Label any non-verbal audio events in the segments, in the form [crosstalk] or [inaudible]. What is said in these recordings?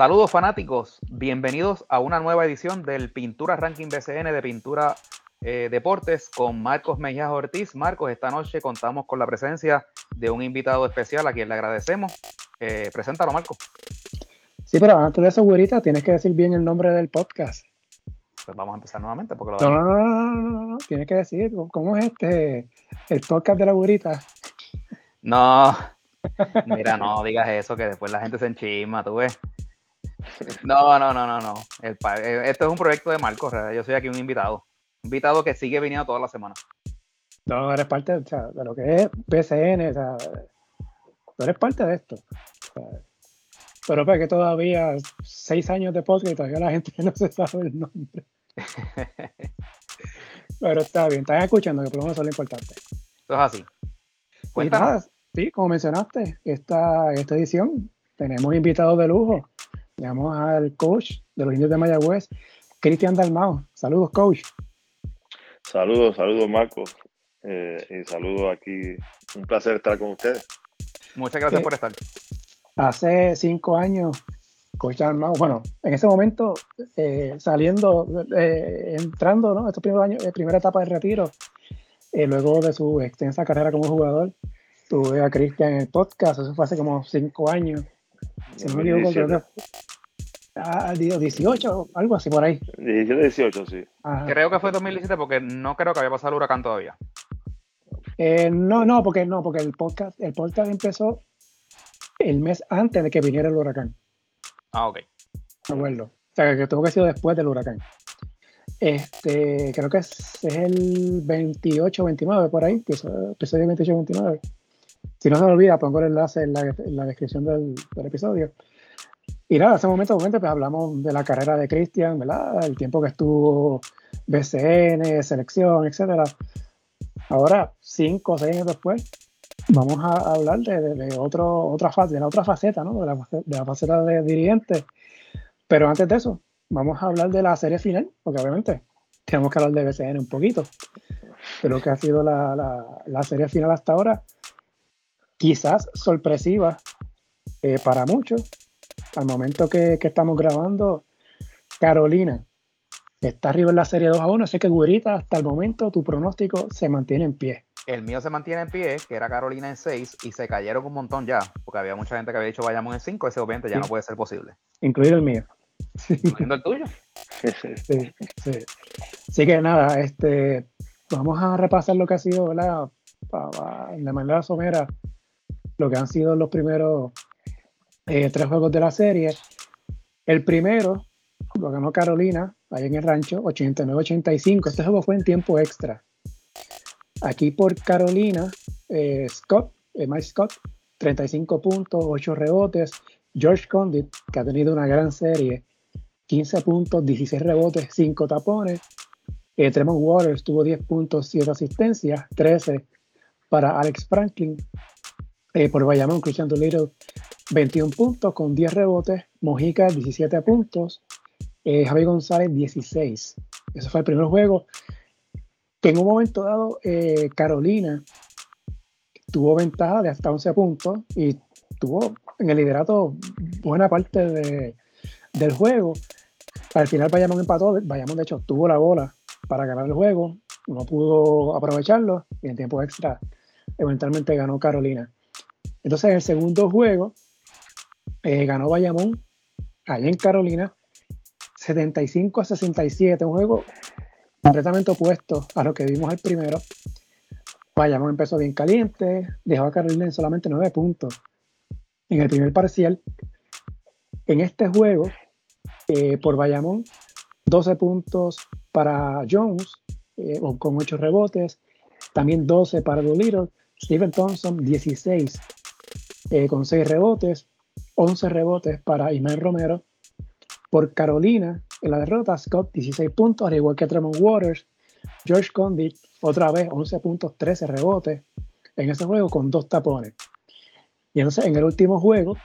Saludos fanáticos, bienvenidos a una nueva edición del Pintura Ranking BCN de Pintura eh, Deportes con Marcos Mejía Ortiz. Marcos, esta noche contamos con la presencia de un invitado especial a quien le agradecemos. Eh, preséntalo, Marcos. Sí, pero antes de eso, güerita, tienes que decir bien el nombre del podcast. Pues vamos a empezar nuevamente. Porque lo no, no, no, no, no, tienes que decir cómo es este, el podcast de la güerita. No, [laughs] mira, no digas eso, que después la gente se enchisma, tú ves. No, no, no, no, no. El, eh, esto es un proyecto de Marcos, yo soy aquí un invitado. Un invitado que sigue viniendo toda la semana. No, eres parte o sea, de lo que es PCN, o sea, tú eres parte de esto. pero para que todavía seis años de podcast y todavía la gente [laughs] no se sabe el nombre. [laughs] pero está bien, están escuchando, que por lo menos es lo importante. Eso es así. Pues sí, como mencionaste, esta, esta edición tenemos invitados de lujo. Llamamos al coach de los indios de Mayagüez, Cristian Dalmao. Saludos, coach. Saludos, saludos, Marcos. Eh, y saludos aquí. Un placer estar con ustedes. Muchas gracias eh, por estar. Hace cinco años, coach Dalmao, bueno, en ese momento, eh, saliendo, entrando, ¿no? Estos primeros años, primera etapa de retiro, luego de su extensa carrera como jugador, tuve a Cristian en el podcast, eso fue hace como cinco años. Si no me equivoco, creo Ah, 18, algo así por ahí. 17, 18, sí. Creo que fue 2017 porque no creo que había pasado el huracán todavía. Eh, no, no, porque no, porque el podcast, el podcast empezó el mes antes de que viniera el huracán. Ah, ok. No acuerdo. O sea, que tuvo que ser después del huracán. Este, creo que es, el 28 29 por ahí, episodio 28 29. Si no se me olvida, pongo el enlace en la, descripción del, del episodio. Y nada, en ese momento, pues hablamos de la carrera de Cristian, ¿verdad? El tiempo que estuvo BCN, selección, etcétera. Ahora, cinco o seis años después, vamos a hablar de, otro, otra de la otra faceta, ¿no? De la, faceta de dirigente. Pero antes de eso, vamos a hablar de la serie final, porque obviamente tenemos que hablar de BCN un poquito. Pero que ha sido la, serie final hasta ahora, quizás sorpresiva eh, para muchos, al momento que, estamos grabando, Carolina está arriba en la serie 2 a 1. Así que, Gurita, hasta el momento tu pronóstico se mantiene en pie. El mío se mantiene en pie, que era Carolina en 6, y se cayeron un montón ya, porque había mucha gente que había dicho vayamos en 5, ese obviamente ya no puede ser posible. Incluido el mío. Incluyendo el tuyo. sí, sí. Así que nada, este, vamos a repasar lo que ha sido, ¿verdad? de manera somera, lo que han sido los primeros eh, tres juegos de la serie. El primero lo ganó Carolina, ahí en el rancho, 89-85. Este juego fue en tiempo extra. Aquí por Carolina, eh, Scott, eh, Mike Scott, 35 puntos, 8 rebotes. George Condit, que ha tenido una gran serie, 15 puntos, 16 rebotes, 5 tapones. Tremont Waters tuvo 10 puntos, 7 asistencias, 13 para Alex Franklin. Por Bayamón, Christian Little 21 puntos con 10 rebotes, Mojica 17 puntos, eh, Javi González 16. Ese fue el primer juego. Que en un momento dado, eh, Carolina tuvo ventaja de hasta 11 puntos y tuvo en el liderato buena parte del juego. Al final Bayamón empató, Bayamón de hecho tuvo la bola para ganar el juego, no pudo aprovecharlo y en tiempo extra eventualmente ganó Carolina. Entonces en el segundo juego, eh, ganó Bayamón allá en Carolina 75 a 67, un juego completamente opuesto a lo que vimos el primero. Bayamón empezó bien caliente, dejó a Carolina en solamente 9 puntos en el primer parcial. En este juego, eh, por Bayamón, 12 puntos para Jones, eh, con 8 rebotes, también 12 para Doolittle, Steven Thompson, 16 con 6 rebotes, 11 rebotes para Ismael Romero. Por Carolina, en la derrota, Scott 16 puntos, al igual que Tremont Waters. George Condit, otra vez 11 puntos, 13 rebotes en ese juego con dos tapones. Y entonces en el último juego,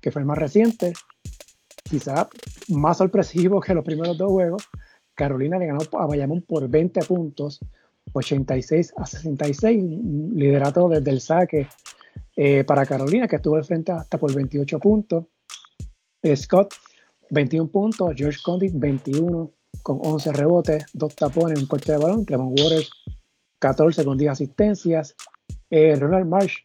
que fue el más reciente, quizá más sorpresivo que los primeros dos juegos, Carolina le ganó a Bayamón por 20 puntos, 86 a 66, liderato desde el saque eh, para Carolina, que estuvo al frente hasta por 28 puntos. Eh, Scott, 21 puntos, George Condit 21 con 11 rebotes, 2 tapones, un corte de balón, Clemon Waters 14 con 10 asistencias, eh, Ronald Marsh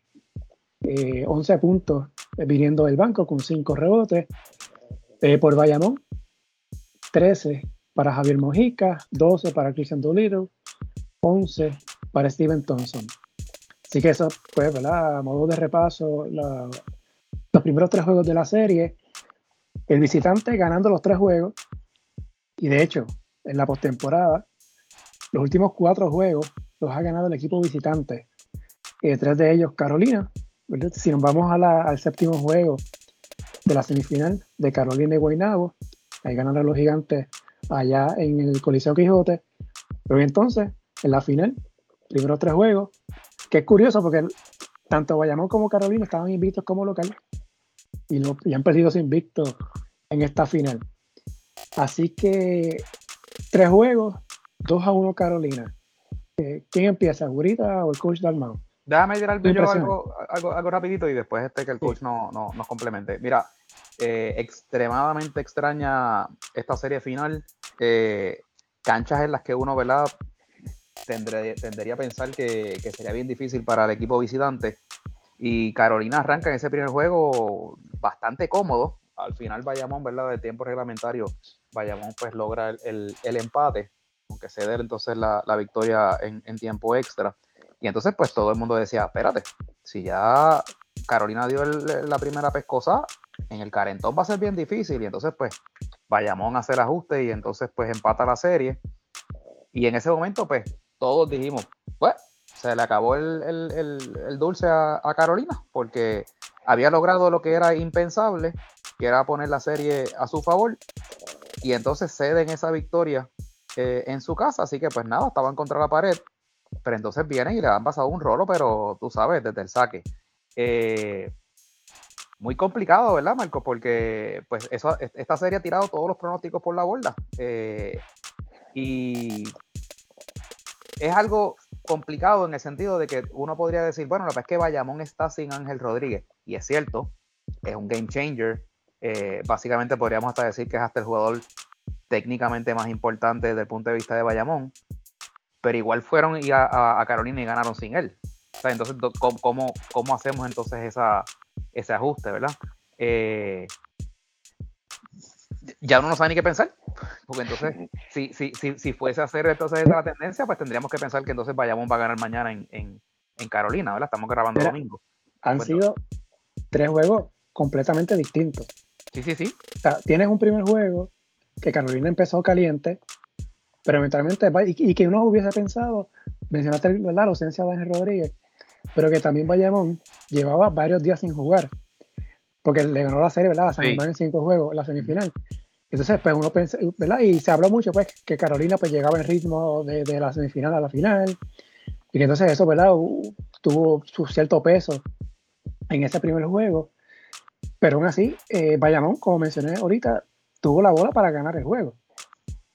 11 eh, puntos eh, viniendo del banco con 5 rebotes, por Bayamón 13 para Javier Mojica, 12 para Christian Dolittle, 11 para Steven Thompson. Así que eso, pues, ¿verdad? A modo de repaso, los primeros tres juegos de la serie, el visitante ganando los tres juegos, y de hecho, en la postemporada, los últimos cuatro juegos los ha ganado el equipo visitante. Eh, tres de ellos Carolina. Si nos vamos al séptimo juego de la semifinal de Carolina y Guaynabo, ahí ganaron los gigantes allá en el Coliseo Quijote. Pero entonces, en la final, primero tres juegos, que es curioso porque tanto Guayamón como Carolina estaban invictos como local y, lo, han perdido sin invictos en esta final. Así que tres juegos, dos a uno Carolina. Eh, ¿Quién empieza, Gurita o el coach Dalmau? Déjame tirar yo algo, algo, algo, rapidito y después este que el coach no, no, nos complemente. Mira, eh, extremadamente extraña esta serie final. Eh, canchas en las que uno, ¿verdad? Tendría a pensar que, sería bien difícil para el equipo visitante. Y Carolina arranca en ese primer juego bastante cómodo. Al final Bayamón, ¿verdad? De tiempo reglamentario, Bayamón pues logra el, empate, aunque se dé entonces la, victoria en, tiempo extra. Y entonces pues todo el mundo decía, espérate, si ya Carolina dio la primera pescosa, en el Carentón va a ser bien difícil. Y entonces pues Bayamón hace el ajuste y entonces pues empata la serie. Y en ese momento pues todos dijimos, pues, se le acabó el, dulce a, Carolina, porque había logrado lo que era impensable, que era poner la serie a su favor, y entonces ceden esa victoria eh, en su casa, así que pues nada, estaban contra la pared, pero entonces vienen y le han pasado un rolo, pero tú sabes, desde el saque. Eh, muy complicado, ¿verdad, Marco? Porque pues eso, esta serie ha tirado todos los pronósticos por la borda. Eh, y es algo complicado en el sentido de que uno podría decir, bueno, la verdad es que Bayamón está sin Ángel Rodríguez, y es cierto, es un game changer. Eh, básicamente podríamos hasta decir que es hasta el jugador técnicamente más importante desde el punto de vista de Bayamón, pero igual fueron y a, Carolina y ganaron sin él. entonces, ¿cómo, ¿cómo, hacemos entonces esa, ese ajuste, verdad? Eh, ya uno no sabe ni qué pensar. Porque entonces, si, si, si, si fuese a hacer entonces la tendencia, pues tendríamos que pensar que entonces Bayamón va a ganar mañana en, en, en Carolina, ¿verdad? Estamos grabando domingo. Han sido tres juegos completamente distintos. Sí, sí, sí. O sea, tienes un primer juego que Carolina empezó caliente, pero eventualmente, y, y que uno hubiese pensado, mencionaste ¿verdad? la ausencia de Ángel Rodríguez, pero que también Bayamón llevaba varios días sin jugar, porque le ganó la serie, ¿verdad? A San en cinco juegos, la semifinal. Entonces, pues uno pensó, ¿verdad? Y se habló mucho, pues, que Carolina pues llegaba en ritmo de, de la semifinal a la final. Y que entonces eso, ¿verdad? tuvo su cierto peso en ese primer juego. Pero aún así, eh, Bayamón, como mencioné ahorita, tuvo la bola para ganar el juego.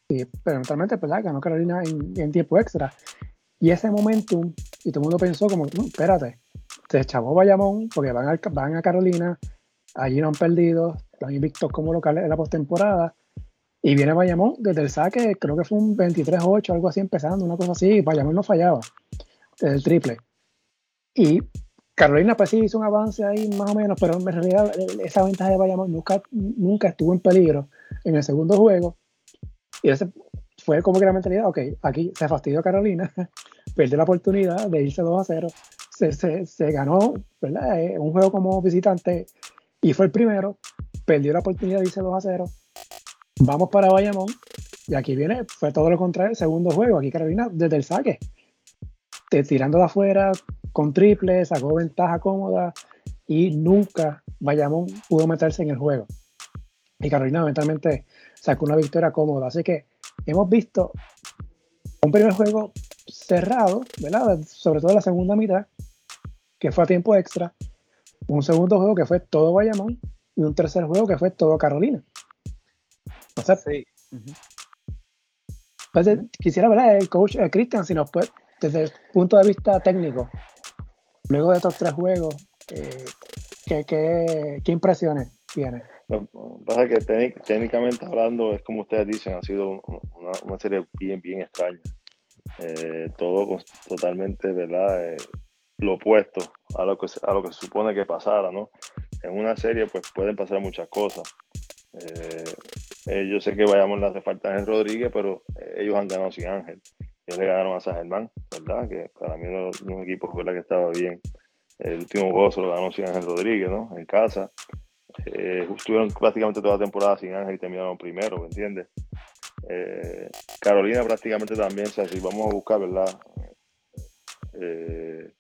Y, pero eventualmente, ¿verdad? Ganó Carolina en, tiempo extra. Y ese momentum, y todo el mundo pensó como, mm, espérate, se echabó Bayamón porque van a, van a Carolina, allí no han perdido, están invictos como locales en la postemporada. Y viene Bayamón desde el saque, creo que fue un 23-8, algo así empezando, una cosa así. Bayamón no fallaba desde el triple. Y Carolina, pues sí hizo un avance ahí más o menos, pero en realidad esa ventaja de Bayamón nunca, nunca estuvo en peligro en el segundo juego. Y ese fue como que la mentalidad, ok, aquí se fastidió Carolina, [laughs] perdió la oportunidad de irse 2 a 0, se, se, se ganó, ¿verdad? Eh, un juego como visitante y fue el primero, perdió la oportunidad de irse 2 a 0. Vamos para Bayamón. Y aquí viene, fue todo lo contrario, el segundo juego. Aquí Carolina desde el saque, tirando de afuera, con triple, sacó ventaja cómoda y nunca Bayamón pudo meterse en el juego. Y Carolina eventualmente sacó una victoria cómoda. Así que hemos visto un primer juego cerrado. Sobre todo la segunda mitad, que fue a tiempo extra. Un segundo juego que fue todo Bayamón y un tercer juego que fue todo Carolina. O sea, sí. quisiera ver el coach eh, Christian si nos puede, desde el punto de vista técnico, luego de estos tres juegos, eh, ¿qué, qué, impresiones tiene. Lo que pasa es que técnicamente hablando, es como ustedes dicen, ha sido una, serie bien, bien extraña. Eh, todo totalmente, ¿verdad? Eh, lo opuesto a lo, que, a lo que se supone que pasara, ¿no? En una serie, pues pueden pasar muchas cosas. Eh, yo sé que vayamos le hace falta a Ángel Rodríguez, pero ellos han ganado sin Ángel. Ellos le ganaron a San Germán, ¿verdad? Que para mí uno de los equipos ¿verdad? que estaba bien. El último juego se lo ganó sin Ángel Rodríguez, ¿no? En casa. Eh, estuvieron prácticamente toda la temporada sin Ángel y terminaron primero, ¿me entiendes? Eh, Carolina prácticamente también, o sea, si vamos a buscar, ¿verdad? Eh,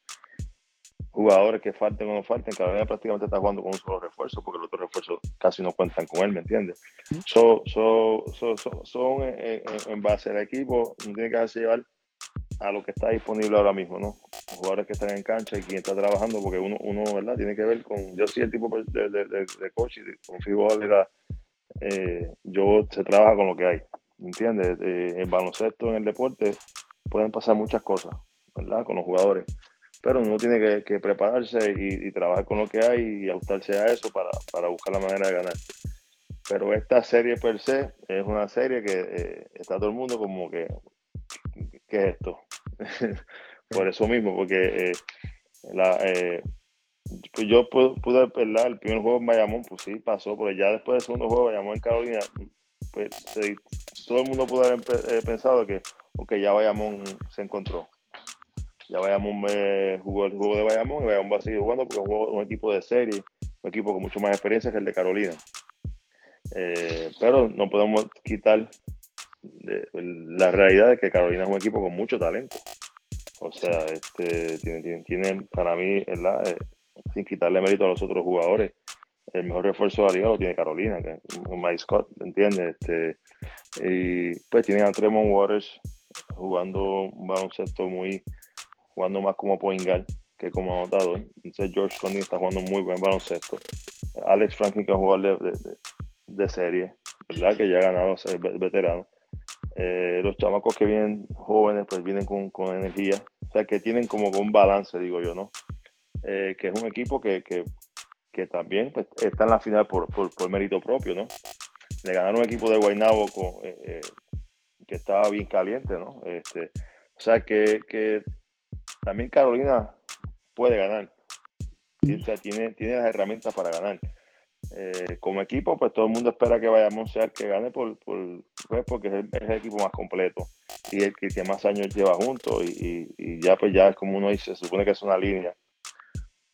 jugadores que falten o no falten, Carolina prácticamente está jugando con un solo refuerzo, porque los otros refuerzos casi no cuentan con él, ¿me entiendes? So, son en, base al equipo, no tiene que dejarse llevar a lo que está disponible ahora mismo, ¿no? jugadores que están en cancha y quien está trabajando, porque uno, uno ¿verdad? Tiene que ver con, yo soy el tipo de, de, de, coach y con fútbol, eh, yo se trabaja con lo que hay, ¿entiendes? Eh, en baloncesto, en el deporte, pueden pasar muchas cosas, ¿verdad? Con los jugadores, pero uno tiene que, prepararse y, trabajar con lo que hay y ajustarse a eso para, para, buscar la manera de ganar. Pero esta serie per se es una serie que eh, está todo el mundo como que, ¿qué es esto? [laughs] por eso mismo, porque eh, la, eh, yo pude, ¿verdad? el primer juego en Bayamón, pues sí, pasó, pero ya después del segundo juego Bayamón en Carolina, pues todo el mundo pudo haber eh, pensado que, ok, ya Bayamón se encontró. Ya Bayamón jugó el juego de Bayamón y Bayamón va a seguir jugando porque es un equipo de serie, un equipo con mucho más experiencia que el de Carolina. pero no podemos quitar la realidad de que Carolina es un equipo con mucho talento. O sea, este, tiene, para mí. Eh, sin quitarle mérito a los otros jugadores, el mejor refuerzo de la liga lo tiene Carolina, que es Mike Scott, ¿entiendes? Este, y pues tienen a Tremont Waters jugando un baloncesto muy, jugando más como point que como anotador. Entonces George Conley está jugando muy buen baloncesto. Alex Franklin que es jugador de, de, de, serie, ¿verdad? Que ya ha ganado, ser veterano. Eh, los chamacos que vienen jóvenes, pues vienen con, con, energía. O sea, que tienen como un balance, digo yo, ¿no? Eh, que es un equipo que, que, que también pues, está en la final por, por, por, mérito propio, ¿no? Le ganaron un equipo de Guaynabo eh, que estaba bien caliente, ¿no? Este, o sea, que, que también Carolina puede ganar. O sea, tiene, tiene las herramientas para ganar. Eh, como equipo, pues todo el mundo espera que vayamos a el que gane por, por pues, porque es el, equipo más completo y el que, más años lleva juntos y, ya pues ya es como uno dice, se supone que es una línea.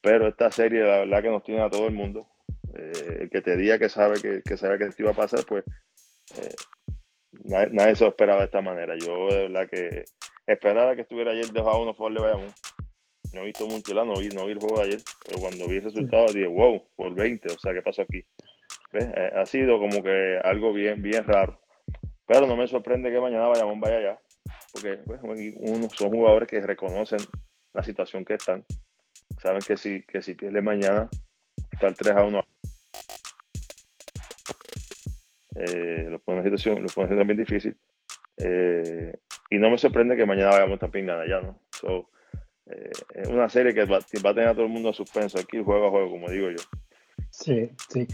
Pero esta serie, la verdad que nos tiene a todo el mundo. Eh, el que te diga que sabe que, que sabe que esto iba a pasar, pues eh, nadie, se lo esperaba de esta manera. Yo de verdad que esperaba que estuviera ayer dejado uno por le vayamos no he visto mucho no vi, no vi el juego de ayer, pero cuando vi el resultado dije, wow, por 20, o sea, ¿qué pasó aquí? Eh, ha sido como que algo bien, bien raro. Pero no me sorprende que mañana Bayamón vaya allá, porque pues, uno, son jugadores que reconocen la situación que están. Saben que si, que si pierde mañana, está el 3 a 1. Eh, lo pone en situación, lo pone bien difícil. Eh, y no me sorprende que mañana vayamos también ganar allá, ¿no? So, es una serie que va, a tener a todo el mundo a suspenso aquí, juego a juego, como digo yo. Sí, sí.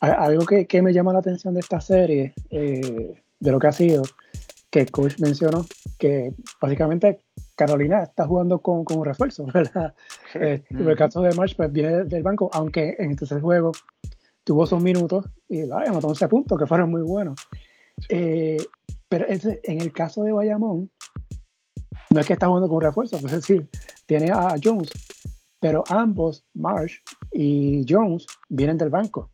Algo que, que me llama la atención de esta serie, eh, de lo que ha sido, que el coach mencionó, que básicamente Carolina está jugando con, con un refuerzo, [laughs] ¿verdad? Eh, el caso de March pues, viene del banco, aunque en este juego tuvo sus minutos y anotó 11 puntos, que fueron muy buenos. Eh, pero en el caso de Bayamón, no es que está jugando con refuerzo, [laughs] es decir, tiene a Jones, pero ambos, Marsh y Jones, vienen del banco.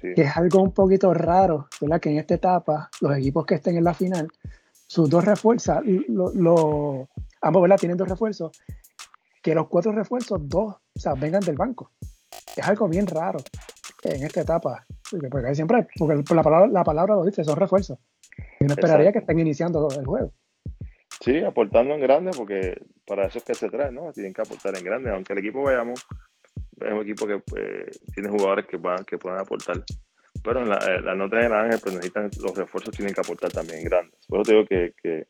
Que es algo un poquito raro, ¿verdad? Que en esta etapa, los equipos que estén en la final, sus dos refuerzos, lo, ambos, ¿verdad? Tienen dos refuerzos, que los cuatro refuerzos, dos, o sea, vengan del banco. Es algo bien raro en esta etapa. Porque siempre, porque la palabra, la palabra lo dice, son refuerzos. Y no esperaría que estén iniciando el juego. Sí, aportando en grande, porque para eso es que se trae, ¿no? Tienen que aportar en grande, aunque el equipo vayamos, es un equipo que pues, tiene jugadores que, van, que pueden aportar. Pero en la, eh, la nota de Ángel, pues necesitan los refuerzos, tienen que aportar también grandes. Por eso digo que, que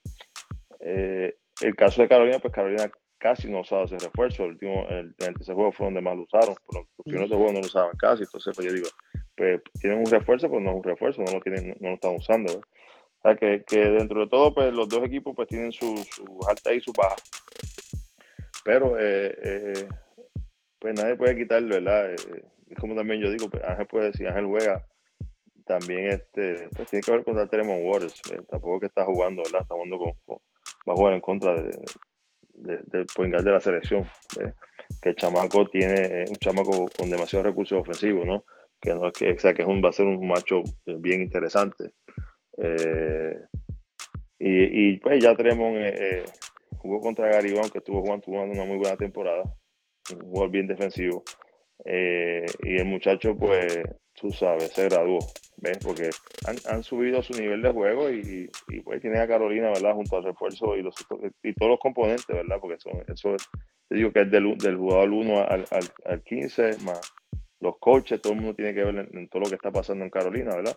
eh, el caso de Carolina, pues Carolina casi no usaba ese refuerzo. El último, el, el tercer juego fue donde más lo usaron, pero los primeros juegos no lo usaban casi. Entonces, pues yo digo, pues, tienen un refuerzo, pues no es un refuerzo, no lo, tienen, no lo están usando. O sea, que, dentro de todo, pues los dos equipos pues tienen sus su altas y sus bajas. Pero, eh, eh, pues nadie puede quitarlo, ¿verdad? Eh, es como también yo digo, pues Ángel puede decir, Ángel juega también este, pues tiene que ver contra Tremont Waters, tampoco que está jugando, ¿verdad? Está jugando con, va a jugar en contra de, de, del de la selección, que el chamaco tiene un chamaco con demasiados recursos ofensivos, ¿no? Que no es que, o sea, que es un, va a ser un macho bien interesante. Eh, y, pues ya Tremont eh, jugó contra Garibón, que estuvo jugando, una muy buena temporada, un jugador bien defensivo. Eh, y el muchacho, pues, tú sabes, se graduó, ¿ves? Porque han, han subido su nivel de juego y, y, pues tienen a Carolina, ¿verdad? Junto al refuerzo y, los, y todos los componentes, ¿verdad? Porque son, eso es, te digo que es del, del jugador 1 al, al, al, 15, más los coaches, todo el mundo tiene que ver en, todo lo que está pasando en Carolina, ¿verdad?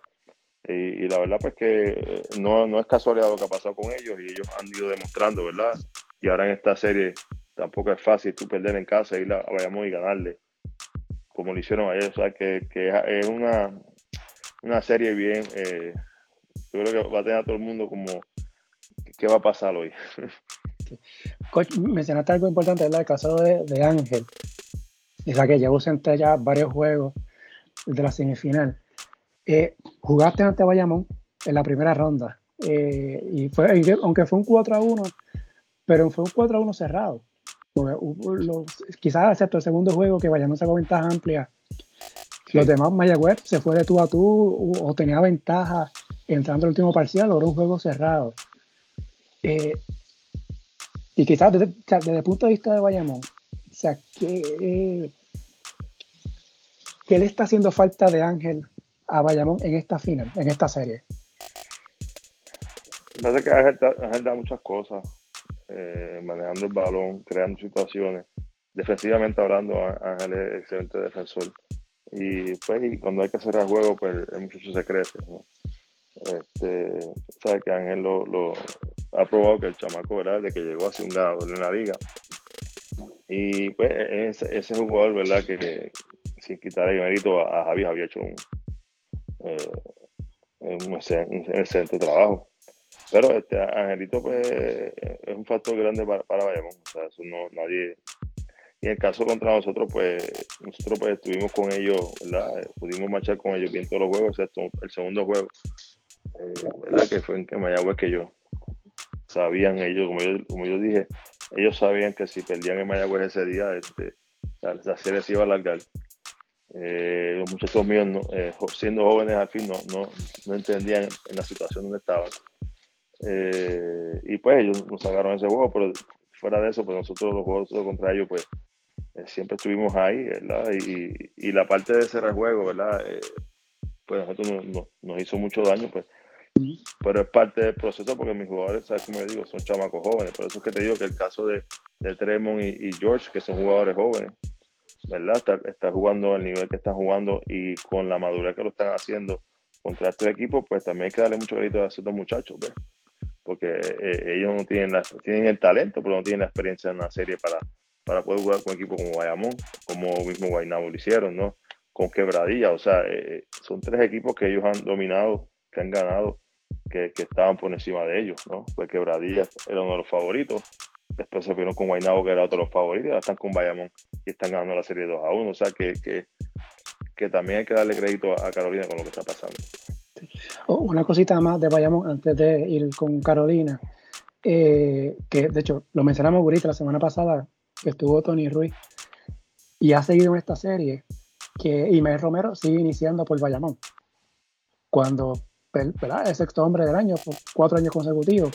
Y, la verdad pues que eh, no, no es casualidad lo que ha pasado con ellos y ellos han ido demostrando, ¿verdad? Y ahora en esta serie tampoco es fácil tú perder en casa, ir a Bayamón y ganarle como lo hicieron ayer. O sea, que, es una, una serie bien. Eh, yo creo que va a tener a todo el mundo como. ¿Qué va a pasar hoy? [laughs] Coach, mencionaste algo importante, ¿verdad? El caso de, Ángel. O sea, que llevó senté ya varios juegos de la semifinal. Eh, jugaste ante Bayamón en la primera ronda. Eh, y fue, aunque fue un 4 a 1, pero fue un 4 a 1 cerrado. Los, quizás excepto el segundo juego que Bayamón sacó ventaja amplia. Los demás Mayagüez se fue de tú a tú o tenía ventaja entrando el último parcial, logró un juego cerrado. Eh, y quizás desde, desde, el punto de vista de Bayamón, o sea, ¿qué, ¿qué le está haciendo falta de Ángel a Bayamón en esta final, en esta serie? Parece que Ángel, da muchas cosas eh, manejando el balón, creando situaciones. Defensivamente hablando, Ángel es excelente defensor. Y pues cuando hay que el juego, pues el muchacho se crece. ¿no? Este, sabe que Ángel lo, ha probado que el chamaco, ¿verdad? De que llegó hace un ganador en la liga. Y pues ese, ese jugador, ¿verdad? Que, sin quitar el mérito a, Javi, había hecho un, eh, un, excelente trabajo. Pero este Angelito pues es un factor grande para, para Bayamón. O sea, eso no, nadie. Y en el caso contra nosotros, pues nosotros pues estuvimos con ellos, ¿verdad? Pudimos marchar con ellos bien todos los juegos, excepto el segundo juego, eh, ¿verdad? Que fue en que Mayagüez que yo. Sabían ellos, como yo, como yo dije, ellos sabían que si perdían en Mayagüez ese día, este, la, serie se iba a alargar. Eh, los muchachos míos, eh, siendo jóvenes al fin, no, no, no entendían en la situación donde estaban. Eh, y pues ellos nos sacaron ese juego, pero fuera de eso, pues nosotros los juegos contra ellos, pues eh, siempre estuvimos ahí, ¿verdad? Y, y, la parte de cerrar juego, ¿verdad? Eh, pues nosotros no, nos hizo mucho daño, pues. Pero es parte del proceso porque mis jugadores, ¿sabes cómo digo? Son chamacos jóvenes. Por eso es que te digo que el caso de, de Tremont y George, que son jugadores jóvenes, ¿verdad? Está, está, jugando al nivel que están jugando y con la madurez que lo están haciendo contra este equipo, pues también hay que darle mucho crédito a esos muchachos, ¿ves? porque eh, ellos no tienen, la, tienen el talento, pero no tienen la experiencia en una serie para, para poder jugar con equipos como Bayamón, como mismo Guaynabo lo hicieron, ¿no? Con Quebradilla, o sea, eh, son tres equipos que ellos han dominado, que han ganado, que, que, estaban por encima de ellos, ¿no? Pues Quebradilla era uno de los favoritos, después se vieron con Guaynabo, que era otro de los favoritos, ahora están con Bayamón y están ganando la serie 2 a 1, o sea, que, que, que también hay que darle crédito a Carolina con lo que está pasando. Oh, una cosita más de Bayamón antes de ir con Carolina, eh, que de hecho lo mencionamos ahorita la semana pasada, que estuvo Tony Ruiz y ha seguido en esta serie, que Imer Romero sigue iniciando por Bayamón. Cuando es sexto hombre del año, por cuatro años consecutivos,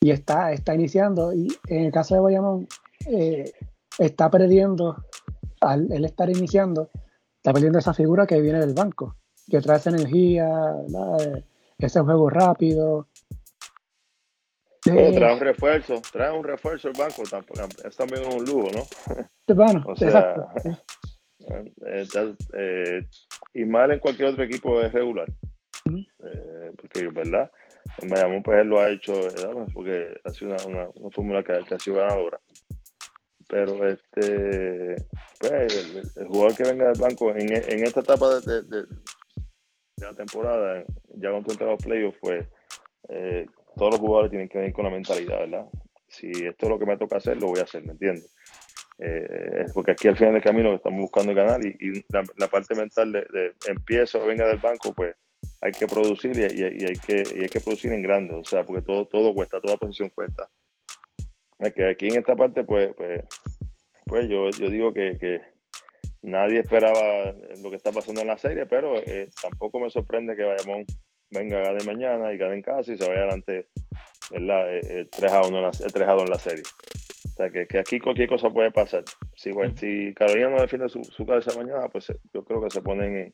y está, está iniciando, y en el caso de Bayamón, eh, está perdiendo, al él estar iniciando, está perdiendo esa figura que viene del banco que trae esa energía, ¿verdad? ese juego rápido. Eh, trae un refuerzo, trae un refuerzo el banco, tampoco, es también un lujo, ¿no? [laughs] Bueno, o sea, exacto. Eh, eh, y mal en cualquier otro equipo es regular. eh, porque, ¿verdad? En pues él lo ha hecho, ¿verdad? porque ha sido una, una, una fórmula que, que, ha sido ganadora. Pero este pues, el, jugador que venga del banco en, esta etapa de, la temporada, ya cuando entra los playoffs, pues eh, todos los jugadores tienen que venir con la mentalidad, ¿verdad? Si esto es lo que me toca hacer, lo voy a hacer, ¿me entiendes? Eh, porque aquí al final del camino estamos buscando ganar y, la, parte mental de, empiezo, venga del banco, pues hay que producir y, hay que, hay que producir en grande, o sea, porque todo, todo cuesta, toda posición cuesta. Es que aquí en esta parte, pues, pues, pues yo, yo digo que, nadie esperaba lo que está pasando en la serie, pero eh, tampoco me sorprende que Bayamón venga a de mañana y gane en casa y se vaya adelante el, el 3 a 1 en la, 3 a 2 en la serie. O sea, que, que, aquí cualquier cosa puede pasar. Si, bueno, si Carolina no defiende su, su cabeza mañana, pues yo creo que se ponen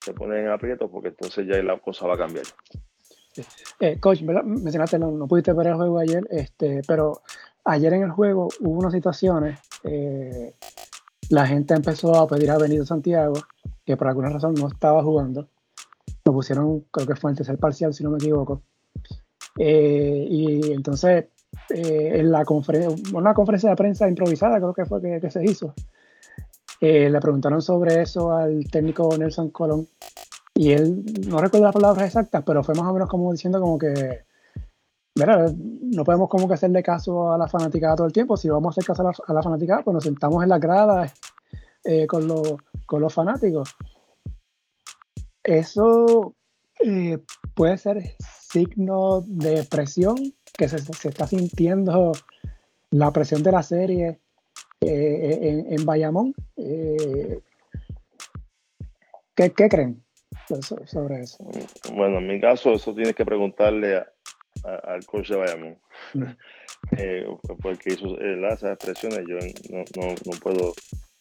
se ponen en aprieto porque entonces ya la cosa va a cambiar. Eh, coach, mencionaste, no, no, pudiste ver el juego ayer, este, pero ayer en el juego hubo unas situaciones, eh, la gente empezó a pedir a Benito Santiago, que por alguna razón no estaba jugando, lo pusieron, creo que fue en el tercer parcial, si no me equivoco, eh, y entonces en la una conferencia de prensa improvisada creo que fue que, que se hizo, eh, le preguntaron sobre eso al técnico Nelson Colón. Y él, no recuerdo las palabras exactas, pero fue más o menos como diciendo como que, mira, no podemos como que hacerle caso a la fanaticada todo el tiempo, si vamos a hacer caso a la, fanaticada, pues nos sentamos en la grada eh, con, con los fanáticos. Eso eh, puede ser signo de presión, que se, se, está sintiendo la presión de la serie eh, en, en, Bayamón. ¿qué, ¿qué, creen sobre eso? Bueno, en mi caso, eso tienes que preguntarle al coach de Bayamón. Mm. [laughs] Eh, porque hizo esas expresiones, yo no, no, no puedo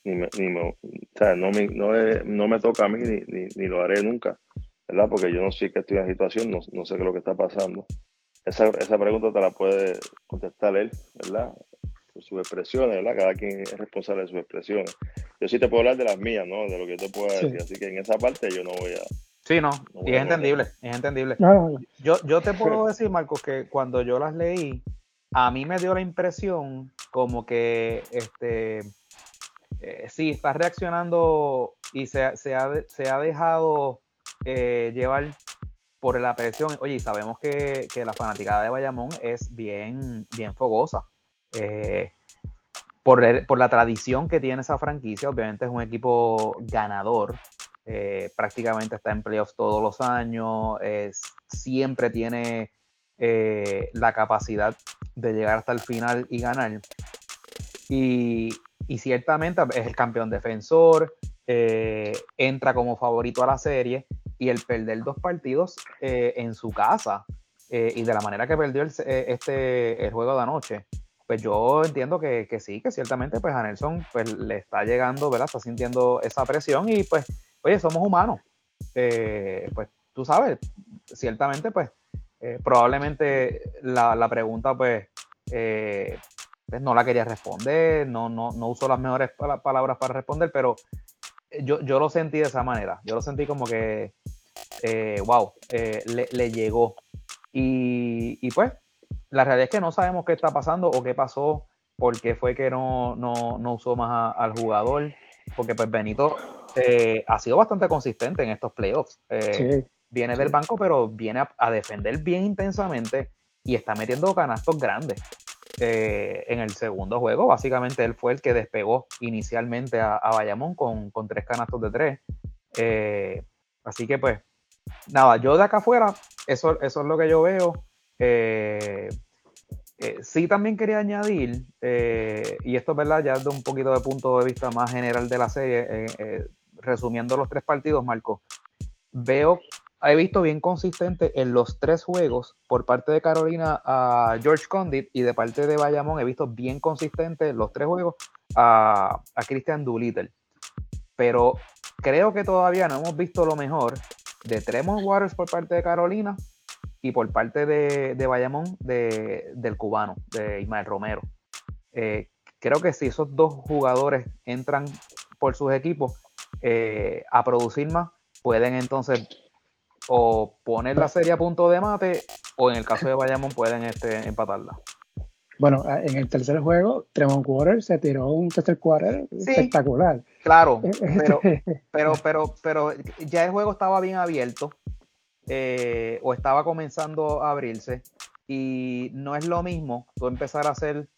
ni me, ni me, o sea, no, me, no, no, me toca a mí ni, ni, ni, lo haré nunca, ¿verdad? Porque yo no sé que estoy en situación, no, no sé qué es lo que está pasando. Esa, esa pregunta te la puede contestar él, ¿verdad? sus expresiones, ¿verdad? Cada quien es responsable de sus expresiones. Yo sí te puedo hablar de las mías, ¿no? De lo que yo te puedo decir. Así que en esa parte yo no voy a. Sí, no, y es entendible, es entendible. Yo, yo te puedo [laughs] decir, Marcos, que cuando yo las leí, a mí me dio la impresión como que este eh, sí, está reaccionando y se, se, ha, se ha dejado eh, llevar por la presión. Oye, y sabemos que, que, la fanaticada de Bayamón es bien, bien fogosa. Eh, por, la tradición que tiene esa franquicia, obviamente es un equipo ganador, eh, prácticamente está en playoffs todos los años, siempre tiene eh, la capacidad de llegar hasta el final y ganar. Y, ciertamente es el campeón defensor, entra como favorito a la serie y el perder dos partidos en su casa y de la manera que perdió este, el juego de anoche, pues yo entiendo que, sí, que ciertamente pues a Nelson pues le está llegando, ¿verdad? Está sintiendo esa presión y pues, oye, somos humanos. Eh, pues tú sabes, ciertamente pues eh, probablemente la, pregunta pues, eh, pues, no la quería responder, no, no, no usó las mejores palabras para responder, pero yo, yo lo sentí de esa manera. Yo lo sentí como que, wow, le, llegó. Y, y pues la realidad es que no sabemos qué está pasando o qué pasó, por qué fue que no, no, usó más al jugador, porque pues Benito eh, ha sido bastante consistente en estos playoffs. Eh, viene del banco, pero viene a, defender bien intensamente y está metiendo canastos grandes. Eh, en el segundo juego, básicamente él fue el que despegó inicialmente a, Bayamón con, con, tres canastos de tres. así que pues, nada, yo de acá afuera, eso, eso es lo que yo veo. Eh, sí, también quería añadir, eh, y esto es verdad, ya de un poquito de punto de vista más general de la serie, resumiendo los tres partidos, Marco, veo, he visto bien consistente en los tres juegos por parte de Carolina a George Condit y de parte de Bayamón he visto bien consistente en los tres juegos a, a Christian Doolittle. Pero creo que todavía no hemos visto lo mejor de Tremont Waters por parte de Carolina y por parte de, de Bayamón de, del cubano, de Ismael Romero. Eh, creo que si esos dos jugadores entran por sus equipos eh, a producir más, pueden entonces o poner la serie a punto de mate o en el caso de Bayamón pueden este, empatarla. Bueno, en el tercer juego, Tremont Quarter se tiró un tercer quarter espectacular. Claro, pero, [laughs] pero, pero, pero ya el juego estaba bien abierto eh, o estaba comenzando a abrirse y no es lo mismo tú empezar a hacer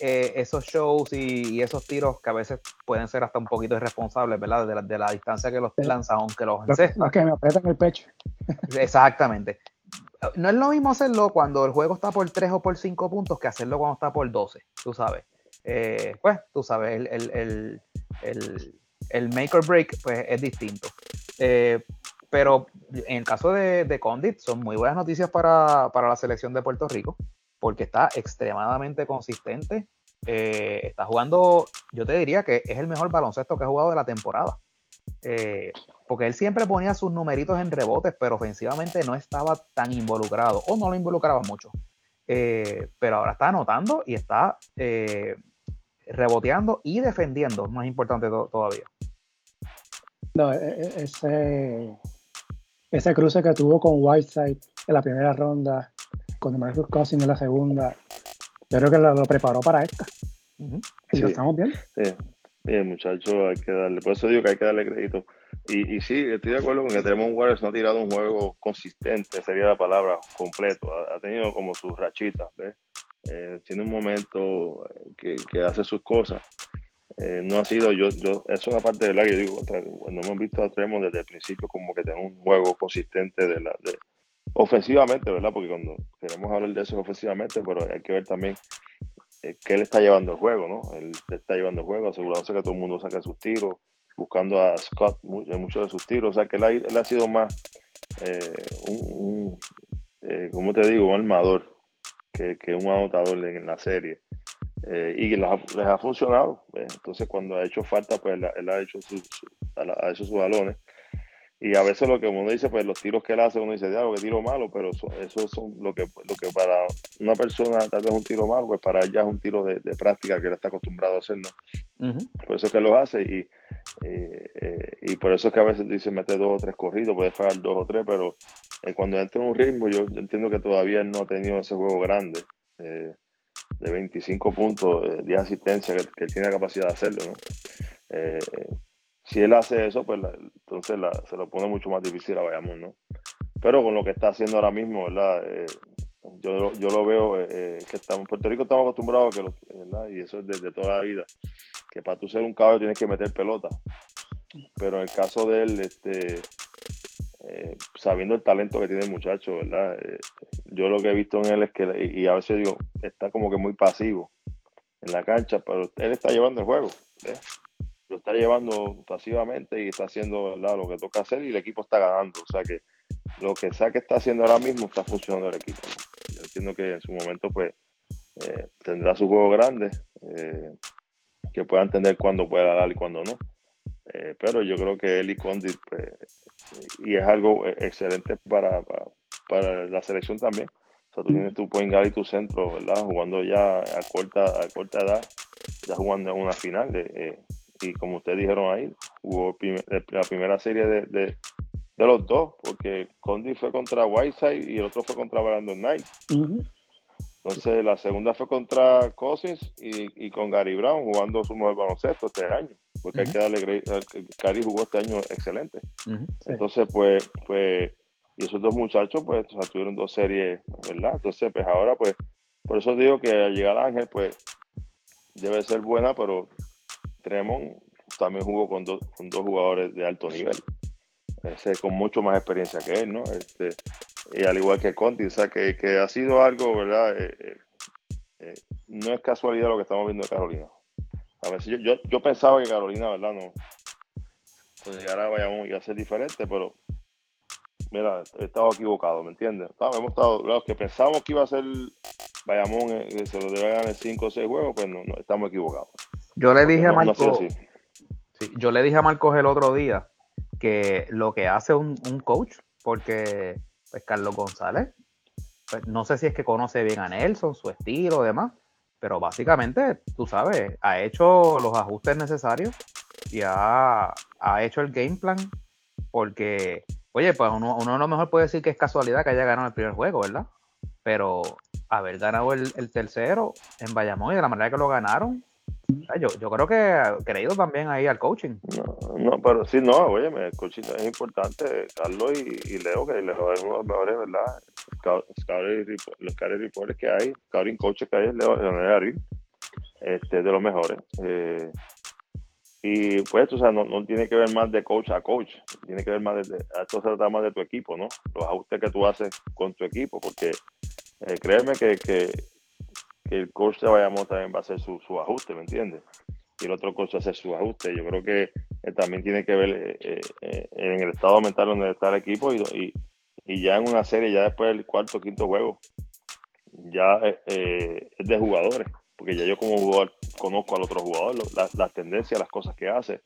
eh, esos shows y, esos tiros que a veces pueden ser hasta un poquito irresponsables, ¿verdad? De la, de la distancia que los lanzan, aunque los encestan. que me aprietan el pecho. [laughs] Exactamente. No es lo mismo hacerlo cuando el juego está por 3 o por 5 puntos que hacerlo cuando está por 12, tú sabes. Eh, pues, tú sabes, el, el, el, el, make or break pues, es distinto. Eh, pero en el caso de, de, Condit, son muy buenas noticias para, para la selección de Puerto Rico porque está extremadamente consistente. Eh, está jugando, yo te diría que es el mejor baloncesto que ha jugado de la temporada. Eh, porque él siempre ponía sus numeritos en rebotes, pero ofensivamente no estaba tan involucrado o no lo involucraba mucho. Eh, pero ahora está anotando y está reboteando y defendiendo, más importante todavía. No, e, e, ese, ese cruce que tuvo con Whiteside en la primera ronda, con Marcus Cousins en la segunda. Yo creo que lo, preparó para esta. Y lo estamos viendo. Sí. Bien, muchachos, hay que darle, por eso digo que hay que darle crédito. Y, y sí, estoy de acuerdo con que tenemos un Warriors no ha tirado un juego consistente, sería la palabra, completo. Ha, tenido como sus rachitas, ¿ves? Eh, tiene un momento que, que hace sus cosas. Eh, no ha sido, yo, yo, eso es una parte de la que digo, cuando hemos visto a Tremont desde el principio, como que tiene un juego consistente de la, de, ofensivamente, ¿verdad? Porque cuando queremos hablar de eso ofensivamente, pero hay que ver también eh, qué le está llevando el juego, ¿no? Él está llevando el juego, asegurándose que todo el mundo saque sus tiros, buscando a Scott muchos de sus tiros. O sea, que él ha, sido más, eh, un, eh, ¿cómo te digo? Un armador que, un anotador en, la serie. y les ha, funcionado. Entonces, cuando ha hecho falta, pues él, ha hecho, ha hecho sus balones. Y a veces lo que uno dice, pues los tiros que él hace, uno dice, ya, que tiro malo, pero eso, eso son lo que, lo que para una persona tal vez un tiro malo, pues para ella es un tiro de, práctica que él está acostumbrado a hacer, ¿no? Por eso es que lo hace y, eh, y por eso es que a veces dice mete dos o tres corridos, puede fallar dos o tres, pero eh, cuando entra en un ritmo, yo, entiendo que todavía no ha tenido ese juego grande. Eh, de 25 puntos, de asistencia, que, que, él tiene la capacidad de hacerlo, ¿no? Si él hace eso, pues entonces se lo pone mucho más difícil a Bayamón, ¿no? Pero con lo que está haciendo ahora mismo, ¿verdad? Eh, yo, lo veo eh, eh, que estamos, Puerto Rico estamos acostumbrados a que, ¿verdad? Y eso es desde toda la vida, que para tú ser un caballo tienes que meter pelota. Pero en el caso de él, este, sabiendo el talento que tiene el muchacho, ¿verdad? yo lo que he visto en él es que, y, a veces digo, está como que muy pasivo en la cancha, pero él está llevando el juego. Está llevando pasivamente y está haciendo lo que toca hacer y el equipo está ganando. O sea que lo que sea que está haciendo ahora mismo está funcionando el equipo. Yo entiendo que en su momento pues eh, tendrá su juego grande, eh, que pueda entender cuándo puede dar y cuándo no. Eh, pero yo creo que él y Condit, pues, y es algo excelente para, para, la selección también. O sea, tú tienes tu point y tu centro, ¿verdad? Jugando ya a corta, a corta edad, ya jugando en una final. Y como ustedes dijeron ahí, hubo la primera serie de, de, los dos, porque Condi fue contra Whiteside y el otro fue contra Brandon Knight. Entonces la segunda fue contra Cousins y, y, con Gary Brown jugando su mejor baloncesto este año, porque hay que darle Gary jugó este año excelente. Entonces pues, pues, y esos dos muchachos pues tuvieron dos series, ¿verdad? Entonces pues ahora pues, por eso digo que al llegar Ángel pues debe ser buena, pero Tremont también jugó con dos, con dos jugadores de alto nivel, con mucho más experiencia que él, ¿no? Este, y al igual que Conti, o sea, que, que ha sido algo, ¿verdad? Eh, eh, eh, no es casualidad lo que estamos viendo de Carolina. A veces yo, yo, yo pensaba que Carolina, ¿verdad? No, pues llegar vayamos iba a ser diferente, pero mira, he estado equivocado, ¿me entiendes? hemos estado, los que pensamos que iba a ser Bayamón, se lo debe ganar 5 o 6 juegos, pues no, no, estamos equivocados. Yo le dije a Marcos, yo le dije a Marcos el otro día que lo que hace un, coach, porque pues Carlos González, pues, no sé si es que conoce bien a Nelson, su estilo demás, pero básicamente, tú sabes, ha hecho los ajustes necesarios y ha, hecho el game plan porque, oye, pues uno, uno a lo mejor puede decir que es casualidad que haya ganado el primer juego, ¿verdad? Pero haber ganado el, tercero en Bayamón y de la manera que lo ganaron. Yo, yo creo que creído también ahí al coaching. No, pero sí, no, oye, el coaching es importante. Carlos y, Leo, que Leo es uno de los mejores, ¿verdad? los scouting reports que hay, scouting coaches que hay, Leo Leonel este, de los mejores. Eh, y pues, o sea, no, no, tiene que ver más de coach a coach, tiene que ver más de, esto se trata más de tu equipo, ¿no? Los ajustes que tú haces con tu equipo, porque eh, créeme que, que, el coach de Bayamón también va a hacer su, su ajuste, ¿me entiendes? Y el otro coach hace su ajuste. Yo creo que eh, también tiene que ver eh, en el estado mental donde está el equipo y, ya en una serie, ya después del cuarto quinto juego, ya es de jugadores porque ya yo como jugador conozco al otro jugador, las, tendencias, las cosas que hace,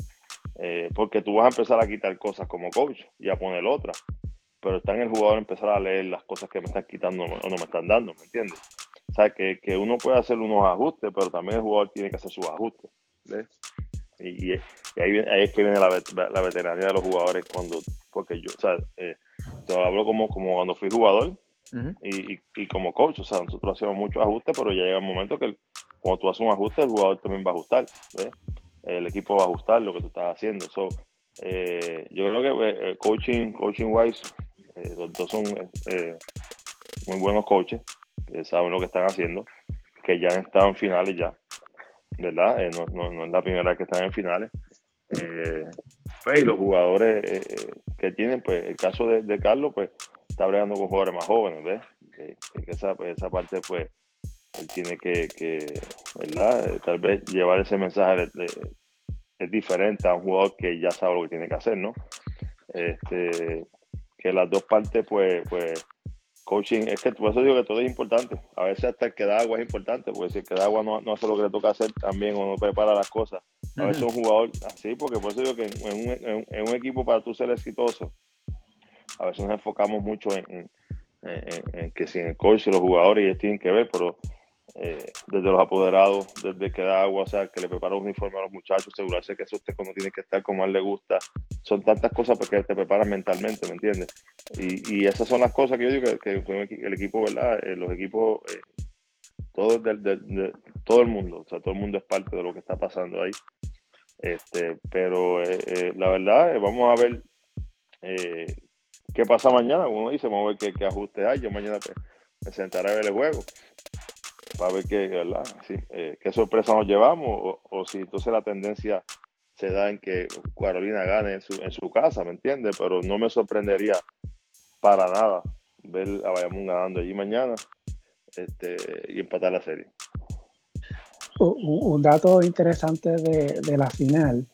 eh, porque tú vas a empezar a quitar cosas como coach y a poner otras, pero está en el jugador empezar a leer las cosas que me están quitando o no me están dando, ¿me entiendes? O sea, que, que, uno puede hacer unos ajustes, pero también el jugador tiene que hacer sus ajustes, ¿ves? Y, ahí, ahí, es que viene la, la, veteranía de los jugadores cuando, porque yo, o sea, eh, te hablo como, como cuando fui jugador, y, y, como coach, o sea, nosotros hacemos muchos ajustes, pero ya llega un momento que cuando tú haces un ajuste, el jugador también va a ajustar, el equipo va a ajustar lo que tú estás haciendo. So, eh, yo creo que eh, coaching, coaching wise, eh, los dos son muy buenos coaches, que saben lo que están haciendo, que ya han estado en finales ya, ¿verdad? No, no, no, es la primera vez que están en finales. Pues, y los jugadores que tienen, pues el caso de, de Carlos, pues está bregando con jugadores más jóvenes, ¿ves? Esa, esa, parte, pues, él tiene que, que ¿verdad? Tal vez llevar ese mensaje es diferente a un jugador que ya sabe lo que tiene que hacer, ¿no? Este, que las dos partes, pues, pues, coaching, es que por eso digo que todo es importante. A veces hasta el que da agua es importante, porque si el que da agua no, no hace lo que le toca hacer también o no prepara las cosas. A veces un jugador así, porque por eso digo que en un, en un equipo para tú ser exitoso, a veces nos enfocamos mucho en, que si en el coach y los jugadores ellos tienen que ver, pero eh, desde los apoderados, desde que da agua, o sea, que le prepara un uniforme a los muchachos, asegurarse que eso esté como tiene que estar, como a él le gusta. Son tantas cosas porque te preparan mentalmente, ¿me entiendes? Y, esas son las cosas que yo digo que, el equipo, ¿verdad? Eh, los equipos, eh, todo, de, todo el mundo, o sea, todo el mundo es parte de lo que está pasando ahí. Este, pero la verdad, vamos a ver qué pasa mañana. Uno dice, vamos a ver qué, qué ajuste hay. Yo mañana me sentaré a ver el juego para ver qué, ¿verdad? Eh, qué sorpresa nos llevamos o, si entonces la tendencia se da en que Carolina gane en su, en su casa, ¿me entiendes? Pero no me sorprendería para nada ver a Bayamón ganando allí mañana este, y empatar la serie. Un, dato interesante de, de, la final.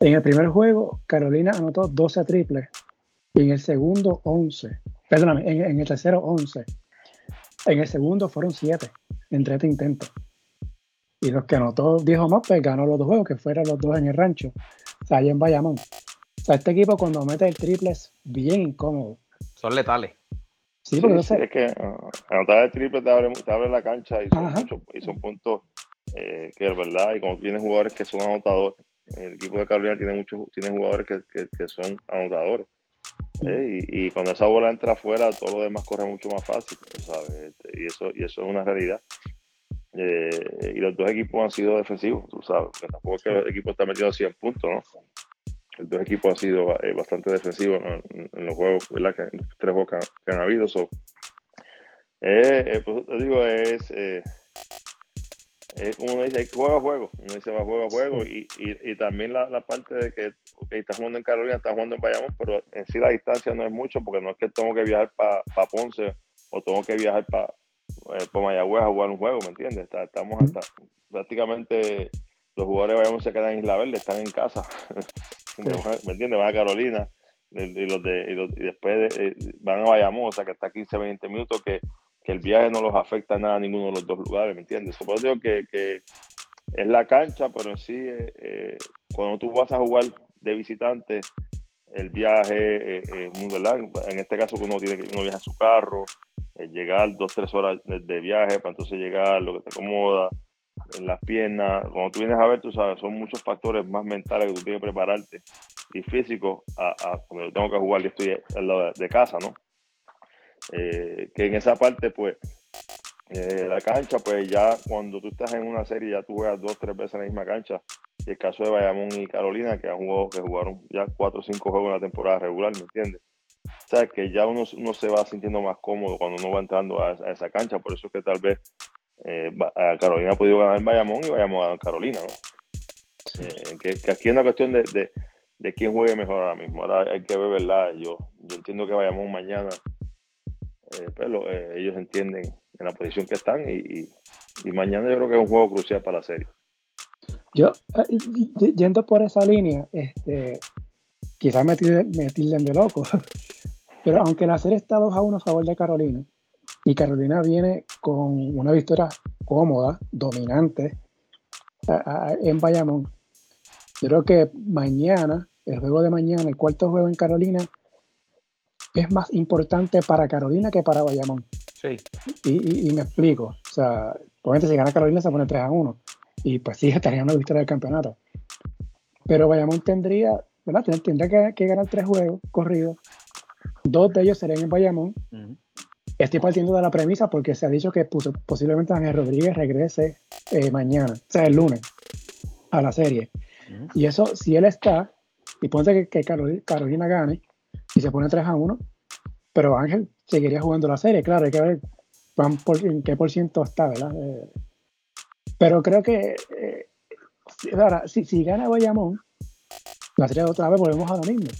En el primer juego, Carolina anotó 12 triples y en el segundo 11. Perdóname, en, el tercero 11. En el segundo fueron 7 en tres intentos. Y los que anotó Diego Mopes ganó los dos juegos, que fueron los dos en el rancho, o sea, allá en Bayamón. O sea, este equipo cuando mete el triple es bien incómodo. Son letales. Sí, porque sí, es que uh, anotar el triple te abre, te abre la cancha y son, y son puntos eh, que es verdad. Y como tienen jugadores que son anotadores, el equipo de Carolina tiene muchos tiene jugadores que, que, que son anotadores. Y, cuando esa bola entra afuera, todo lo demás corre mucho más fácil, ¿sabes? Este, y, eso, y eso es una realidad. Eh, y los dos equipos han sido defensivos, tú sabes, porque tampoco es que los equipos están metidos a 100 puntos, ¿no? Los dos equipos han sido eh, bastante defensivos en, los juegos, ¿verdad? Que, en los tres juegos que, han, habido. So. Eh, pues, te digo, es uno dice, juego a juego, uno dice va juego a juego y, y, y también la, la, parte de que okay, está jugando en Carolina, está jugando en Bayamón, pero en sí la distancia no es mucho porque no es que tengo que viajar para pa Ponce o tengo que viajar para eh, pa Mayagüez a jugar un juego, ¿me entiendes? estamos hasta prácticamente los jugadores de Bayamón se quedan en Isla Verde, están en casa, [laughs] ¿me entiendes? Van a Carolina y, los de, y, los, y después de, eh, van a Bayamón, o sea que está 15, 20 minutos que el viaje no los afecta nada a ninguno de los dos lugares, ¿me entiendes? Por digo que, es la cancha, pero en sí, eh, eh, cuando tú vas a jugar de visitante, el viaje es eh, muy largo. En este caso, uno tiene que uno viaja en su carro, llegar dos, tres horas de, viaje para entonces llegar, lo que te acomoda, en las piernas. Cuando tú vienes a ver, tú sabes, son muchos factores más mentales que tú tienes que prepararte y físicos a, a cuando tengo que jugar y estoy al lado de casa, ¿no? Eh, que en esa parte, pues, Eh, la cancha, pues ya cuando tú estás en una serie, ya tú juegas dos, tres veces en la misma cancha. Y el caso de Bayamón y Carolina, que han jugado, que jugaron ya cuatro o cinco juegos en la temporada regular, ¿me entiendes? O sea, que ya uno, uno se va sintiendo más cómodo cuando uno va entrando a, esa cancha. Por eso es que tal vez eh, Carolina ha podido ganar Bayamón y Bayamón a Carolina, ¿no? Eh, que, aquí es una cuestión de, de, de, quién juegue mejor ahora mismo. Ahora hay que ver, ¿verdad? Yo, yo entiendo que Bayamón mañana, pero ellos entienden en la posición que están y, mañana yo creo que es un juego crucial para la serie. Yo, eh, yendo por esa línea, este, quizás me, me tilden de loco, [laughs] pero aunque la serie está 2 a 1 a favor de Carolina, y Carolina viene con una victoria cómoda, dominante en Bayamón, yo creo que mañana, el juego de mañana, el cuarto juego en Carolina, es más importante para Carolina que para Bayamón. Sí. Y, me explico. O sea, obviamente si gana Carolina se pone 3 a 1. Y pues sí, [laughs] estaría una victoria del campeonato. Pero Bayamón tendría, ¿verdad? Tendría que, ganar tres juegos corridos. Dos de ellos serían en Bayamón. Estoy partiendo de la premisa porque se ha dicho que posiblemente Ángel Rodríguez regrese eh, mañana, o sea, el lunes, a la serie. Y eso, si él está, y ponte que, que Carolina gane y se pone 3 a 1, pero Ángel seguiría jugando la serie, claro, hay que ver en qué por ciento está, ¿verdad? Eh, pero creo que eh, ahora, si, si, gana Bayamón, la serie otra vez volvemos a lo mismo.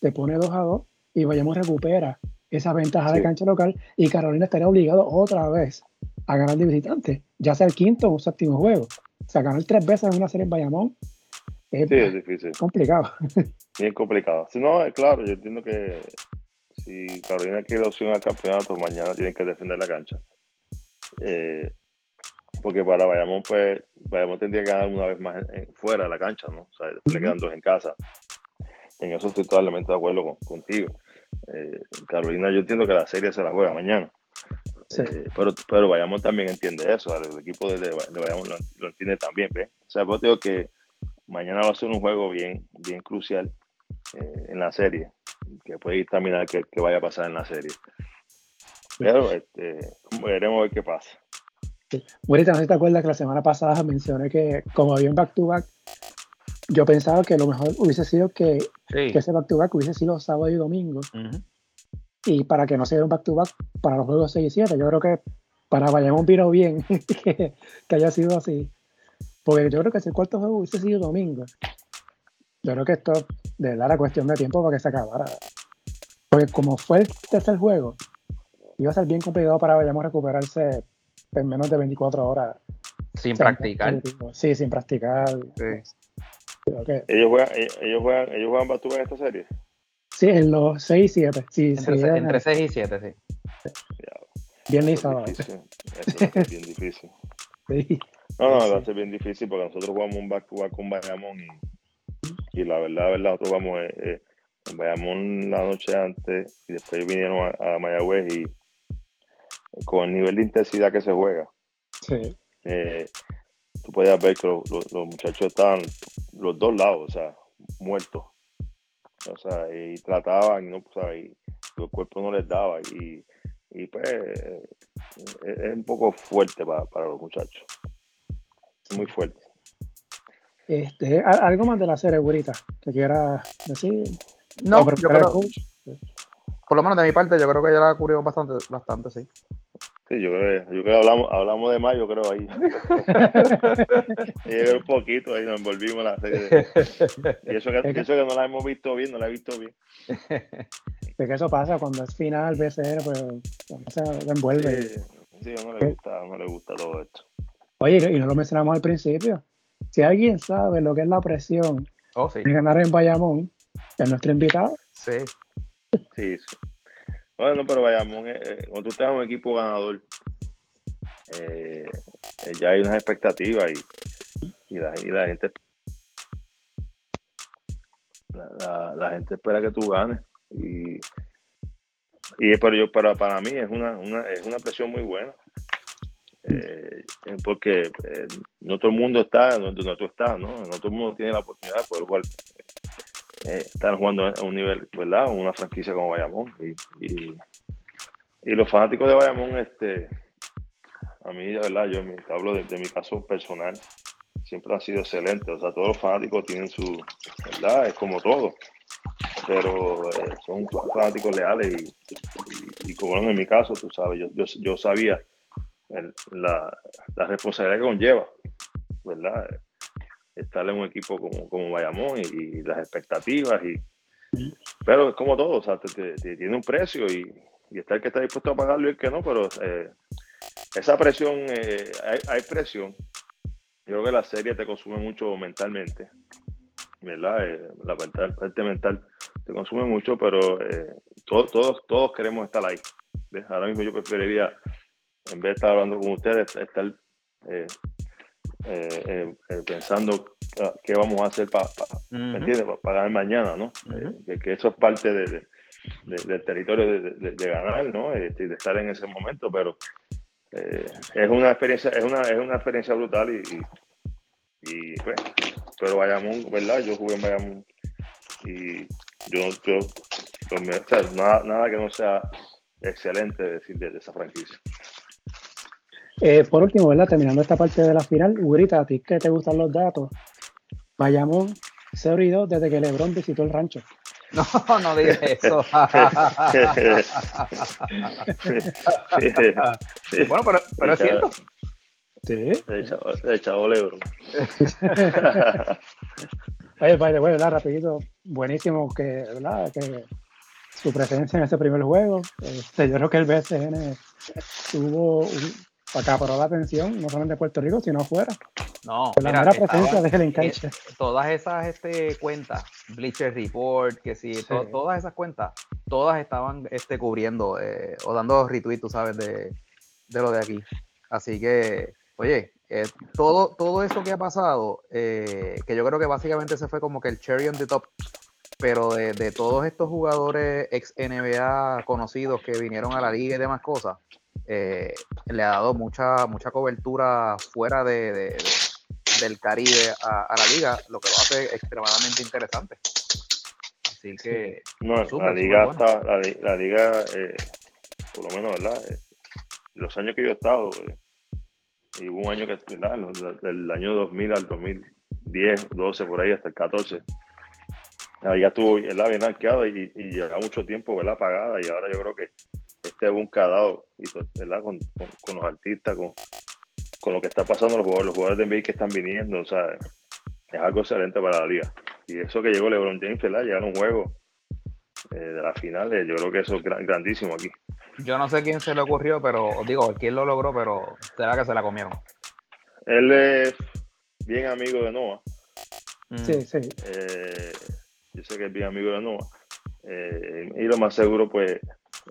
Te pone 2 a 2 y Bayamón recupera esa ventaja de cancha local y Carolina estaría obligado otra vez a ganar de visitante, ya sea el quinto o séptimo juego. O sea, ganar tres veces en una serie en Bayamón es, sí, es difícil. complicado. [laughs] Bien complicado. Si no, claro, yo entiendo que si Carolina quiere opción al campeonato, mañana tienen que defender la cancha. Eh, porque para Bayamón, pues, Bayamón tendría que ganar una vez más fuera de la cancha, ¿no? O sea, le quedan dos en casa. En eso estoy totalmente de acuerdo contigo. Eh, Carolina, yo entiendo que la serie se la juega mañana. Eh, pero, pero Bayamón también entiende eso, el equipo de, de, Bayamón lo, entiende también, ¿ves? O sea, yo digo que mañana va a ser un juego bien, bien crucial en la serie que puede examinar qué, qué vaya a pasar en la serie. Pero este, veremos ver qué pasa. Sí. No sé si te acuerdas que la semana pasada mencioné que como había un back-to-back, yo pensaba que lo mejor hubiese sido que, que ese back-to-back hubiese sido sábado y domingo. Y para que no sea un back-to-back para los juegos 6 y 7. Yo creo que para Bayamón vino bien [laughs] que, que, haya sido así. Porque yo creo que si el cuarto juego hubiese sido domingo, yo creo que esto de verdad era cuestión de tiempo para que se acabara. Porque como fue el tercer juego, iba a ser bien complicado para Bayamón recuperarse en menos de 24 horas. Sin practicar. Sí, sin practicar. ¿Ellos juegan, ellos juegan, ellos juegan en esta serie? Sí, en los 6 y 7. Sí, entre, entre 6 y 7, sí. Bien lisa. Eso es bien difícil. [laughs] sí. No, no, va a ser bien difícil porque nosotros jugamos un back to back con Bayamón y y la verdad, la verdad, nosotros vamos, eh, eh, en Bayamón la noche antes y después vinieron a, Mayagüez y con el nivel de intensidad que se juega. Eh, tú podías ver que los, muchachos estaban los dos lados, o sea, muertos. O sea, y trataban, y no, o sea, y el cuerpo no les daba. Y, y pues es, un poco fuerte para, para los muchachos. Muy fuerte. Este, algo más de la serie, güerita, que quiera decir. No, yo creo, por lo menos de mi parte, yo creo que ya la cubrió bastante, bastante, sí. Sí, yo creo, yo creo que hablamos, hablamos de más, yo creo ahí. [laughs] y un poquito ahí nos envolvimos en la serie. Y eso que, eso que no la hemos visto bien, no la he visto bien. [laughs] Es que eso pasa cuando es final, BCR, pues se envuelve. Sí, sí, a no le gusta, no le gusta todo esto. Oye, y no lo mencionamos al principio. Si alguien sabe lo que es la presión oh, de ganar en Bayamón, es nuestro invitado. Sí. Sí, Bueno, pero Bayamón, eh, eh, cuando tú estás en un equipo ganador, eh, ya hay unas expectativas y, la, gente la, gente espera que tú ganes y, y pero yo para, para mí es una, una, es una presión muy buena eh, porque eh, no todo el mundo está donde tú estás, ¿no? No todo el mundo tiene la oportunidad de poder jugar, eh, estar jugando a un nivel, ¿verdad? Una franquicia como Bayamón. Y, y, los fanáticos de Bayamón, este, a mí, verdad, yo hablo de, mi caso personal, siempre ha sido excelente. O sea, todos los fanáticos tienen su, ¿verdad? Es como todo. Pero eh, son fanáticos leales y, como en mi caso, tú sabes, yo, yo, sabía la, la, responsabilidad que conlleva, ¿verdad? Estar en un equipo como, como Bayamón y, las expectativas. y Pero es como todo, o sea, tiene un precio y, y está el que está dispuesto a pagarlo y el que no, pero eh, esa presión, eh, hay, presión. Yo creo que la serie te consume mucho mentalmente, ¿verdad? Eh, la parte, mental te consume mucho, pero todos, todos, todos queremos estar ahí. Ahora mismo yo preferiría, en vez de estar hablando con ustedes, estar pensando qué vamos a hacer para, Para ganar mañana, ¿no? que, eso es parte de del territorio de, ganar, ¿no? Este, de estar en ese momento, pero eh, es una experiencia, es una, es una experiencia brutal y, y, pues, pero Bayamón, ¿verdad? Yo jugué en Bayamón y yo, yo pues, nada, nada que no sea excelente decir de, esa franquicia. Eh, por último, ¿verdad? Terminando esta parte de la final, Ugrita, a ti que te gustan los datos, Bayamón 0 y 2 desde que LeBron visitó el rancho. No, no digas eso. bueno, pero, pero es cierto. Sí. El chavo, Lebron. [laughs] Oye, by the way, ¿verdad? Rapidito, buenísimo que, ¿verdad? que su presencia en ese primer juego. Este, yo creo que el BSN tuvo un, acaparó la atención, no solamente de Puerto Rico, sino afuera. No, la mera presencia de el eh, Todas esas este, cuentas, Bleacher Report, que sí, todas esas cuentas, todas estaban este, cubriendo eh, o dando retweet, tú sabes, de, lo de aquí. Así que, oye, eh, todo, todo eso que ha pasado, que yo creo que básicamente se fue como que el cherry on the top, pero de, de todos estos jugadores ex NBA conocidos que vinieron a la liga y demás cosas, eh, le ha dado mucha, mucha cobertura fuera de, del Caribe a, la liga, lo que lo hace extremadamente interesante. Así que. No, la, liga está, la, liga, eh, por lo menos, ¿verdad? Eh, los años que yo he estado, y hubo un año que, ¿verdad? Del año 2000 al 2010, 12, por ahí, hasta el 14. La liga estuvo bien arqueada y, y lleva mucho tiempo, ¿verdad? Pagada, y ahora yo creo que este boom que ha dado ¿verdad? Con, con, los artistas, con, con, lo que está pasando los jugadores, los jugadores de NBA que están viniendo, o sea, es algo excelente para la liga. Y eso que llegó LeBron James, ¿verdad? Llegar a un juego eh, de las finales, yo creo que eso es grandísimo aquí. Yo no sé quién se le ocurrió, pero digo, quién lo logró, pero será que se la comieron. Él es bien amigo de Noah. Mm. Sí, sí. Eh, yo sé que es bien amigo de Noah. Eh, y lo más seguro, pues,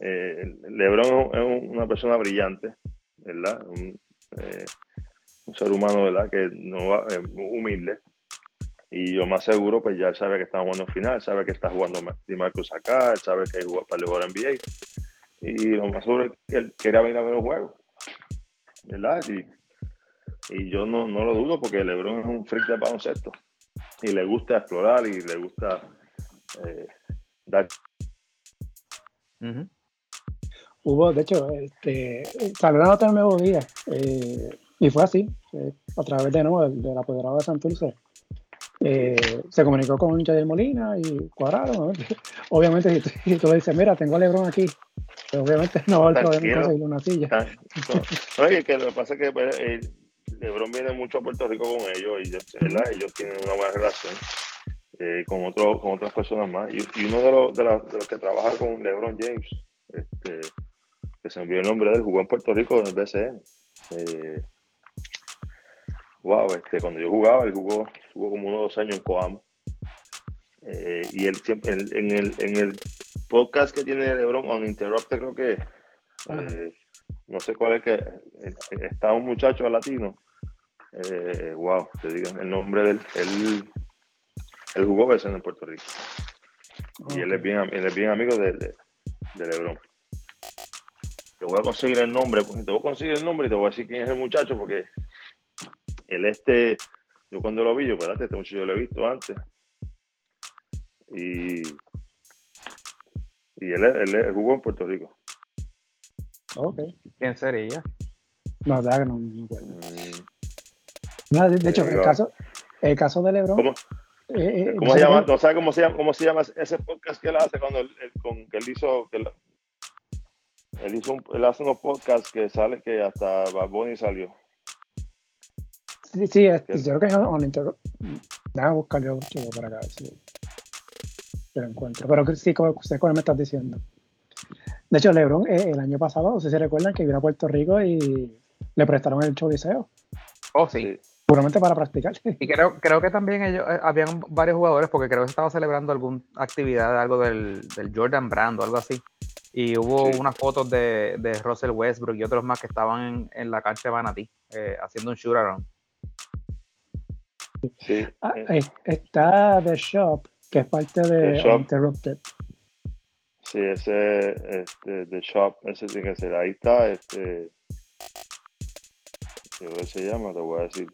eh, Lebron es una persona brillante, ¿verdad? Un, eh, ser humano, ¿verdad? Que no es humilde. Y yo más seguro, pues ya él sabe que está jugando final, sabe que está jugando Di Marcus acá, sabe que para el jugador NBA. Y lo más seguro es que él quería venir a ver un juego, ¿verdad? Y, y yo no, no, lo dudo porque LeBron es un freak de baloncesto y le gusta explorar y le gusta eh, dar Hubo, de hecho, este, salió la nota el nuevo día eh, y fue así, eh, a través de nuevo del, apoderado de Santurce. Eh, se comunicó con Javier Molina y cuadraron. [laughs] Obviamente, si tú, le dices, mira, tengo a Lebron aquí, pues obviamente no va a poder conseguir una silla. Oye, que lo que pasa es que pues, Lebron viene mucho a Puerto Rico con ellos y ellos tienen una buena relación. con, otro, con otras personas más. Y, uno de los, de, los que trabaja con LeBron James, este, que se me olvidó el nombre de él, jugó en Puerto Rico en el BCN. Eh, wow, este, cuando yo jugaba, él jugó, jugó como unos dos años en Coamo. Eh, y él siempre, en, el, en el podcast que tiene LeBron, Uninterrupted, creo que, eh, no sé cuál es que, eh, está un muchacho latino. wow, te digan el nombre de él. Él, él jugó BCN en Puerto Rico. Y él es bien, él es bien amigo de, de, de LeBron te voy a conseguir el nombre, te voy a conseguir el nombre y te voy a decir quién es el muchacho, porque el este, yo cuando lo vi, yo, espérate, este muchacho yo lo he visto antes. Y, y él, él, jugó en Puerto Rico. Ok. ¿Quién sería? No, verdad que no, me acuerdo. No, de, de hecho, el caso, el caso de LeBron. ¿Cómo, eh, eh, cómo se llama? ¿No sabe cómo se llama, cómo se llama ese podcast que él hace cuando él, él- con, que él hizo? Que él, él hizo un- él hace unos podcasts que sale que hasta Bad Bunny salió. Sí, sí, es, yo creo que es on inter... Déjame buscarlo chico, por acá, a ver si lo encuentro. Pero sí, como, sé cuál me estás diciendo. De hecho, LeBron eh, el año pasado, no sé si recuerdan que vino a Puerto Rico y le prestaron el Choliseo, Oh, sí. Sí. puramente para practicar. [laughs] Y creo, creo que también ellos, eh, habían varios jugadores, porque creo que estaba celebrando alguna actividad, algo del, del Jordan Brand o algo así. Y hubo Sí. unas fotos de, de Russell Westbrook y otros más que estaban en, en la cancha de Manatí, eh, haciendo un shoot around. Sí. Ah, eh, está The Shop, que es parte de The Shop. Interrupted. Sí, ese, este, The Shop, ese tiene que ser. Ahí está, este. ¿Qué se llama? Te voy a decir.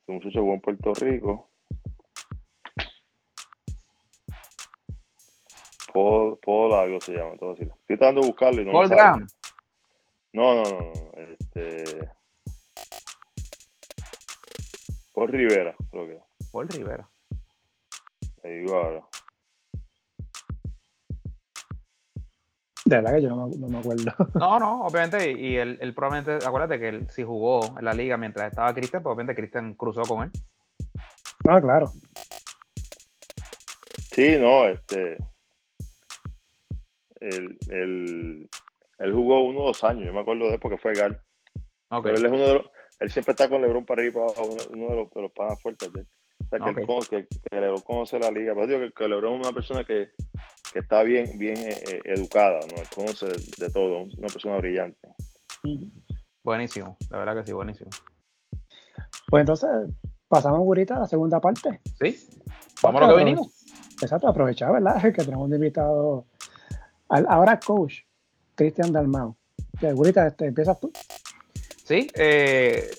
Este muchacho en Puerto Rico. Paul, Paul algo se llama, decir. Estoy tratando de buscarlo y no Paul. Graham. No, no, no, no. Este. Paul Rivera, creo que. Paul Rivera. Te digo ahora. De verdad que yo no, me- no me acuerdo. [laughs] No, no, obviamente, y él, él probablemente, acuérdate que él si jugó en la liga mientras estaba Cristian, pues obviamente Cristian cruzó con él. Ah, claro. Sí, no, este. Él, él, él jugó uno o dos años, yo me acuerdo de él porque fue Gal. Ok. Pero él es uno de los, él siempre está con Lebron para arriba, uno, uno de los, de los panas fuertes de él. O sea, que, él Ok. conoce- que, que Lebron conoce la liga. Pero digo que, que Lebron es una persona que, que está bien, bien eh, eh, educada, ¿no? Él conoce de, de todo, una persona brillante. Buenísimo, la verdad que sí, buenísimo. Pues entonces, pasamos ahorita a la segunda parte. ¿Sí? Vamos a lo que vinimos. Exacto, aprovechar, ¿verdad? [laughs] Que tenemos de invitado ahora coach, Cristian Dalmau. Que ahorita este, empiezas tú. Sí, eh,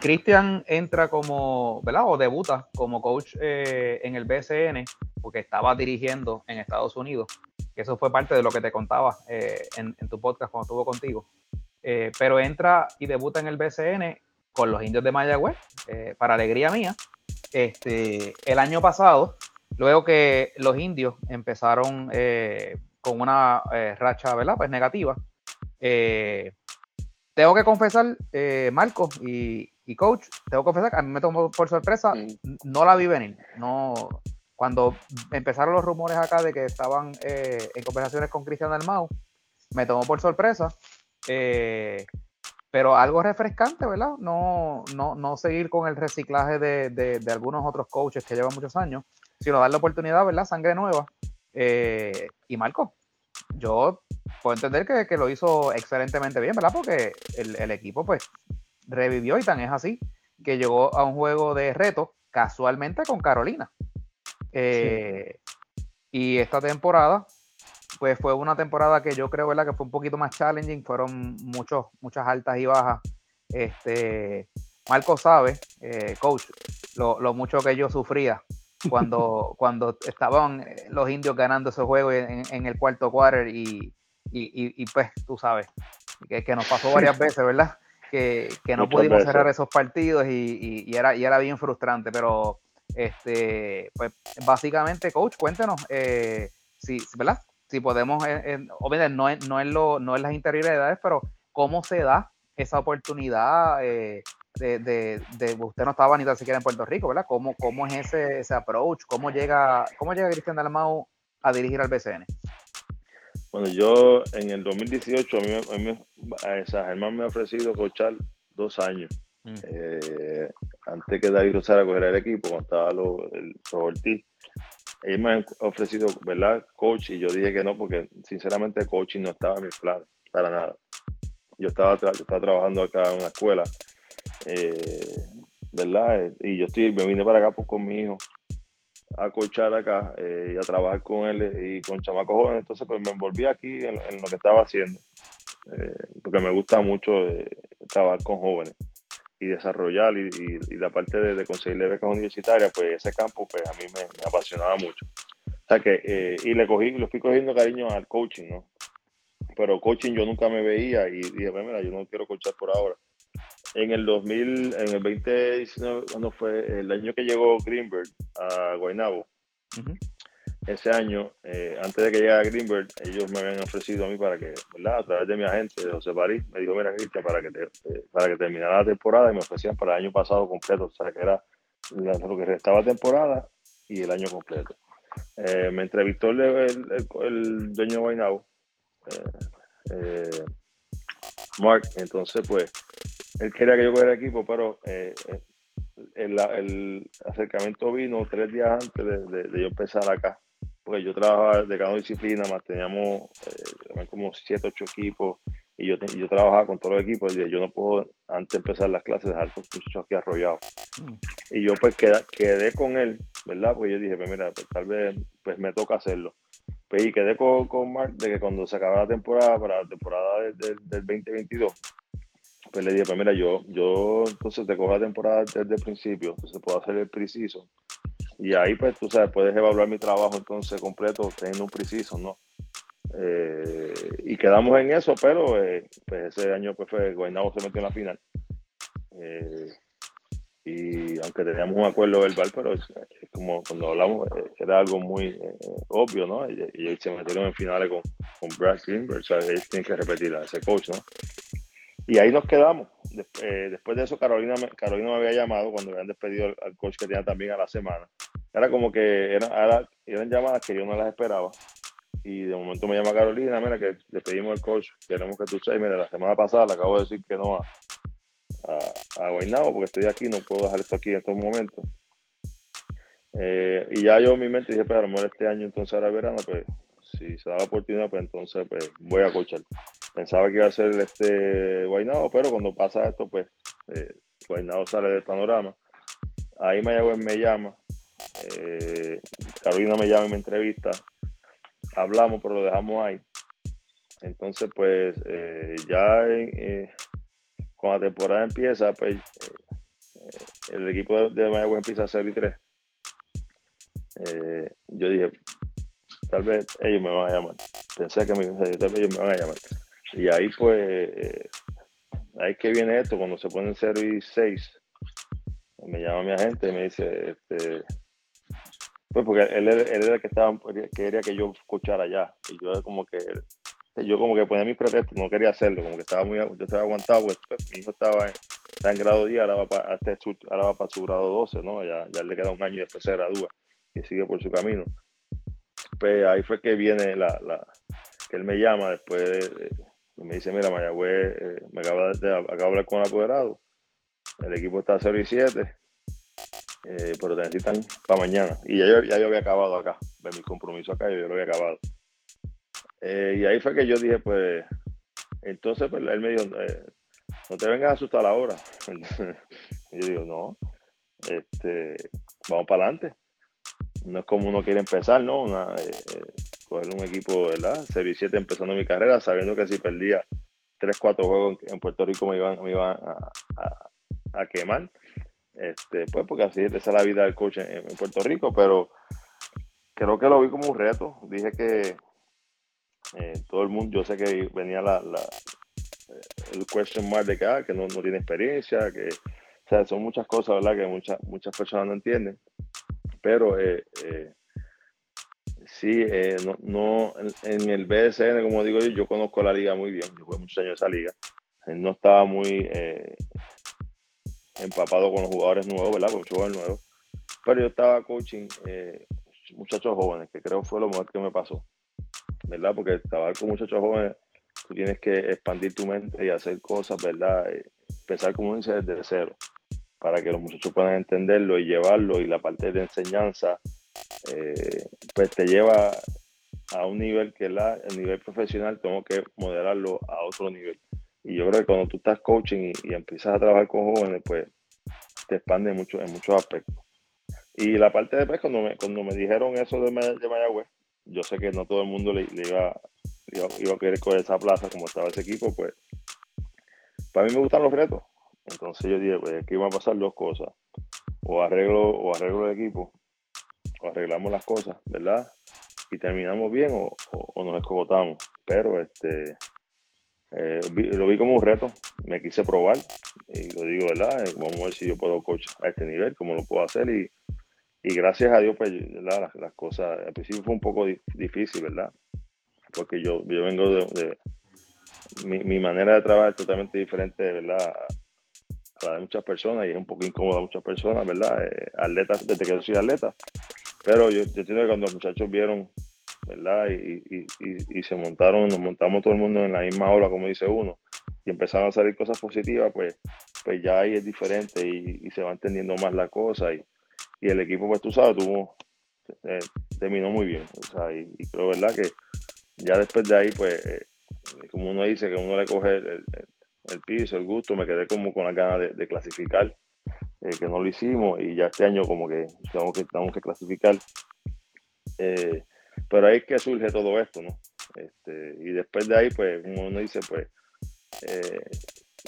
Cristian entra como, ¿verdad? O debuta como coach eh, en el BSN, porque estaba dirigiendo en Estados Unidos. Eso fue parte de lo que te contaba eh, en, tu podcast cuando estuvo contigo. Eh, pero entra y debuta en el BCN con los indios de Mayagüez, para alegría mía. Este, el año pasado, luego que los indios empezaron con una eh, racha ¿verdad? Pues negativa, eh, tengo que confesar, eh, Marco y, y coach, tengo que confesar que a mí me tomó por sorpresa, n- no la vi venir. No, cuando empezaron los rumores acá de que estaban eh, en conversaciones con Cristian Dalmau, me tomó por sorpresa. eh, pero algo refrescante, ¿verdad? No, no, no seguir con el reciclaje de, de- de algunos otros coaches que llevan muchos años, sino darle oportunidad, ¿verdad? Sangre nueva. Eh, y Marco, yo puedo entender que, lo hizo excelentemente bien, ¿verdad? Porque el, equipo, pues, revivió y tan es así que llegó a un juego de reto casualmente con Carolina. Eh, Y esta temporada, pues fue una temporada que yo creo, ¿verdad? Que fue un poquito más challenging, fueron muchos, muchas altas y bajas. Este, Marco sabe, eh, coach, lo mucho que yo sufría cuando, cuando estaban eh, los indios ganando ese juego en, en el cuarto quarter y, y, pues tú sabes, que, que nos pasó varias [laughs] veces, ¿verdad? Que, que no Muchas pudimos veces. cerrar esos partidos y, y- y era, y era bien frustrante, pero este, pues básicamente, coach, cuéntenos, eh, si, ¿verdad? Si podemos, eh, obviamente no es, no, es lo, no es las interioridades, pero cómo se da esa oportunidad eh, de, de, de- usted no estaba ni tan siquiera en Puerto Rico, ¿verdad? ¿Cómo, cómo es ese, ese approach? ¿Cómo llega, cómo llega Cristian Dalmau a dirigir al BCN? Bueno, yo en el 2018, a mí, me- a mí a esa Germán me ha ofrecido coachar dos años. Mm. Eh, antes que David Rosara cogiera el equipo, cuando estaba lo, el Ortiz, ellos me han ofrecido, ¿verdad? Coach, y yo dije que no, porque sinceramente coaching no estaba en mi plan, para nada. Yo estaba, tra- yo estaba trabajando acá en una escuela, eh, ¿verdad? Y yo estoy, me vine para acá pues, con mi hijo a coachar acá eh, y a trabajar con él y con chamacos jóvenes. Entonces, pues me envolví aquí en, lo que estaba haciendo, eh, porque me gusta mucho eh, trabajar con jóvenes y desarrollar y, la parte de, de conseguirle becas universitarias, pues ese campo pues a mí me, apasionaba mucho. O sea que, eh, y le cogí, le fui cogiendo cariño al coaching, ¿no? pero coaching yo nunca me veía y dije, pues mira, yo no quiero coachar por ahora. En el 2000, en el 2019, cuando fue el año que llegó Greenberg a Guaynabo, ese año, eh, antes de que llegara Greenberg, ellos me habían ofrecido a mí para que, ¿verdad? A través de mi agente, José París, me dijo, mira, Cristian, para que, te, eh, para que terminara la temporada y me ofrecían para el año pasado completo, o sea, que era lo que restaba temporada y el año completo. Eh, me entrevistó el, el, dueño de Guaynabo, Mark, entonces pues, él quería que yo cogiera equipo, pero el, el, acercamiento vino tres días antes de, de yo empezar acá porque yo trabajaba de cada disciplina, más teníamos eh, como siete, ocho equipos, y yo, yo trabajaba con todos los equipos, y yo no puedo, antes de empezar las clases, dejar los muchachos aquí arrollados. Mm. Y yo pues quedé, quedé, con él, ¿verdad? Porque yo dije, pues mira, pues, tal vez pues me toca hacerlo. Pues, y quedé con, con Mark de que cuando se acabara la temporada, para la temporada del, del, 2022, pues le dije, pues mira, yo, yo entonces te cojo la temporada desde el principio, entonces puedo hacer el preciso y ahí, pues, tú sabes, puedes evaluar mi trabajo entonces completo teniendo un preciso, ¿no? Eh, y quedamos en eso, pero eh, pues ese año pues fue Guaynabo se metió en la final. Eh, y aunque teníamos un acuerdo verbal, pero es, como cuando hablamos, era algo muy obvio, ¿no? Y, y, se metieron en finales con, con Brad Greenberg, o sea, ellos tienen que repetir a ese coach, ¿no? Y ahí nos quedamos. Eh, después de eso, Carolina me, Carolina me había llamado cuando habían despedido al, coach que tenía también a la semana. Era como que eran llamadas que yo no las esperaba. Y de momento me llama Carolina, mira que despedimos al coach, queremos que tú seas. Mira, la semana pasada le acabo de decir que no a, a, a porque estoy aquí, no puedo dejar esto aquí en estos momentos. Eh, y ya yo en mi mente dije, pero a lo mejor este año, entonces ahora verano, pues si se da la oportunidad, pues entonces pues, voy a coachar. Pensaba que iba a ser este Guaynado, pero cuando pasa esto, pues eh, Guaynado sale del panorama. Ahí Mayagüez me llama, eh, Carolina me llama y me entrevista, hablamos, pero lo dejamos ahí. Entonces, pues eh, ya eh, cuando la temporada empieza, pues el equipo de, Mayagüez empieza a ser y 3. yo dije, tal vez ellos me van a llamar. Pensé que me, tal vez ellos me van a llamar. Y ahí pues, eh, ahí que viene esto, cuando se ponen 0 y 6, me llama mi agente y me dice, este, pues porque él, él, era el que estaba, quería que yo escuchara allá. Y yo como que, yo como que ponía mis pretextos, no quería hacerlo, como que estaba muy, yo estaba aguantado, pues, pues mi hijo estaba en, grado 10, ahora va, para, este ahora va para su grado 12, ¿no? Ya, ya le queda un año y después se gradúa y sigue por su camino. Pues ahí fue que viene la, la que él me llama después de, me dice, mira, Mayagüez, eh, me acaba de, acabo de hablar con el apoderado, el equipo está 0 y 7, eh, pero te necesitan para mañana. Y ya yo, ya yo había acabado acá, de mi compromiso acá, yo, yo lo había acabado. Eh, y ahí fue que yo dije, pues, entonces pues, él me dijo, no te vengas a asustar ahora. [laughs] y yo digo, no, este, vamos para adelante. No es como uno quiere empezar, ¿no? Una, coger un equipo, ¿verdad? Serie 7 empezando mi carrera, sabiendo que si perdía 3, 4 juegos en Puerto Rico me iban, me iban a, quemar. Este, pues porque así esa es la vida del coach en, Puerto Rico, pero creo que lo vi como un reto. Dije que eh, todo el mundo, yo sé que venía la, la el question mark de que, ah, que no, no, tiene experiencia, que o sea, son muchas cosas, ¿verdad? Que muchas, muchas personas no entienden. Pero eh, eh, Sí, eh, no, no en, el BSN, como digo yo, yo conozco la liga muy bien, yo jugué muchos años esa liga. Eh, no estaba muy eh, empapado con los jugadores nuevos, ¿verdad? Con los jugadores nuevos. Pero yo estaba coaching muchachos jóvenes, que creo fue lo mejor que me pasó, ¿verdad? Porque trabajar con muchachos jóvenes, tú tienes que expandir tu mente y hacer cosas, ¿verdad? Empezar, como dice, desde cero, para que los muchachos puedan entenderlo y llevarlo y la parte de enseñanza eh, pues te lleva a un nivel que la, el nivel profesional tengo que moderarlo a otro nivel. Y yo creo que cuando tú estás coaching y, empiezas a trabajar con jóvenes, pues te expande mucho, en muchos aspectos. Y la parte de pues, cuando me, cuando me dijeron eso de, de Mayagüez, yo sé que no todo el mundo le, iba, iba, a querer coger esa plaza como estaba ese equipo, pues para mí me gustan los retos. Entonces yo dije, pues aquí van a pasar dos cosas. O arreglo, o arreglo el equipo, o arreglamos las cosas, ¿verdad? Y terminamos bien o, nos escogotamos. pero este eh, lo vi como un reto, me quise probar y lo digo, ¿verdad? Eh, vamos a ver si yo puedo coach a este nivel, cómo lo puedo hacer y, y gracias a Dios, pues Las, cosas, al principio fue un poco difícil, ¿verdad? Porque yo, yo vengo de, mi, mi, manera de trabajar es totalmente diferente, ¿verdad? A la de muchas personas y es un poco incómoda a muchas personas, ¿verdad? Eh, atletas, desde que yo soy atleta. Pero yo, yo entiendo que cuando los muchachos vieron ¿verdad? Y, y, y, se montaron, nos montamos todo el mundo en la misma ola, como dice uno, y empezaron a salir cosas positivas, pues, pues ya ahí es diferente y, se va entendiendo más la cosa. Y, el equipo, pues tú sabes, tuvo, eh, terminó muy bien. O sea, y, creo, ¿verdad? Que ya después de ahí, pues, eh, como uno dice, que uno le coge el, piso, el gusto, me quedé como con la ganas de, clasificar, eh, que no lo hicimos, y ya este año como que tenemos que, tenemos que clasificar. Eh, pero ahí es que surge todo esto, ¿no? Este, y después de ahí, pues, como uno dice, pues,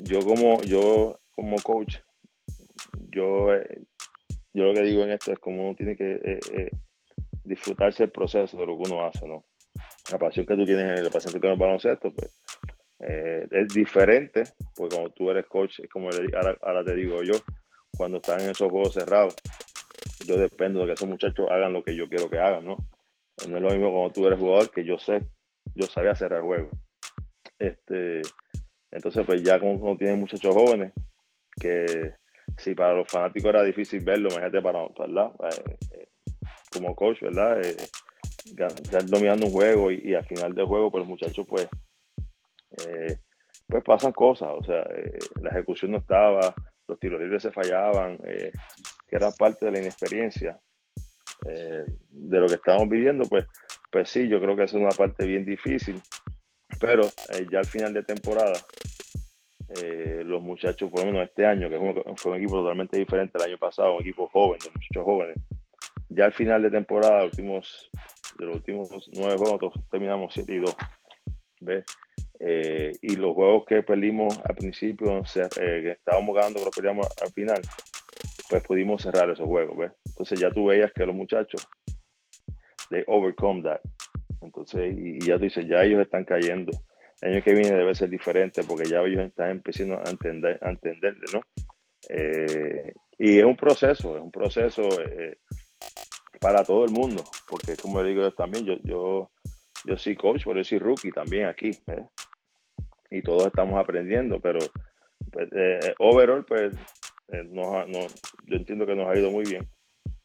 yo como, yo como coach, yo, yo lo que digo en esto es como uno tiene que eh, disfrutarse el proceso de lo que uno hace, ¿no? La pasión que tú tienes en la pasión que tienes en el baloncesto, pues, es diferente, porque cuando tú eres coach, es como ahora, te digo yo, cuando están en esos juegos cerrados, yo dependo de que esos muchachos hagan lo que yo quiero que hagan, ¿no? No es lo mismo cuando tú eres jugador que yo sé, yo sabía cerrar el juego. Este, entonces, pues ya como, tienen muchachos jóvenes, que si para los fanáticos era difícil verlo, imagínate para, ¿verdad? Eh, eh, como coach, ¿verdad? Eh, dominando un juego y, al final del juego, pues los muchachos, pues, pues pasan cosas, o sea, la ejecución no estaba, los tiros libres se fallaban, que era parte de la inexperiencia. Eh, de lo que estamos viviendo, pues, pues sí, yo creo que es una parte bien difícil, pero eh, ya al final de temporada, eh, los muchachos, por lo menos este año, que fue un, equipo totalmente diferente al año pasado, un equipo joven, de muchachos jóvenes, ya al final de temporada, últimos, de los últimos nueve juegos, terminamos 7 y 2. ¿ves? y los juegos que perdimos al principio, que estábamos ganando, pero perdíamos al final, pues pudimos cerrar esos juegos, ¿ves? Entonces ya tú veías que los muchachos, they overcome that. Entonces, y, ya tú dices, ya ellos están cayendo. El año que viene debe ser diferente porque ya ellos están empezando a entender, a entenderle, ¿no? Eh, y es un proceso, es un proceso eh, para todo el mundo, porque como digo yo también, yo, yo, yo soy coach, pero yo soy rookie también aquí, ¿ves? y todos estamos aprendiendo, pero pues, eh, overall, pues eh, no, yo entiendo que nos ha ido muy bien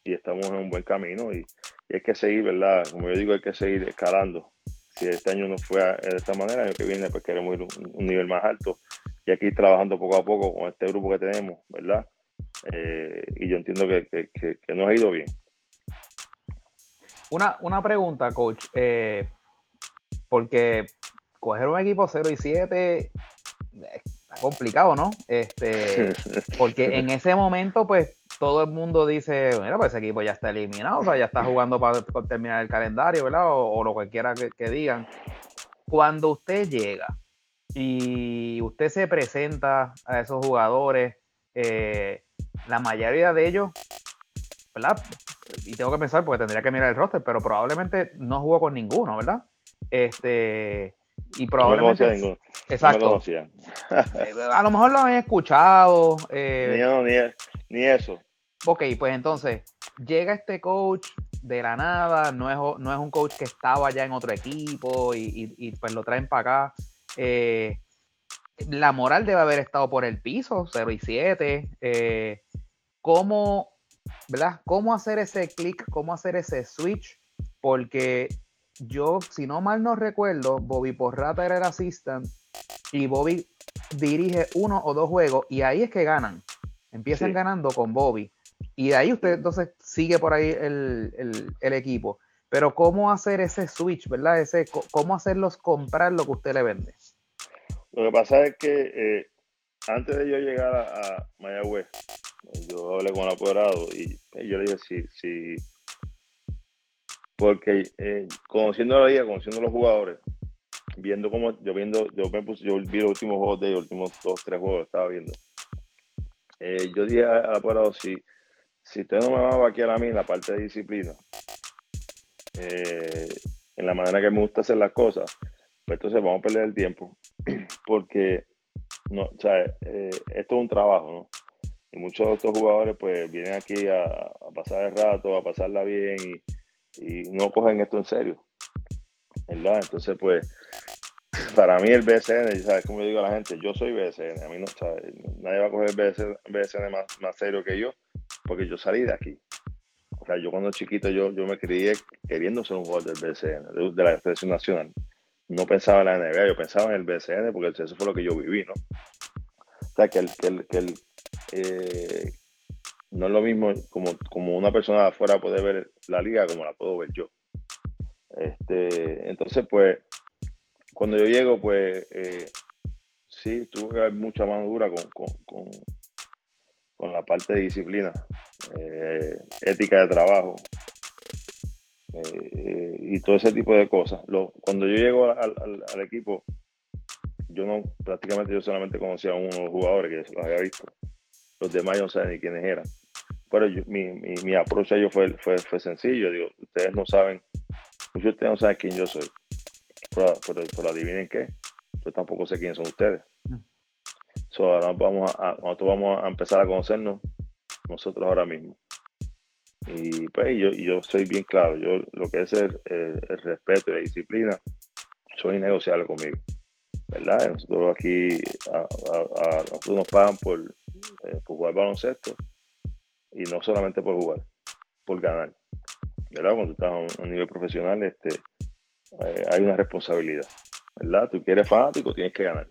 y estamos en un buen camino y, hay que seguir, ¿verdad? Como yo digo, hay que seguir escalando. Si este año no fue de esta manera, el que viene pues queremos ir un, un nivel más alto y aquí trabajando poco a poco con este grupo que tenemos, ¿verdad? Eh, y yo entiendo que, que, nos ha ido bien. Una, una pregunta, coach, eh, porque coger un equipo 0 y 7 complicado, ¿no? Este, porque en ese momento, pues, todo el mundo dice, mira, pues ese equipo ya está eliminado, o sea, ya está jugando para, terminar el calendario, ¿verdad? O, lo que quiera que, digan. Cuando usted llega y usted se presenta a esos jugadores, eh, la mayoría de ellos, ¿verdad? Y tengo que pensar porque tendría que mirar el roster, pero probablemente no jugó con ninguno, ¿verdad? Este, y probablemente. exacto. Eh, a lo mejor lo han escuchado. Eh, ni, ni, eso. Ok, pues entonces, llega este coach de la nada, no es, no es un coach que estaba ya en otro equipo y, pues lo traen para acá. Eh, la moral debe haber estado por el piso, 0 y 7. ¿cómo, ¿verdad? ¿Cómo hacer ese clic? ¿Cómo hacer ese switch? Porque yo, si no mal no recuerdo, Bobby Porrata era el assistant y Bobby dirige uno o dos juegos y ahí es que ganan. Empiezan ganando con Bobby. Y de ahí usted entonces sigue por ahí el, equipo. Pero cómo hacer ese switch, ¿verdad? Ese, cómo hacerlos comprar lo que usted le vende. Lo que pasa es que eh, antes de yo llegar a, Mayagüez, yo hablé con el apoderado y, yo le dije si, si porque eh, conociendo la liga, conociendo los jugadores, viendo cómo, yo viendo, yo me puse, yo vi los últimos juegos de ellos, los últimos dos, tres juegos estaba viendo. Eh, yo dije al apurado, si, si usted no me va a vaquear a mí en la parte de disciplina, eh, en la manera que me gusta hacer las cosas, Pues entonces vamos a perder el tiempo [clears throat] porque no, o sea, esto es un trabajo, ¿no? Y muchos de estos jugadores pues vienen aquí a, pasar el rato, a pasarla bien y, y, no cogen esto en serio. Entonces pues para mí el BSN, ¿sabes? Como yo digo a la gente, yo soy BSN, a mí no, ¿sabes? Nadie va a coger el BSN, más, más serio que yo porque yo salí de aquí. O sea, yo cuando chiquito yo, yo me crié queriendo ser un jugador del BSN, de, la Selección Nacional. No pensaba en la NBA, yo pensaba en el BSN porque eso fue lo que yo viví, ¿no? O sea, que el, que el, eh, no es lo mismo como, como una persona de afuera puede ver la liga como la puedo ver yo. Este, entonces, pues, cuando yo llego, pues, eh, sí, tuve que haber mucha mano dura con, con, con la parte de disciplina, eh, ética de trabajo eh, y todo ese tipo de cosas. cuando yo llego al, equipo, yo no, prácticamente yo solamente conocía a unos jugadores que se los había visto. Los demás yo no sabía ni quiénes eran. Pero mi, mi, mi approach a ellos fue, fue, fue sencillo. Digo, ustedes no saben, muchos de ustedes no saben quién yo soy. Pero, pero adivinen qué, yo tampoco sé quiénes son ustedes. So, ahora vamos a, nosotros vamos a empezar a conocernos nosotros ahora mismo. Y pues yo, yo soy bien claro, yo lo que es el, respeto y la disciplina, soy innegociable conmigo. ¿Verdad? Nosotros aquí, a, nosotros nos pagan por, eh, por jugar baloncesto y no solamente por jugar, por ganar. ¿Verdad? Cuando estás a un, nivel profesional, este, eh, hay una responsabilidad. ¿Verdad? Tú quieres fanático, tienes que ganar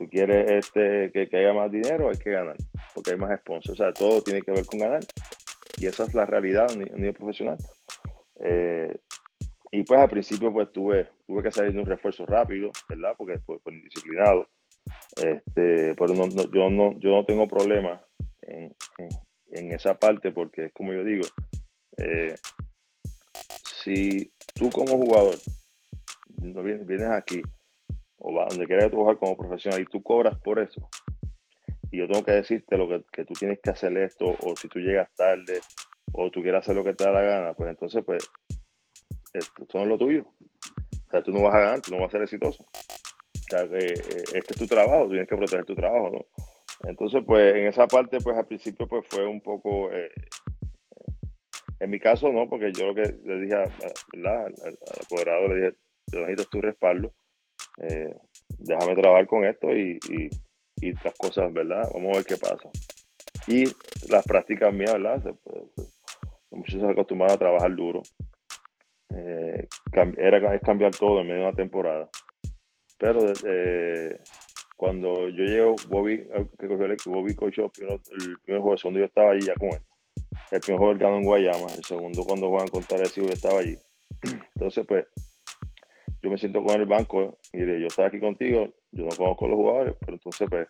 tú quieres este, que, haya más dinero, hay que ganar, porque hay más sponsors. O sea, todo tiene que ver con ganar. Y esa es la realidad a nivel profesional. Eh, y pues al principio pues tuve, tuve que salir de un refuerzo rápido, ¿verdad? Porque después pues, indisciplinado. Este, pero no, yo, no, yo no tengo problema en, esa parte porque es como yo digo, eh, si tú como jugador vienes aquí o va donde quieras trabajar como profesional y tú cobras por eso, y yo tengo que decirte lo que, que, tú tienes que hacer esto, o si tú llegas tarde, o tú quieres hacer lo que te da la gana, pues entonces, pues, esto, no es lo tuyo. O sea, tú no vas a ganar, tú no vas a ser exitoso. O sea, eh, este es tu trabajo, tienes que proteger tu trabajo, ¿no? Entonces, pues, en esa parte, pues, al principio, pues, fue un poco... Eh, en mi caso, no, porque yo lo que le dije al, apoderado, le dije, yo necesito tu respaldo eh, déjame trabajar con esto y, y, las cosas, ¿verdad? Vamos a ver qué pasa. Y las prácticas mías, ¿verdad? muchos se acostumbraron a trabajar duro. Eh, era es cambiar todo en medio de una temporada. Pero eh, cuando yo llego, Bobby, que cogió el equipo, Bobby el primer, el primer juego, segundo yo estaba allí ya con él. El primer juego ganó en Guayama, el segundo cuando juegan contra el yo estaba allí. [clears throat] Entonces, pues, yo me siento con el banco y yo estaba aquí contigo, yo no conozco los jugadores, pero entonces pues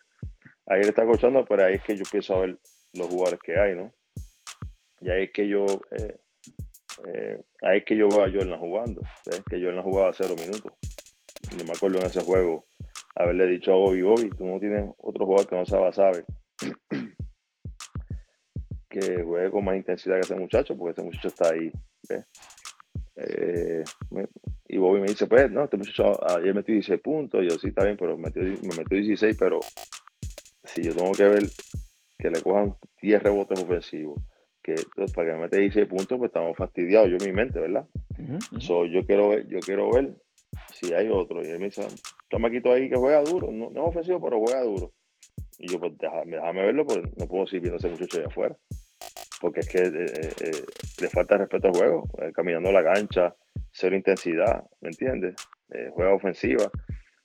ahí él está coachando, pero ahí es que yo empiezo a ver los jugadores que hay, ¿no? Y ahí es que yo, eh, eh, ahí es que yo veo a Jordan jugando, ¿ves? que Jordan jugaba cero minutos. Yo me acuerdo en ese juego haberle dicho a Bobby, Bobby, tú no tienes otro jugador que no sabe, sabe [clears throat] que juegue con más intensidad que ese muchacho, porque ese muchacho está ahí, ¿ves? Eh, y Bobby me dice, pues, no, este muchacho ayer metió 16 puntos. Y yo, sí, está bien, pero me metió 16, pero si yo tengo que ver que le cojan 10 rebotes ofensivos, que pues, para que me mete 16 puntos, pues estamos fastidiados, yo en mi mente, ¿verdad? yo quiero ver, yo quiero ver si hay otro. Y él me dice, maquito ahí que juega duro, no, es ofensivo, pero juega duro. Y yo, pues déjame, verlo, porque no puedo seguir viendo a ese muchacho allá afuera. Porque es que eh, eh, eh, le falta respeto al juego, caminando la cancha, cero intensidad, ¿me entiendes? Juega ofensiva.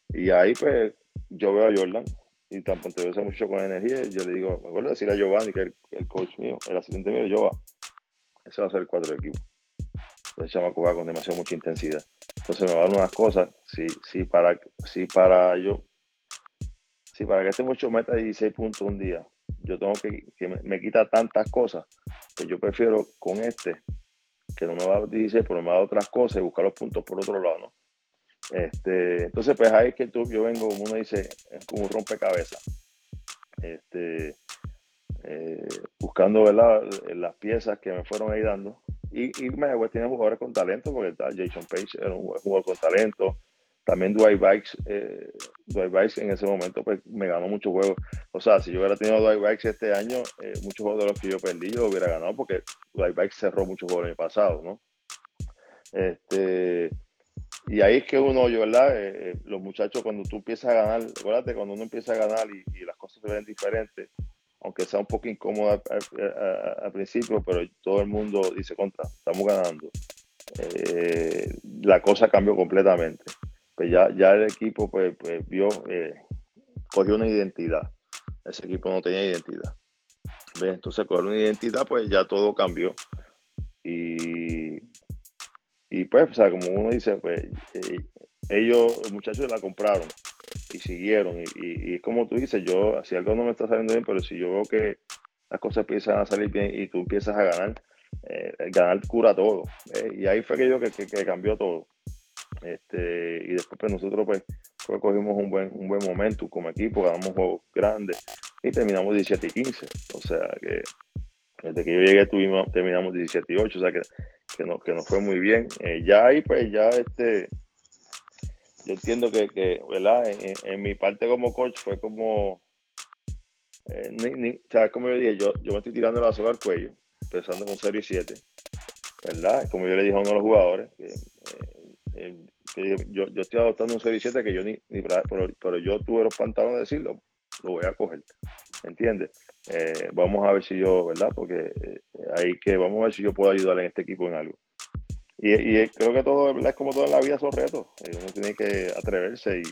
Y ahí pues yo veo a Jordan y tan te veo mucho con energía. yo le digo, me acuerdo de decirle a Giovanni, que es el, coach mío, el asistente mío, va, ese va a ser el cuatro de equipo. Entonces llama juega con demasiado mucha intensidad. Entonces me van unas cosas, si, si para, si para yo, si para que este mucho meta 16 puntos un día, yo tengo que, me, me, quita tantas cosas, que yo prefiero con este que no me va a dar 16, pero me va a otras cosas y buscar los puntos por otro lado, ¿no? Este, entonces, pues ahí es que tú, yo vengo, como uno dice, es como un rompecabezas. Este, eh, buscando ¿verdad? las piezas que me fueron ahí dando. Y, y Mayagüez tiene jugadores con talento, porque está Jason Page era un jugador con talento. también Dwight Bikes, eh, Dwight Bikes en ese momento pues me ganó muchos juegos. O sea, si yo hubiera tenido Dwight Bikes este año, eh, muchos juegos de los que yo perdí yo hubiera ganado porque Dwight Bikes cerró muchos juegos en el pasado, ¿no? Este, y ahí es que uno, yo, ¿verdad? Eh, los muchachos cuando tú empiezas a ganar, acuérdate, cuando uno empieza a ganar y las cosas se ven diferentes, aunque sea un poco incómodo al principio, pero todo el mundo dice contra, estamos ganando. la cosa cambió completamente pues ya, ya el equipo pues, pues vio, eh, cogió una identidad. Ese equipo no tenía identidad. Entonces, con una identidad, pues ya todo cambió. Y, y pues, o sea, como uno dice, pues eh, ellos, los muchachos la compraron y siguieron. Y, y, como tú dices, yo, si algo no me está saliendo bien, pero si yo veo que las cosas empiezan a salir bien y tú empiezas a ganar, eh, ganar cura todo. y ahí fue que yo que, que cambió todo. Este, y después pues, nosotros pues, cogimos un buen, un buen momento como equipo, ganamos juegos grandes y terminamos 17 y 15. O sea que desde que yo llegué tuvimos, terminamos 17 y 8, o sea que, que, no, que nos fue muy bien. Eh, ya ahí pues ya este, yo entiendo que, que ¿verdad? En, mi parte como coach fue como, eh, ni, como yo dije, yo, yo me estoy tirando la soga al cuello, empezando con 0 y 7, ¿verdad? Como yo le dije a uno de los jugadores, que, eh, yo, yo estoy adoptando un 6-7 que yo ni, ni pero, pero, yo tuve los pantalones de decirlo, lo voy a coger. ¿Entiendes? Eh, vamos a ver si yo, ¿verdad? Porque eh, ahí que vamos a ver si yo puedo ayudar en este equipo en algo. Y, y creo que todo. Es como toda la vida son retos. Eh, uno tiene que atreverse y,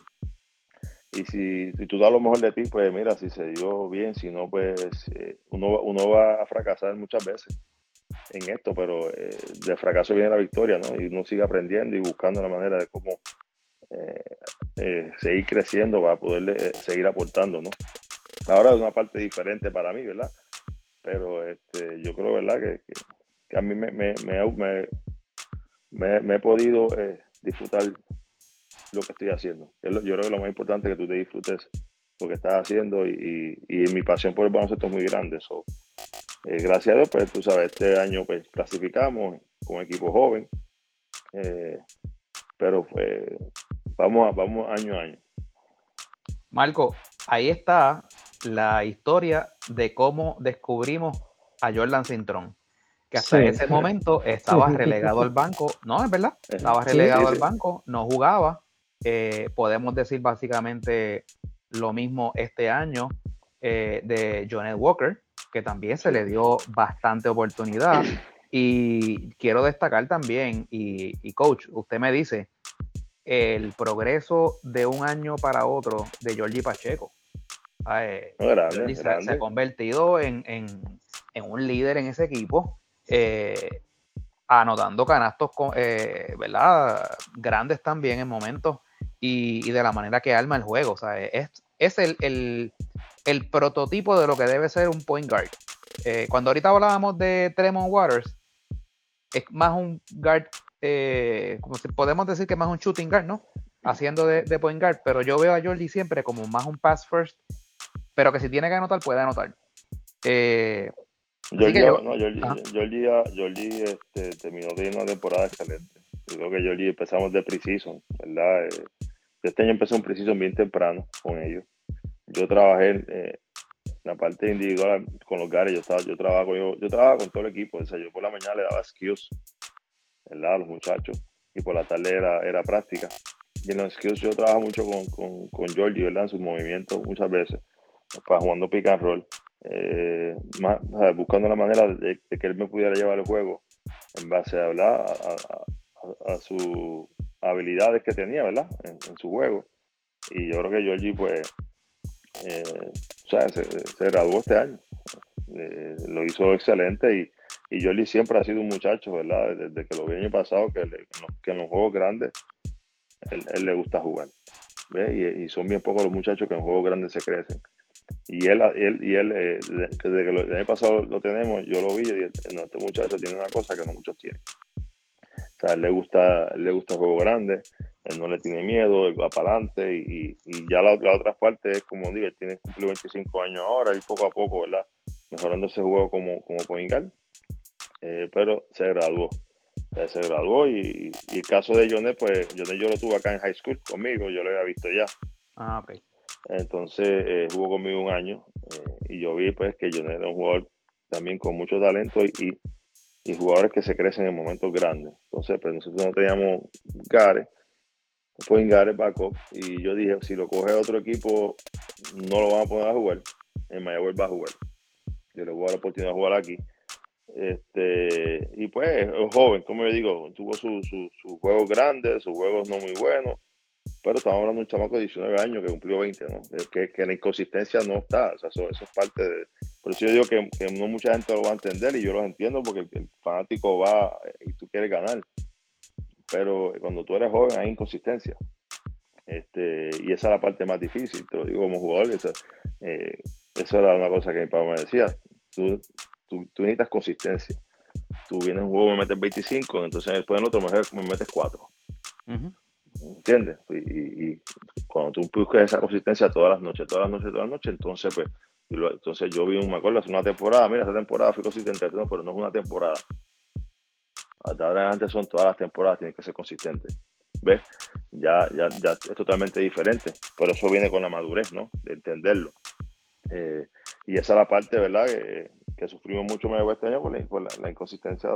si, tú das lo mejor de ti, pues mira, si se dio bien, si no, pues uno, uno va a fracasar muchas veces en esto, pero eh, de fracaso viene la victoria, ¿no? Y uno sigue aprendiendo y buscando la manera de cómo eh, eh, seguir creciendo para poder seguir aportando, ¿no? Ahora es una parte diferente para mí, ¿verdad? Pero este, yo creo, ¿verdad? Que, a mí me, me, me he podido disfrutar lo que estoy haciendo. Yo creo que lo más importante es que tú te disfrutes lo que estás haciendo y, mi pasión por el baloncesto es muy grande. So, eh, gracias a Dios, pues tú sabes, este año pues clasificamos con equipo joven, eh, pero pues vamos, a, vamos año a año. Marco, ahí está la historia de cómo descubrimos a Jordan Cintrón, que hasta ese momento estaba relegado al banco, no, es verdad, estaba relegado al banco, no jugaba, eh, podemos decir básicamente lo mismo este año de Jonet Walker, que también se le dio bastante oportunidad. Y quiero destacar también, y, coach, usted me dice, el progreso de un año para otro de Georgie Pacheco. Eh, se, ha convertido en, un líder en ese equipo, eh, anotando canastos eh, ¿verdad? grandes también en momentos y, de la manera que arma el juego. O sea, es, el, el prototipo de lo que debe ser un point guard. Eh, cuando ahorita hablábamos de Tremont Waters, es más un guard, como podemos decir que más un shooting guard, ¿no? Haciendo de, point guard, pero yo veo a Jordi siempre como más un pass first, pero que si tiene que anotar, puede anotar. Jordi, este, terminó de una temporada excelente. Yo creo que Jordi empezamos de precision, ¿verdad? Eh, este año empezó un precision bien temprano con ellos yo trabajé eh, en la parte individual con los gares, yo, estaba, yo, trabajo, yo, yo trabajaba con todo el equipo, o sea, yo por la mañana le daba skills ¿verdad? a los muchachos y por la tarde era, era práctica. Y en los skills yo trabajo mucho con, con, con Georgie, ¿verdad? En sus movimientos muchas veces, para jugando pick and roll, eh, buscando la manera de, que él me pudiera llevar el juego en base a, ¿verdad? a, sus habilidades que tenía, ¿verdad? En, su juego. Y yo creo que Georgie, pues, eh, se, graduó este año. Eh, lo hizo excelente y, y Jolly siempre ha sido un muchacho, ¿verdad? Desde que lo vi el año pasado, que, en los juegos grandes él, le gusta jugar. Y, son bien pocos los muchachos que en juegos grandes se crecen. Y él, él, y él eh, desde que el año pasado lo tenemos, yo lo vi y este muchacho tiene una cosa que no muchos tienen. O sea, él le gusta, le gusta el juego grande, él no le tiene miedo, él va para adelante y, y, ya la, la, otra parte es como digo, él tiene cumplido 25 años ahora y poco a poco, ¿verdad? Mejorando ese juego como, como eh, pero se graduó. se graduó y, el caso de Jonet, pues Jonet yo lo tuve acá en high school conmigo, yo lo había visto ya. Ah, ok. Entonces eh, jugó conmigo un año eh, y yo vi pues que Jonet era un jugador también con mucho talento y, y, jugadores que se crecen en momentos grandes. Entonces, pues nosotros no teníamos Gare, fue en Gare backup y yo dije, si lo coge otro equipo, no lo van a poner a jugar, en Mayagüez va a jugar. Yo le voy a dar la oportunidad de jugar aquí este, y pues es joven, como yo digo, tuvo sus su, juegos grandes, sus juegos no muy buenos, pero estamos hablando de un chamaco de 19 años que cumplió 20, ¿no? Que, que la inconsistencia no está, o sea, eso, es parte de... Por eso yo digo que, que, no mucha gente lo va a entender y yo lo entiendo porque el, fanático va y tú quieres ganar, pero cuando tú eres joven hay inconsistencia. Este, y esa es la parte más difícil, te lo digo como jugador, esa, eh, eso era una cosa que mi papá me decía, tú tú, necesitas consistencia. Tú vienes un juego, me metes 25, entonces después en otro me metes 4. ¿Entiendes? Y, cuando tú buscas esa consistencia todas las noches, todas las noches, todas las noches, entonces pues, entonces yo vi, me acuerdo, hace una temporada, mira, esa temporada fui consistente, pero no es una temporada. Hasta adelante son todas las temporadas, tienes que ser consistente. ¿Ves? Ya, ya, es totalmente diferente. Por eso viene con la madurez, ¿no? De entenderlo. Eh, y esa es la parte, ¿verdad? Que, sufrimos mucho más este año por, la, inconsistencia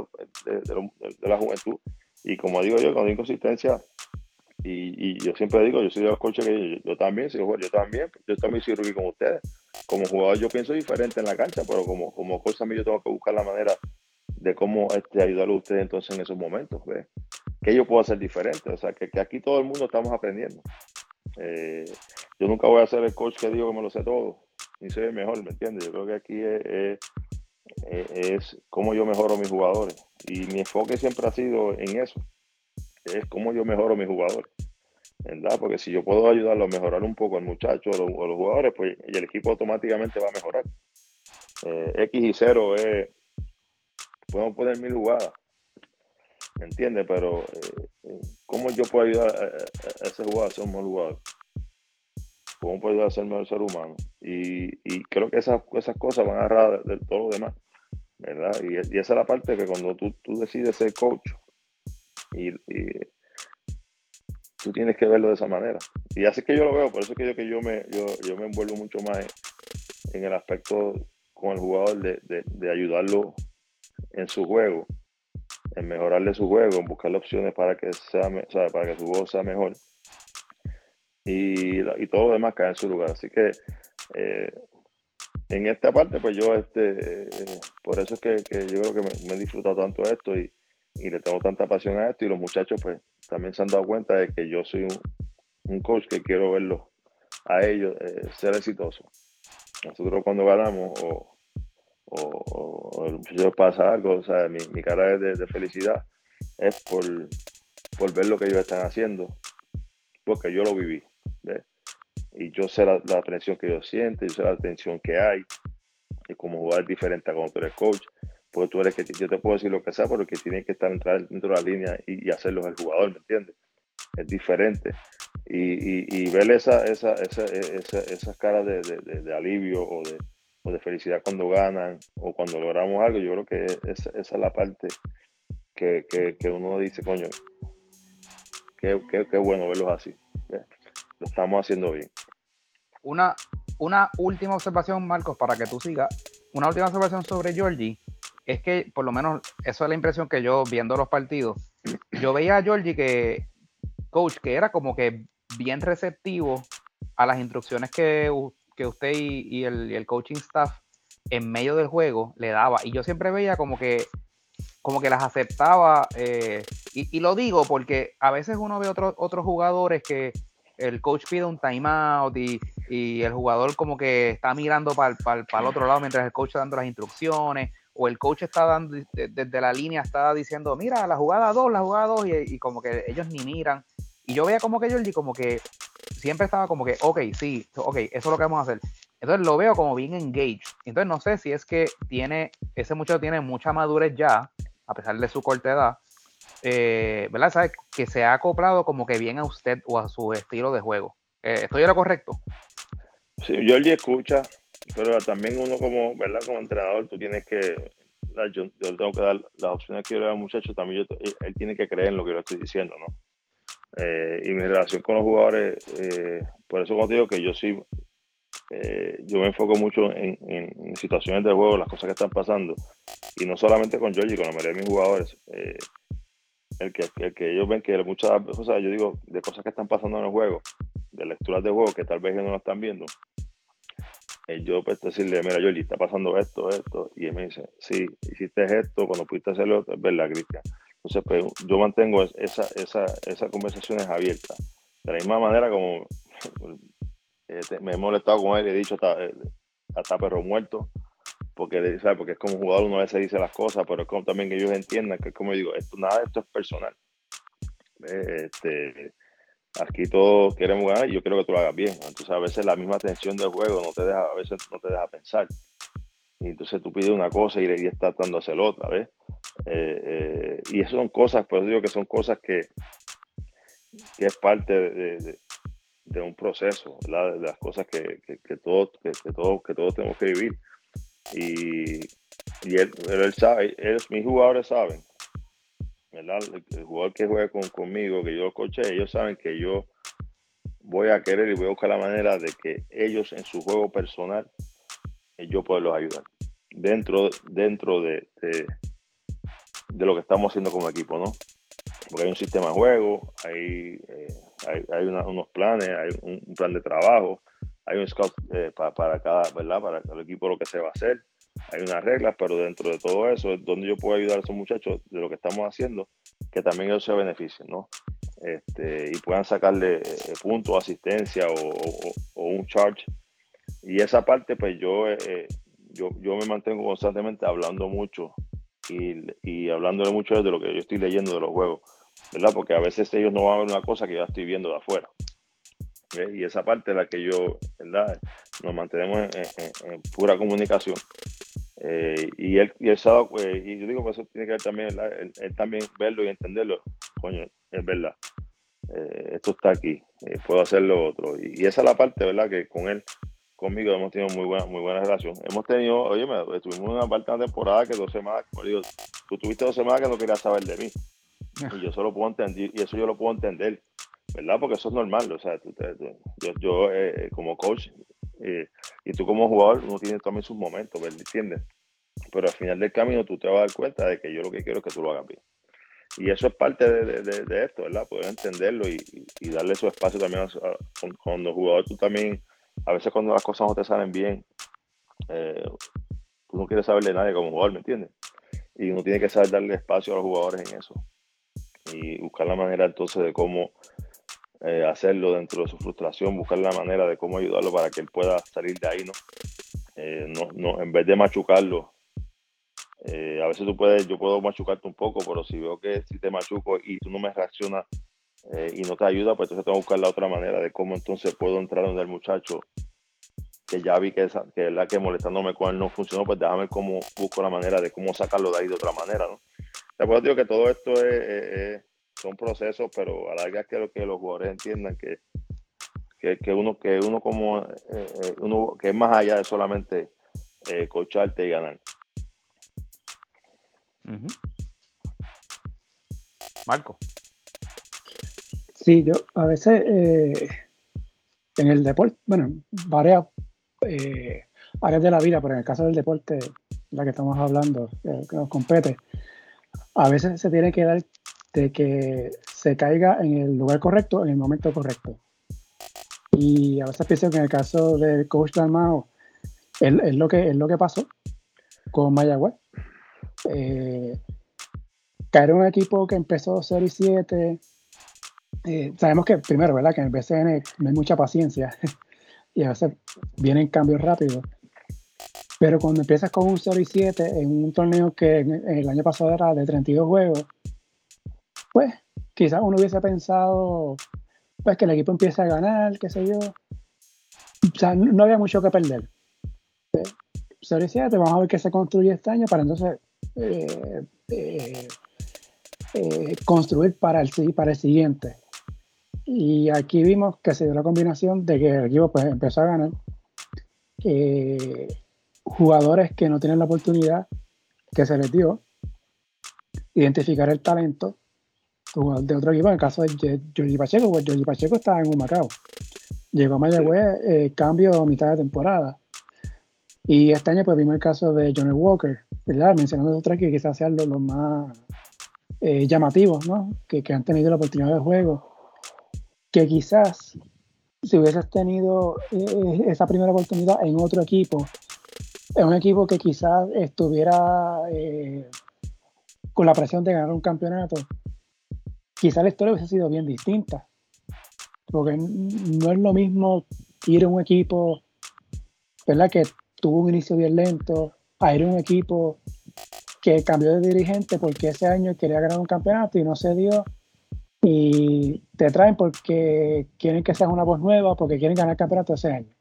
de, la juventud. Y como digo yo, con inconsistencia, y, yo siempre digo, yo soy de los coaches que yo, también, yo, yo también, yo también soy rookie con ustedes. Como jugador yo pienso diferente en la cancha, pero como, como coach también yo tengo que buscar la manera de cómo este, ayudar a ustedes entonces en esos momentos. ¿ves? Que yo puedo hacer diferente. O sea, que, aquí todo el mundo estamos aprendiendo. Eh, yo nunca voy a ser el coach que digo que me lo sé todo, ni soy el mejor, ¿me entiendes? Yo creo que aquí es eh, es cómo yo mejoro a mis jugadores. Y mi enfoque siempre ha sido en eso, es cómo yo mejoro a mis jugadores. ¿Verdad? Porque si yo puedo ayudarlo a mejorar un poco al muchacho o los, los, jugadores, pues el equipo automáticamente va a mejorar. Eh, X y 0 es, podemos poner mil jugadas, ¿me entiendes? Pero eh, ¿cómo yo puedo ayudar a, ese jugador a ser un mejor jugador? ¿Cómo puedo ayudar a ser mejor ser humano? Y, y creo que esas, esas cosas van a agarrar de, de todo lo demás. ¿verdad? Y, esa es la parte que cuando tú, tú decides ser coach y, tú tienes que verlo de esa manera. Y así que yo lo veo, por eso es que yo, que yo, me, yo, yo me envuelvo mucho más en, el aspecto con el jugador de, de, ayudarlo en su juego, en mejorarle su juego, en buscarle opciones para que, sea, para que su juego sea mejor. Y, y todo lo demás cae en su lugar. Así que eh, en esta parte, pues yo, este, eh, por eso es que, yo creo que me, he disfrutado tanto esto y, le tengo tanta pasión a esto y los muchachos pues también se han dado cuenta de que yo soy un, coach que quiero verlos a ellos eh, ser exitosos. Nosotros cuando ganamos o, o, o pasa algo, o sea, mi, cara de, de, felicidad es por, por ver lo que ellos están haciendo, porque yo lo viví. ¿ves? y yo sé la, la tensión que ellos sienten, yo sé la tensión que hay, y como jugar diferente a cuando tú eres coach, porque tú eres que yo te puedo decir lo que sea, pero que tiene que estar entrar dentro de la línea y, hacerlo el jugador, ¿me entiendes? Es diferente. Y, ver esa, esa, esa, esa, esas caras de, de, de, alivio o de, o de felicidad cuando ganan o cuando logramos algo, yo creo que esa, esa es la parte que, que, que, uno dice, coño, qué, qué, qué bueno verlos así. Lo estamos haciendo bien una, una última observación, Marcos, para que tú sigas. Una última observación sobre Georgie es que, por lo menos, eso es la impresión que yo viendo los partidos. Yo veía a Georgie que, coach, que era como que bien receptivo a las instrucciones que, usted y, el, coaching staff en medio del juego le daba. Y yo siempre veía como que como que las aceptaba. Eh, y, lo digo porque a veces uno ve otros otros jugadores que el coach pide un timeout y, y el jugador como que está mirando para el otro lado mientras el coach está dando las instrucciones, o el coach está dando desde la línea, está diciendo, mira, la jugada 2, la jugada 2, y, como que ellos ni miran. Y yo veía como que Jordi como que siempre estaba como que, ok, sí, ok, eso es lo que vamos a hacer. Entonces lo veo como bien engaged. Entonces no sé si es que tiene, ese muchacho tiene mucha madurez ya, a pesar de su corta edad, eh, ¿verdad? ¿Sabes? Que se ha acoplado como que bien a usted o a su estilo de juego. Eh, ¿Estoy lo correcto? Sí, Jordi escucha, pero también uno como, ¿verdad? Como entrenador, tú tienes que, yo, yo, tengo que dar las opciones que yo le doy al muchacho, también yo, él tiene que creer en lo que yo estoy diciendo, ¿no? Eh, y mi relación con los jugadores, eh, por eso como digo que yo sí, eh, yo me enfoco mucho en, en, situaciones de juego, las cosas que están pasando, y no solamente con Georgie, con la mayoría de mis jugadores. el, que, el que ellos ven que muchas cosas, yo digo, de cosas que están pasando en el juego, de lecturas de juego que tal vez ellos no lo están viendo, yo pues decirle, mira, Georgie, está pasando esto, esto, y él me dice, sí, hiciste esto, cuando pudiste hacerlo, es verdad, Cristian entonces, pues, yo mantengo esa, esa, esas conversaciones abiertas. De la misma manera como [laughs] eh, me he molestado con él he dicho hasta, eh, hasta perro muerto, porque, ¿sabes? porque es como jugador uno a veces dice las cosas, pero es como también que ellos entiendan que, como digo, esto, nada de esto es personal. Este, aquí todos queremos ganar y yo quiero que tú lo hagas bien. Entonces, a veces la misma tensión del juego no te deja, a veces no te deja pensar. Y entonces tú pides una cosa y, y estás tratando de hacer otra, ¿ves? Eh, eh, y eso son cosas, pues digo que son cosas que, que es parte de, de, un proceso, de las cosas que, que, todos, que, todos, que todos tenemos que vivir. Y, y él, él sabe, él, mis jugadores saben, ¿verdad? El, jugador que juega con, conmigo, que yo coche, ellos saben que yo voy a querer y voy a buscar la manera de que ellos en su juego personal, eh, yo poderlos ayudar. Dentro, dentro de, de lo que estamos haciendo como equipo, ¿no? Porque hay un sistema de juego, hay, eh, hay, unos planes, hay un, plan de trabajo, hay un scout eh, para cada, ¿verdad? Para el equipo lo que se va a hacer, hay unas reglas, pero dentro de todo eso es donde yo puedo ayudar a esos muchachos de lo que estamos haciendo, que también ellos se beneficien, ¿no? Este, y puedan sacarle eh, puntos, asistencia o, un charge. Y esa parte, pues yo, yo, yo me mantengo constantemente hablando mucho y, y hablándole mucho de lo que yo estoy leyendo de los juegos, ¿verdad? Porque a veces ellos no van a ver una cosa que yo estoy viendo de afuera. Y esa parte es la que yo, ¿verdad? Nos mantenemos en, pura comunicación. Eh, y él, y pues, y yo digo que eso tiene que ver también, él, también verlo y entenderlo. Coño, es verdad. Eh, esto está aquí, eh, puedo hacer lo otro. Y, esa es la parte, ¿verdad? Que con él conmigo hemos tenido muy buena, muy buena relación. Hemos tenido, oye, estuvimos una parte de la temporada que dos semanas, como digo, tú tuviste dos semanas que no querías saber de mí. Y yo solo puedo entender, y eso yo lo puedo entender, ¿verdad? Porque eso es normal, o sea, yo, yo eh, como coach eh, y tú como jugador, uno tiene también sus momentos, ¿me entiendes? Pero al final del camino tú te vas a dar cuenta de que yo lo que quiero es que tú lo hagas bien. Y eso es parte de, de, esto, ¿verdad? Poder entenderlo y, y, darle su espacio también a, cuando jugador tú también a veces cuando las cosas no te salen bien, eh, tú no quieres saber de nadie como jugador, ¿me entiendes? Y uno tiene que saber darle espacio a los jugadores en eso. Y buscar la manera entonces de cómo eh, hacerlo dentro de su frustración, buscar la manera de cómo ayudarlo para que él pueda salir de ahí, ¿no? Eh, no, no en vez de machucarlo, a veces tú puedes, yo puedo machucarte un poco, pero si veo que si te machuco y tú no me reaccionas eh, y no te ayuda, pues entonces tengo que buscar la otra manera de cómo entonces puedo entrar donde el muchacho que ya vi que, esa, que la que molestándome con él no funcionó, pues déjame cómo busco la manera de cómo sacarlo de ahí de otra manera, ¿no? Después digo que todo esto es, son procesos, pero a la larga quiero que los jugadores entiendan que, que, uno, que uno como, eh, eh, uno, que es más allá de solamente eh, cocharte y ganar. Marco. Sí, yo a veces eh, en el deporte, bueno, varias eh, áreas de la vida, pero en el caso del deporte, la que estamos hablando, eh, que nos compete, a veces se tiene que dar de que se caiga en el lugar correcto, en el momento correcto. Y a veces pienso que en el caso del coach Dalmao, es, lo, que, es lo que pasó con Mayagüez. caer en un equipo que empezó 0 y 7, eh, sabemos que primero, ¿verdad? Que en el BCN no hay mucha paciencia [laughs] y a veces vienen cambios rápidos. Pero cuando empiezas con un 0 y 7 en un torneo que el año pasado era de 32 juegos, pues quizás uno hubiese pensado pues que el equipo empiece a ganar, qué sé yo. O sea, no, había mucho que perder. 0 y 7, vamos a ver qué se construye este año para entonces eh, eh, construir para el, para el siguiente. Y aquí vimos que se dio la combinación de que el equipo pues, empezó a ganar. Eh, jugadores que no tienen la oportunidad, que se les dio, identificar el talento de otro equipo. En el caso de Jordi Pacheco, pues Jordi Pacheco estaba en un Macao. Llegó a Mayagüez, eh, cambio a mitad de temporada. Y este año pues vimos el caso de Johnny Walker, ¿verdad? Mencionando otros que quizás sean los, más eh, llamativos, ¿no? Que, que, han tenido la oportunidad de juego. Que quizás si hubieses tenido eh, esa primera oportunidad en otro equipo, en un equipo que quizás estuviera eh, con la presión de ganar un campeonato, quizás la historia hubiese sido bien distinta. Porque no es lo mismo ir a un equipo, ¿verdad? Que tuvo un inicio bien lento, a ir a un equipo que cambió de dirigente porque ese año quería ganar un campeonato y no se dio. Y te traen porque quieren que seas una voz nueva, porque quieren ganar el campeonato ese año.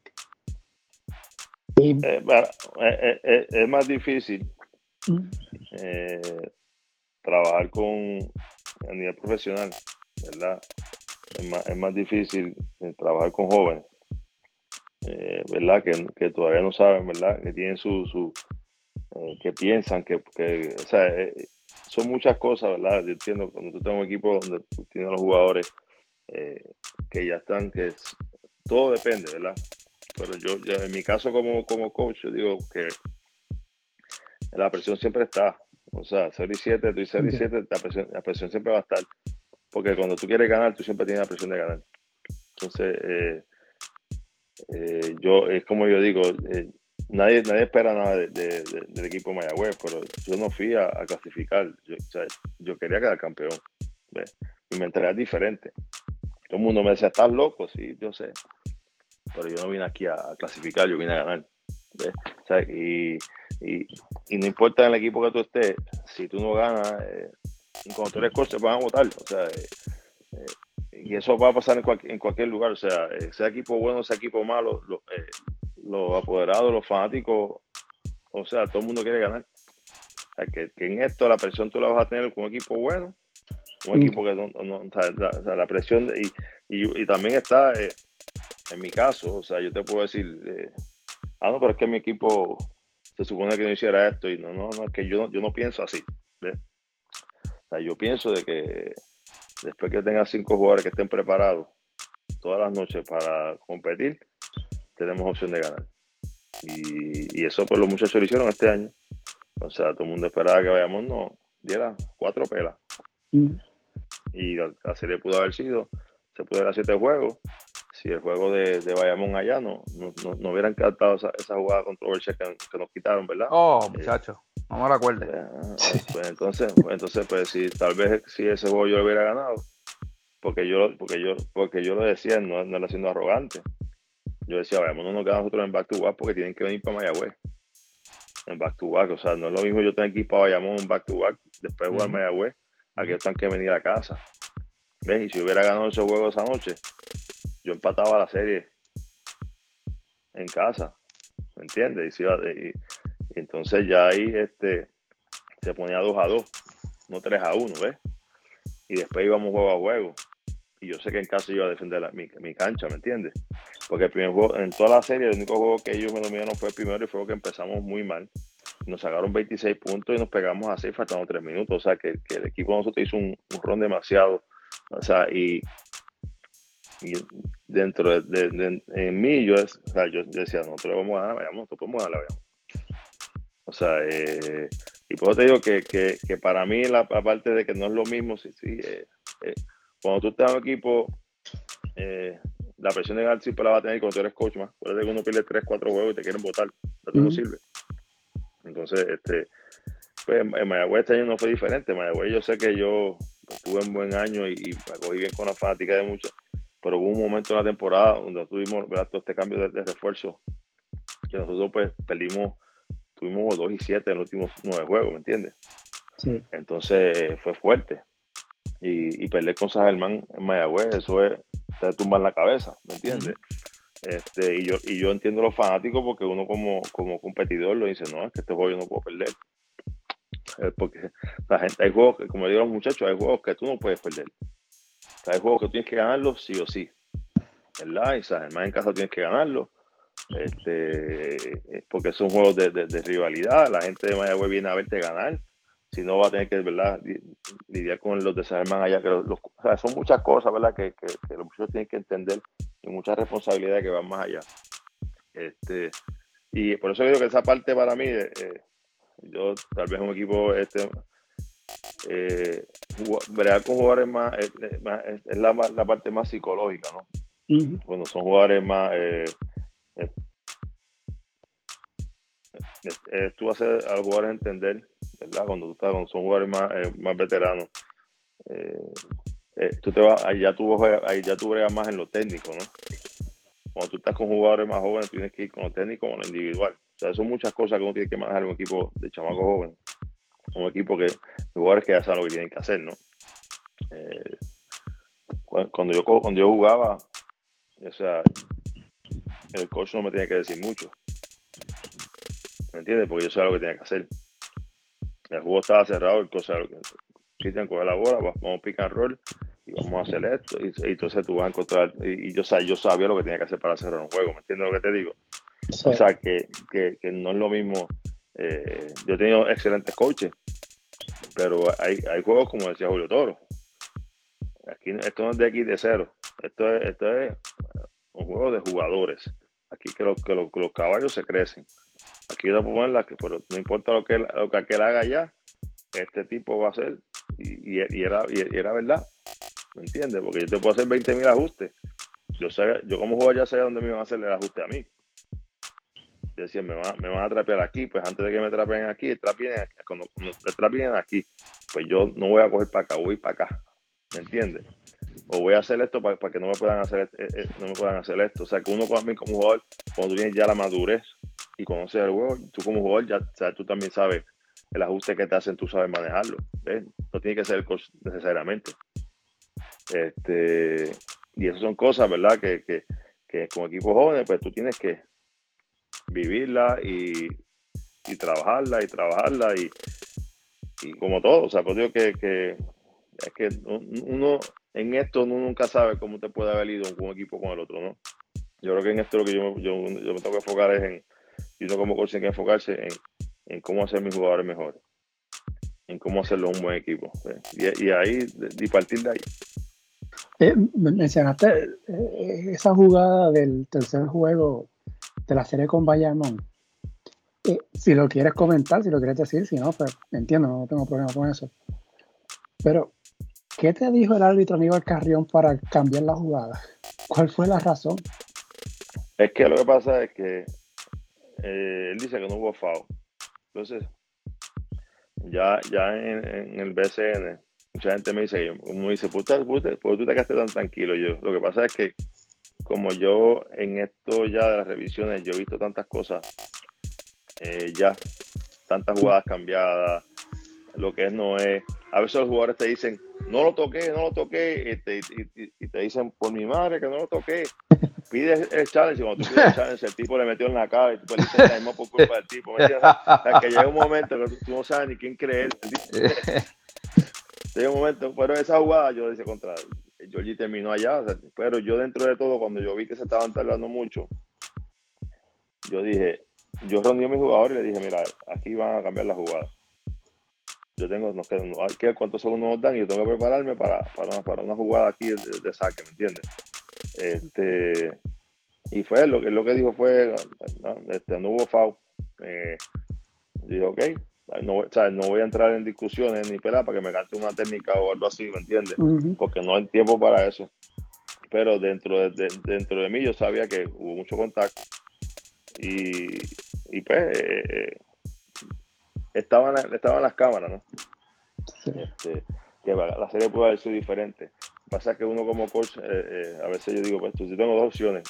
Eh, eh, eh, es más difícil mm. trabajar con a nivel profesional, ¿verdad? Es más, es más difícil trabajar con jóvenes eh, ¿verdad? Que, que, todavía no saben, ¿verdad? Que tienen su, su eh, que piensan, que, que o sea, eh, son muchas cosas, ¿verdad? Yo entiendo, cuando tú tienes un equipo donde tú tienes a los jugadores que ya están, que todo depende, ¿verdad? Pero yo, en mi caso como, como coach, yo digo que la presión siempre está. O sea, 0 y 7, tú y 0 y 7, la presión, la presión siempre va a estar. Porque cuando tú quieres ganar, tú siempre tienes la presión de ganar. Entonces, eh, eh, yo, es como yo digo, eh, nadie, nadie espera nada del equipo Mayagüez, pero yo no fui a, clasificar. Yo, quería quedar campeón. Mi mentalidad es diferente. Todo el mundo me decía, estás loco, sí, yo sé. Pero yo no vine aquí a, clasificar, yo vine a ganar. y, no importa en el equipo que tú estés, si tú no ganas, eh, cuando tú eres coach te van a votar. O sea, y eso va a pasar en, cualquier lugar, o sea, eh, sea equipo bueno, sea equipo malo, eh, los apoderados, los fanáticos, o sea, todo el mundo quiere ganar. O sea, que, en esto la presión tú la vas a tener con un equipo bueno, un equipo que no, o sea, la, presión, y, también está, eh, en mi caso, o sea, yo te puedo decir, ah, no, pero es que mi equipo se supone que no hiciera esto, y no, no, no, es que yo, yo no pienso así, O sea, yo pienso de que después que tenga cinco jugadores que estén preparados todas las noches para competir, tenemos opción de ganar. Y, eso pues los muchachos lo hicieron este año. O sea, todo el mundo esperaba que vayamos, no, diera cuatro pelas. Mm. Y la, serie pudo haber sido, se pudo dar siete juegos. Si el juego de, de Bayamón allá no, no, hubieran captado esa, esa jugada controversial que, que, nos quitaron, ¿verdad? Oh, muchachos. No me lo acuerdo. Pues entonces, pues entonces, pues si tal vez si ese juego yo lo hubiera ganado, porque yo, porque yo, porque yo lo decía, no, no era siendo arrogante. Yo decía, vamos, no nos quedamos nosotros en back to back porque tienen que venir para Mayagüez. En back to back, o sea, no es lo mismo yo tener que ir para Bayamón en back to back, después jugar Mayagüez, aquí están que venir a casa. ¿Ves? Y si hubiera ganado ese juego esa noche, yo empataba la serie en casa. ¿Me entiendes? Y, entonces ya ahí este, se ponía 2 a 2, no 3 a 1, ¿ves? Y después íbamos juego a juego. Y yo sé que en casa iba a defender mi, cancha, ¿me entiendes? Porque el primer juego, en toda la serie, el único juego que ellos me dominaron fue el primero y fue que empezamos muy mal. Nos sacaron 26 puntos y nos pegamos a 6 faltando 3 minutos. O sea, que, el equipo de nosotros hizo un ron demasiado. O sea, y, dentro de, en mí, yo, o sea, yo decía, nosotros vamos a ganar, vayamos, nosotros podemos ganar, vayamos. O sea, eh, y por eso te digo que, que, que para mí, la, parte de que no es lo mismo, sí, sí, eh, eh, cuando tú estás en un equipo, la presión de ganar siempre la va a tener cuando tú eres coach más. Puede que uno pierde 3, 4 juegos y te quieren votar, no sirve. Entonces, este, pues en Mayagüez este año no fue diferente. En Mayagüez yo sé que yo tuve un buen año y, y me cogí bien con la fanática de muchos, pero hubo un momento en la temporada donde tuvimos ¿verdad? todo este cambio de, de refuerzo que nosotros pues perdimos tuvimos 2 y 7 en los últimos 9 juegos, ¿me entiendes? Sí. Entonces fue fuerte. Y, y perder con San Germán en Mayagüez, eso es, te tumba en la cabeza, ¿me entiendes? este, y, yo, y yo entiendo los fanáticos porque uno como, como competidor lo dice, no, es que este juego yo no puedo perder. porque la gente, hay juegos que, como digo los muchachos, hay juegos que tú no puedes perder. Hay juegos que tienes que ganarlos sí o sí. ¿Verdad? Y San Germán en casa tienes que ganarlo Este, porque son juegos de, de, rivalidad, la gente de Mayagüez viene a verte ganar, si no va a tener que ¿verdad? lidiar con los desarman allá, que los, son muchas cosas ¿verdad? Que, que, los muchachos tienen que entender y muchas responsabilidades que van más allá. Este, y por eso digo que esa parte para mí, eh, eh, yo tal vez un equipo este, eh, con jugadores más, es, la, la, parte más psicológica, ¿no? Cuando son jugadores más... Eh, eh, eh, tú haces a los jugadores entender, ¿verdad? Cuando tú estás con son jugadores más, más veteranos, tú te vas, ahí ya tú, ahí ya tú bregas más en lo técnico, ¿no? Cuando tú estás con jugadores más jóvenes, tienes que ir con lo técnico, con lo individual. O sea, son muchas cosas que uno tiene que manejar en un equipo de chamacos jóvenes un equipo que jugadores que ya saben lo que tienen que hacer, ¿no? Eh, cuando yo cuando yo jugaba, o sea, el coach no me tenía que decir mucho. ¿Me entiendes? Porque yo sabía lo que tenía que hacer. El juego estaba cerrado, el Cristian coge la bola, vamos a picar roll y vamos a hacer esto. Y, entonces tú vas a encontrar, y, yo, yo sabía lo que tenía que hacer para cerrar un juego, ¿me entiendes lo que te digo? O sea, que, que, que, no es lo mismo eh, yo he tenido excelentes coaches, pero hay, hay juegos como decía Julio Toro. Aquí, esto no es de aquí de cero. Esto es, esto es un juego de jugadores. Aquí que, que, los caballos se crecen. Aquí no poner que, pero no importa lo que, lo que aquel haga ya, este tipo va a hacer. Y, era, y, era verdad. ¿Me entiendes? Porque yo te puedo hacer 20 mil ajustes. Yo, sé, yo como jugador ya sé dónde me van a hacer el ajuste a mí decía, me van, me van a trapear aquí, pues antes de que me trapeen aquí, trapeen, cuando, cuando aquí, pues yo no voy a coger para acá, voy para acá, ¿me entiendes? O voy a hacer esto para, que no me puedan hacer eh, eh, no me puedan hacer esto. O sea, que uno mí como jugador, cuando tú tienes ya la madurez y conoces el juego, tú como jugador ya o tú también sabes el ajuste que te hacen, tú sabes manejarlo. No tiene que ser necesariamente. Este, y esas son cosas, ¿verdad? Que, que, que como equipo joven, pues tú tienes que vivirla y, y trabajarla y trabajarla y, y, como todo, o sea, pues digo que, que es que uno en esto uno nunca sabe cómo te puede haber ido un equipo con el otro, ¿no? Yo creo que en esto lo que yo, yo, yo me tengo que enfocar es en, y uno como coach tiene que enfocarse en, en, cómo hacer mis jugadores mejores, en cómo hacerlo un buen equipo. Y, ahí, y partir de ahí. Eh, mencionaste eh, esa jugada del tercer juego de la serie con Bayamón. Eh, si lo quieres comentar, si lo quieres decir, si no, pues entiendo, no tengo problema con eso. Pero, ¿qué te dijo el árbitro Aníbal Carrión para cambiar la jugada? ¿Cuál fue la razón? Es que lo que pasa es que eh, él dice que no hubo FAO. Entonces, ya, ya en, el BCN, mucha gente me dice, uno dice, ¿por qué tú te quedaste tan tranquilo? Yo, lo que pasa es que como yo en esto ya de las revisiones, yo he visto tantas cosas, eh, ya, tantas jugadas cambiadas, lo que es no es. A veces los jugadores te dicen, no lo toqué, no lo toqué, y te, y, te dicen, por mi madre que no lo toqué. Pides el challenge, y cuando tú pides el challenge, el tipo le metió en la cara y tú le dices, mismo por culpa del tipo. O sea, que llega un momento que tú, no sabes ni quién creer. [laughs] llega un momento, pero esa jugada yo decía contra Georgie terminó allá, pero yo dentro de todo, cuando yo vi que se estaban tardando mucho, yo dije, yo reuní a mis jugadores y le dije, mira, aquí van a cambiar la jugada. Yo tengo, no sé, cuántos segundos nos dan y yo tengo que prepararme para, para, una, jugada aquí de, saque, ¿me entiendes? Este, y fue lo que, lo que dijo fue, no, este, no hubo FAO. Eh, dijo, ok, no, no voy a entrar en discusiones ni pelar para que me cante una técnica o algo así, ¿me entiendes? Porque no hay tiempo para eso. Pero dentro de, dentro de mí yo sabía que hubo mucho contacto y, y pues eh, estaban, estaban las cámaras, ¿no? Este, que la serie puede haber sido diferente. Pasa que uno como coach, eh, eh, a veces yo digo, pues yo tengo dos opciones,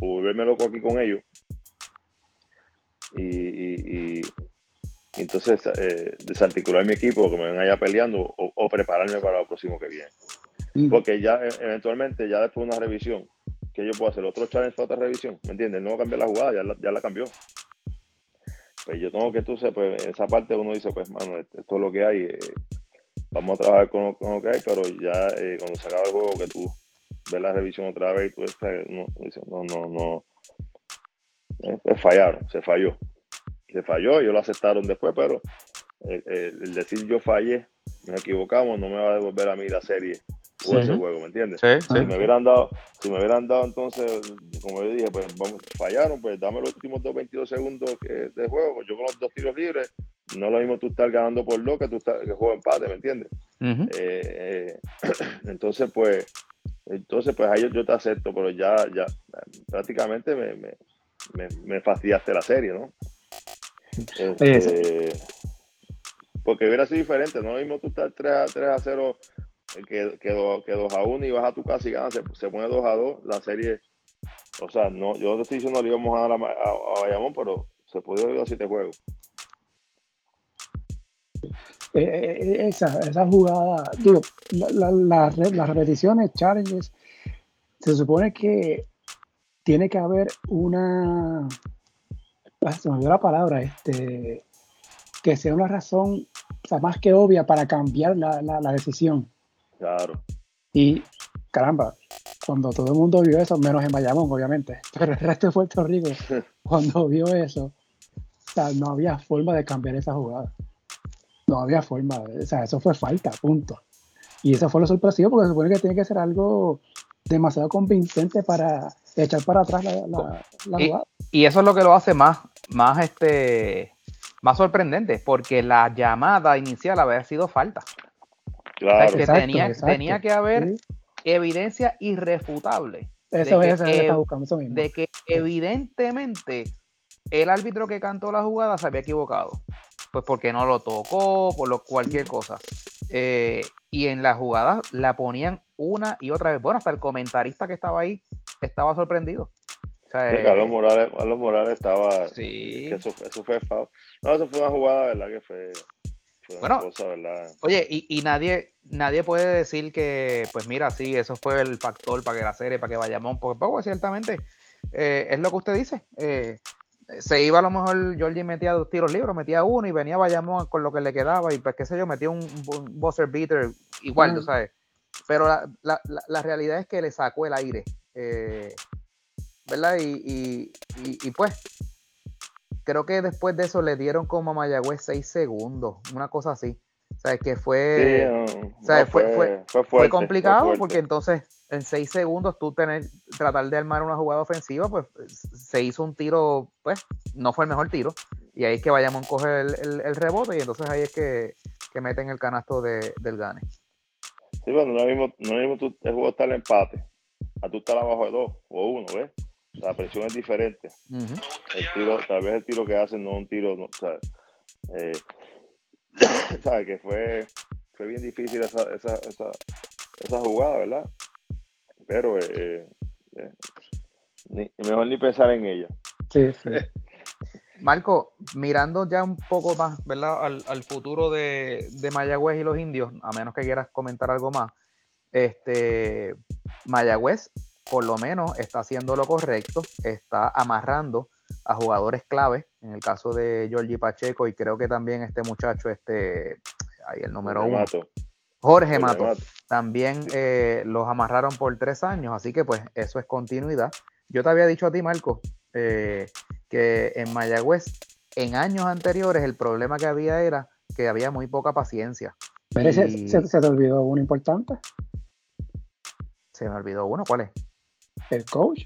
o volverme loco aquí con ellos y, entonces eh, desarticular mi equipo, que me ven allá peleando o, prepararme para lo próximo que viene. Mm. Porque ya eh, eventualmente, ya después de una revisión, que yo puedo hacer otro challenge para otra revisión, ¿me entiendes? No cambiar la jugada, ya la, ya la cambió. Pues yo tengo que, tú sepas, pues esa parte uno dice, pues, mano, esto, es lo que hay, eh, vamos a trabajar con, lo que hay, pero ya eh, cuando se acaba el juego, que tú ves la revisión otra vez y tú estás, no, no, no, no, eh, fallaron, se falló. Se falló, ellos lo aceptaron después, pero el, decir yo fallé, nos equivocamos, no me va a devolver a mí la serie o ese juego, ¿me entiendes? Si me hubieran dado, si me hubieran dado entonces, como yo dije, pues vamos, fallaron, pues dame los últimos dos 22 segundos de juego, yo con los dos tiros libres, no lo mismo tú estar ganando por lo que tú estás, que juego empate, ¿me entiendes? Eh, eh, [clears throat] entonces, pues, entonces, pues ahí yo, te acepto, pero ya, ya prácticamente me, me, me, fastidiaste la serie, ¿no? Este, porque hubiera sido diferente, no lo mismo tú estar 3 a, 3 a 0, eh, que, que, que 2 a 1 y vas a tu casa y ganas, se, se, pone 2 a 2, la serie, o sea, no, yo no te estoy diciendo le íbamos a dar a, a, a Bayamón, pero se puede ir a 7 juegos. Eh, eh, esa, esa jugada, digo, la, la, las repeticiones, challenges, se supone que tiene que haber una, ah, se me olvidó la palabra, este, que sea una razón o sea, más que obvia para cambiar la, la, decisión. Claro. Y caramba, cuando todo el mundo vio eso, menos en Bayamón, obviamente, [laughs] pero el resto de Puerto Rico, [laughs] cuando vio eso, o sea, no había forma de cambiar esa jugada no había forma. O sea, eso fue falta, punto. Y eso fue lo sorpresivo porque se supone que tiene que ser algo demasiado convincente para echar para atrás la, la, jugada. Y eso es lo que lo hace más, más este más sorprendente, porque la llamada inicial había sido falta. Claro. que tenía, tenía, que haber evidencia irrefutable. Eso de es, que, buscando, eso mismo. de que evidentemente el árbitro que cantó la jugada se había equivocado pues porque no lo tocó, por lo, cualquier cosa. Eh, y en la jugada la ponían una y otra vez. Bueno, hasta el comentarista que estaba ahí estaba sorprendido. O sea, Carlos, eh, Morales, Carlos Morales estaba. Sí. eso, eso, fue No, eso fue una jugada, ¿verdad? Que fue. bueno, oye, y, y, nadie nadie puede decir que, pues mira, sí, eso fue el factor para que la serie, para que vayamos, porque poco, ciertamente, eh, es lo que usted dice. Eh, se iba a lo mejor Georgie metía dos tiros libres, metía uno y venía Bayamón con lo que le quedaba y pues qué sé yo, metía un, buzzer beater igual, tú sabes. Pero la, realidad es que le sacó el aire, eh, ¿verdad? Y, pues creo que después de eso le dieron como a Mayagüez seis segundos, una cosa así. O sea, que fue, fue, fue, complicado porque entonces en seis segundos tú tener, tratar de armar una jugada ofensiva, pues se hizo un tiro, pues no fue el mejor tiro. Y ahí es que vayamos a coger el, rebote y entonces ahí es que, meten el canasto de, del gane. Sí, bueno, no mismo, no mismo tú, el juego está el empate, a tú estar abajo de dos o uno, ¿ves? La presión es diferente. El tiro, tal vez el tiro que hacen no es un tiro, no, ¿sabes? Eh, [coughs] ¿sabes? Que fue, fue bien difícil esa, esa, esa, esa jugada, ¿verdad? pero eh, eh, mejor ni pensar en ella. Sí, [laughs] sí. Marco, mirando ya un poco más, ¿verdad? Al, futuro de, de, Mayagüez y los indios, a menos que quieras comentar algo más, este Mayagüez por lo menos está haciendo lo correcto, está amarrando a jugadores clave, en el caso de Giorgi Pacheco y creo que también este muchacho, este, ahí el número uno, Jorge Mato. También eh, los amarraron por tres años, así que pues eso es continuidad. Yo te había dicho a ti, Marco, eh, que en Mayagüez, en años anteriores, el problema que había era que había muy poca paciencia. Pero se, te olvidó uno importante. Se me olvidó uno, ¿cuál es? El coach.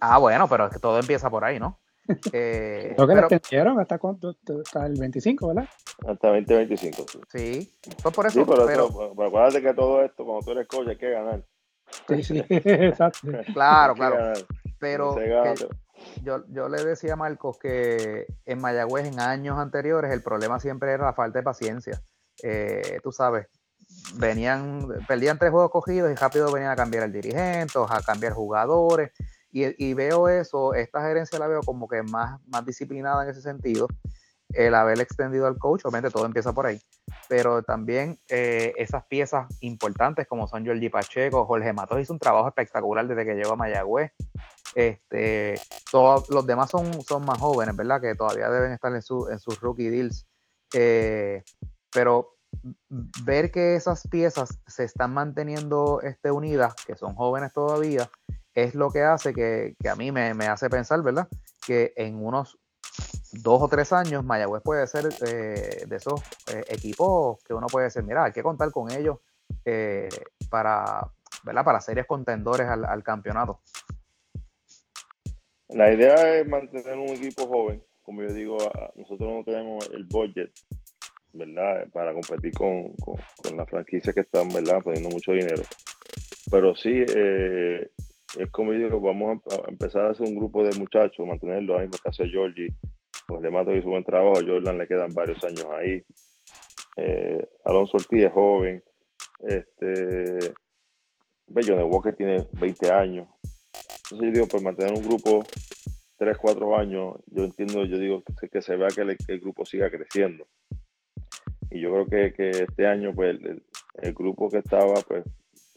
ah, bueno, pero es que todo empieza por ahí, ¿no? [laughs] Eh, Lo que le extendieron hasta, cuánto, hasta el 25, ¿verdad? Hasta 2025. Sí, sí. Pues por eso. Sí, pero, pero, acuérdate que todo esto, cuando tú eres coach, hay que ganar. Sí, sí, [laughs] exacto. Claro, claro. Pero yo, yo le decía a Marcos que en Mayagüez en años anteriores el problema siempre era la falta de paciencia. Eh, tú sabes, venían, perdían tres juegos cogidos y rápido venían a cambiar el dirigente, a cambiar jugadores. Y, veo eso, esta gerencia la veo como que más, más disciplinada en ese sentido. El haber extendido al coach, obviamente todo empieza por ahí. Pero también eh, esas piezas importantes como son Jordi Pacheco, Jorge Matos hizo un trabajo espectacular desde que llegó a Mayagüez. Este, todos los demás son, son más jóvenes, ¿verdad? Que todavía deben estar en, su, en sus rookie deals. Eh, pero ver que esas piezas se están manteniendo este, unidas, que son jóvenes todavía, es lo que hace que, a mí me, hace pensar, ¿verdad? que en unos dos o tres años Mayagüez puede ser eh, de esos eh, equipos que uno puede decir, mira, hay que contar con ellos eh, para, ¿verdad? para contendores al, campeonato. La idea es mantener un equipo joven. Como yo digo, nosotros no tenemos el budget, ¿verdad? Para competir con, con, las franquicias que están, ¿verdad? Poniendo mucho dinero. Pero sí, es como yo digo, vamos a empezar a hacer un grupo de muchachos, mantenerlo, ahí mismo que hace Georgie, pues le mato hizo buen trabajo, a Jordan le quedan varios años ahí. Eh, Alonso Ortiz es joven. Este, John Walker tiene 20 años. Entonces yo digo, pues mantener un grupo 3, 4 años, yo entiendo, yo digo que se vea que el, grupo siga creciendo. Y yo creo que, que este año, pues el, el, grupo que estaba, pues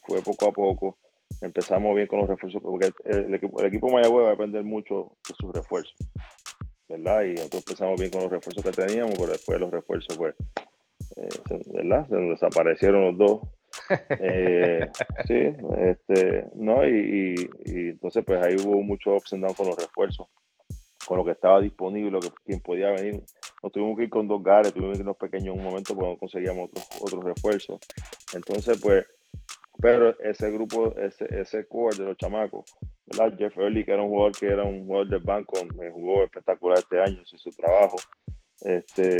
fue poco a poco empezamos bien con los refuerzos, porque el, equipo, el equipo Mayagüez va a depender mucho de sus refuerzos, ¿verdad? Y nosotros empezamos bien con los refuerzos que teníamos, pero después los refuerzos, pues, eh, ¿verdad? Se nos desaparecieron los dos. [laughs] Eh, sí, este, ¿no? Y, y, entonces, pues ahí hubo mucho ups con los refuerzos, con lo que estaba disponible, que quien podía venir. Nos tuvimos que ir con dos gares, tuvimos que irnos pequeños en un momento no conseguíamos otros, otros refuerzos. Entonces, pues, pero ese grupo, ese, ese core de los chamacos, ¿verdad? Jeff Early, que era un jugador que era un jugador del banco, me jugó espectacular este año, hizo su trabajo. Este,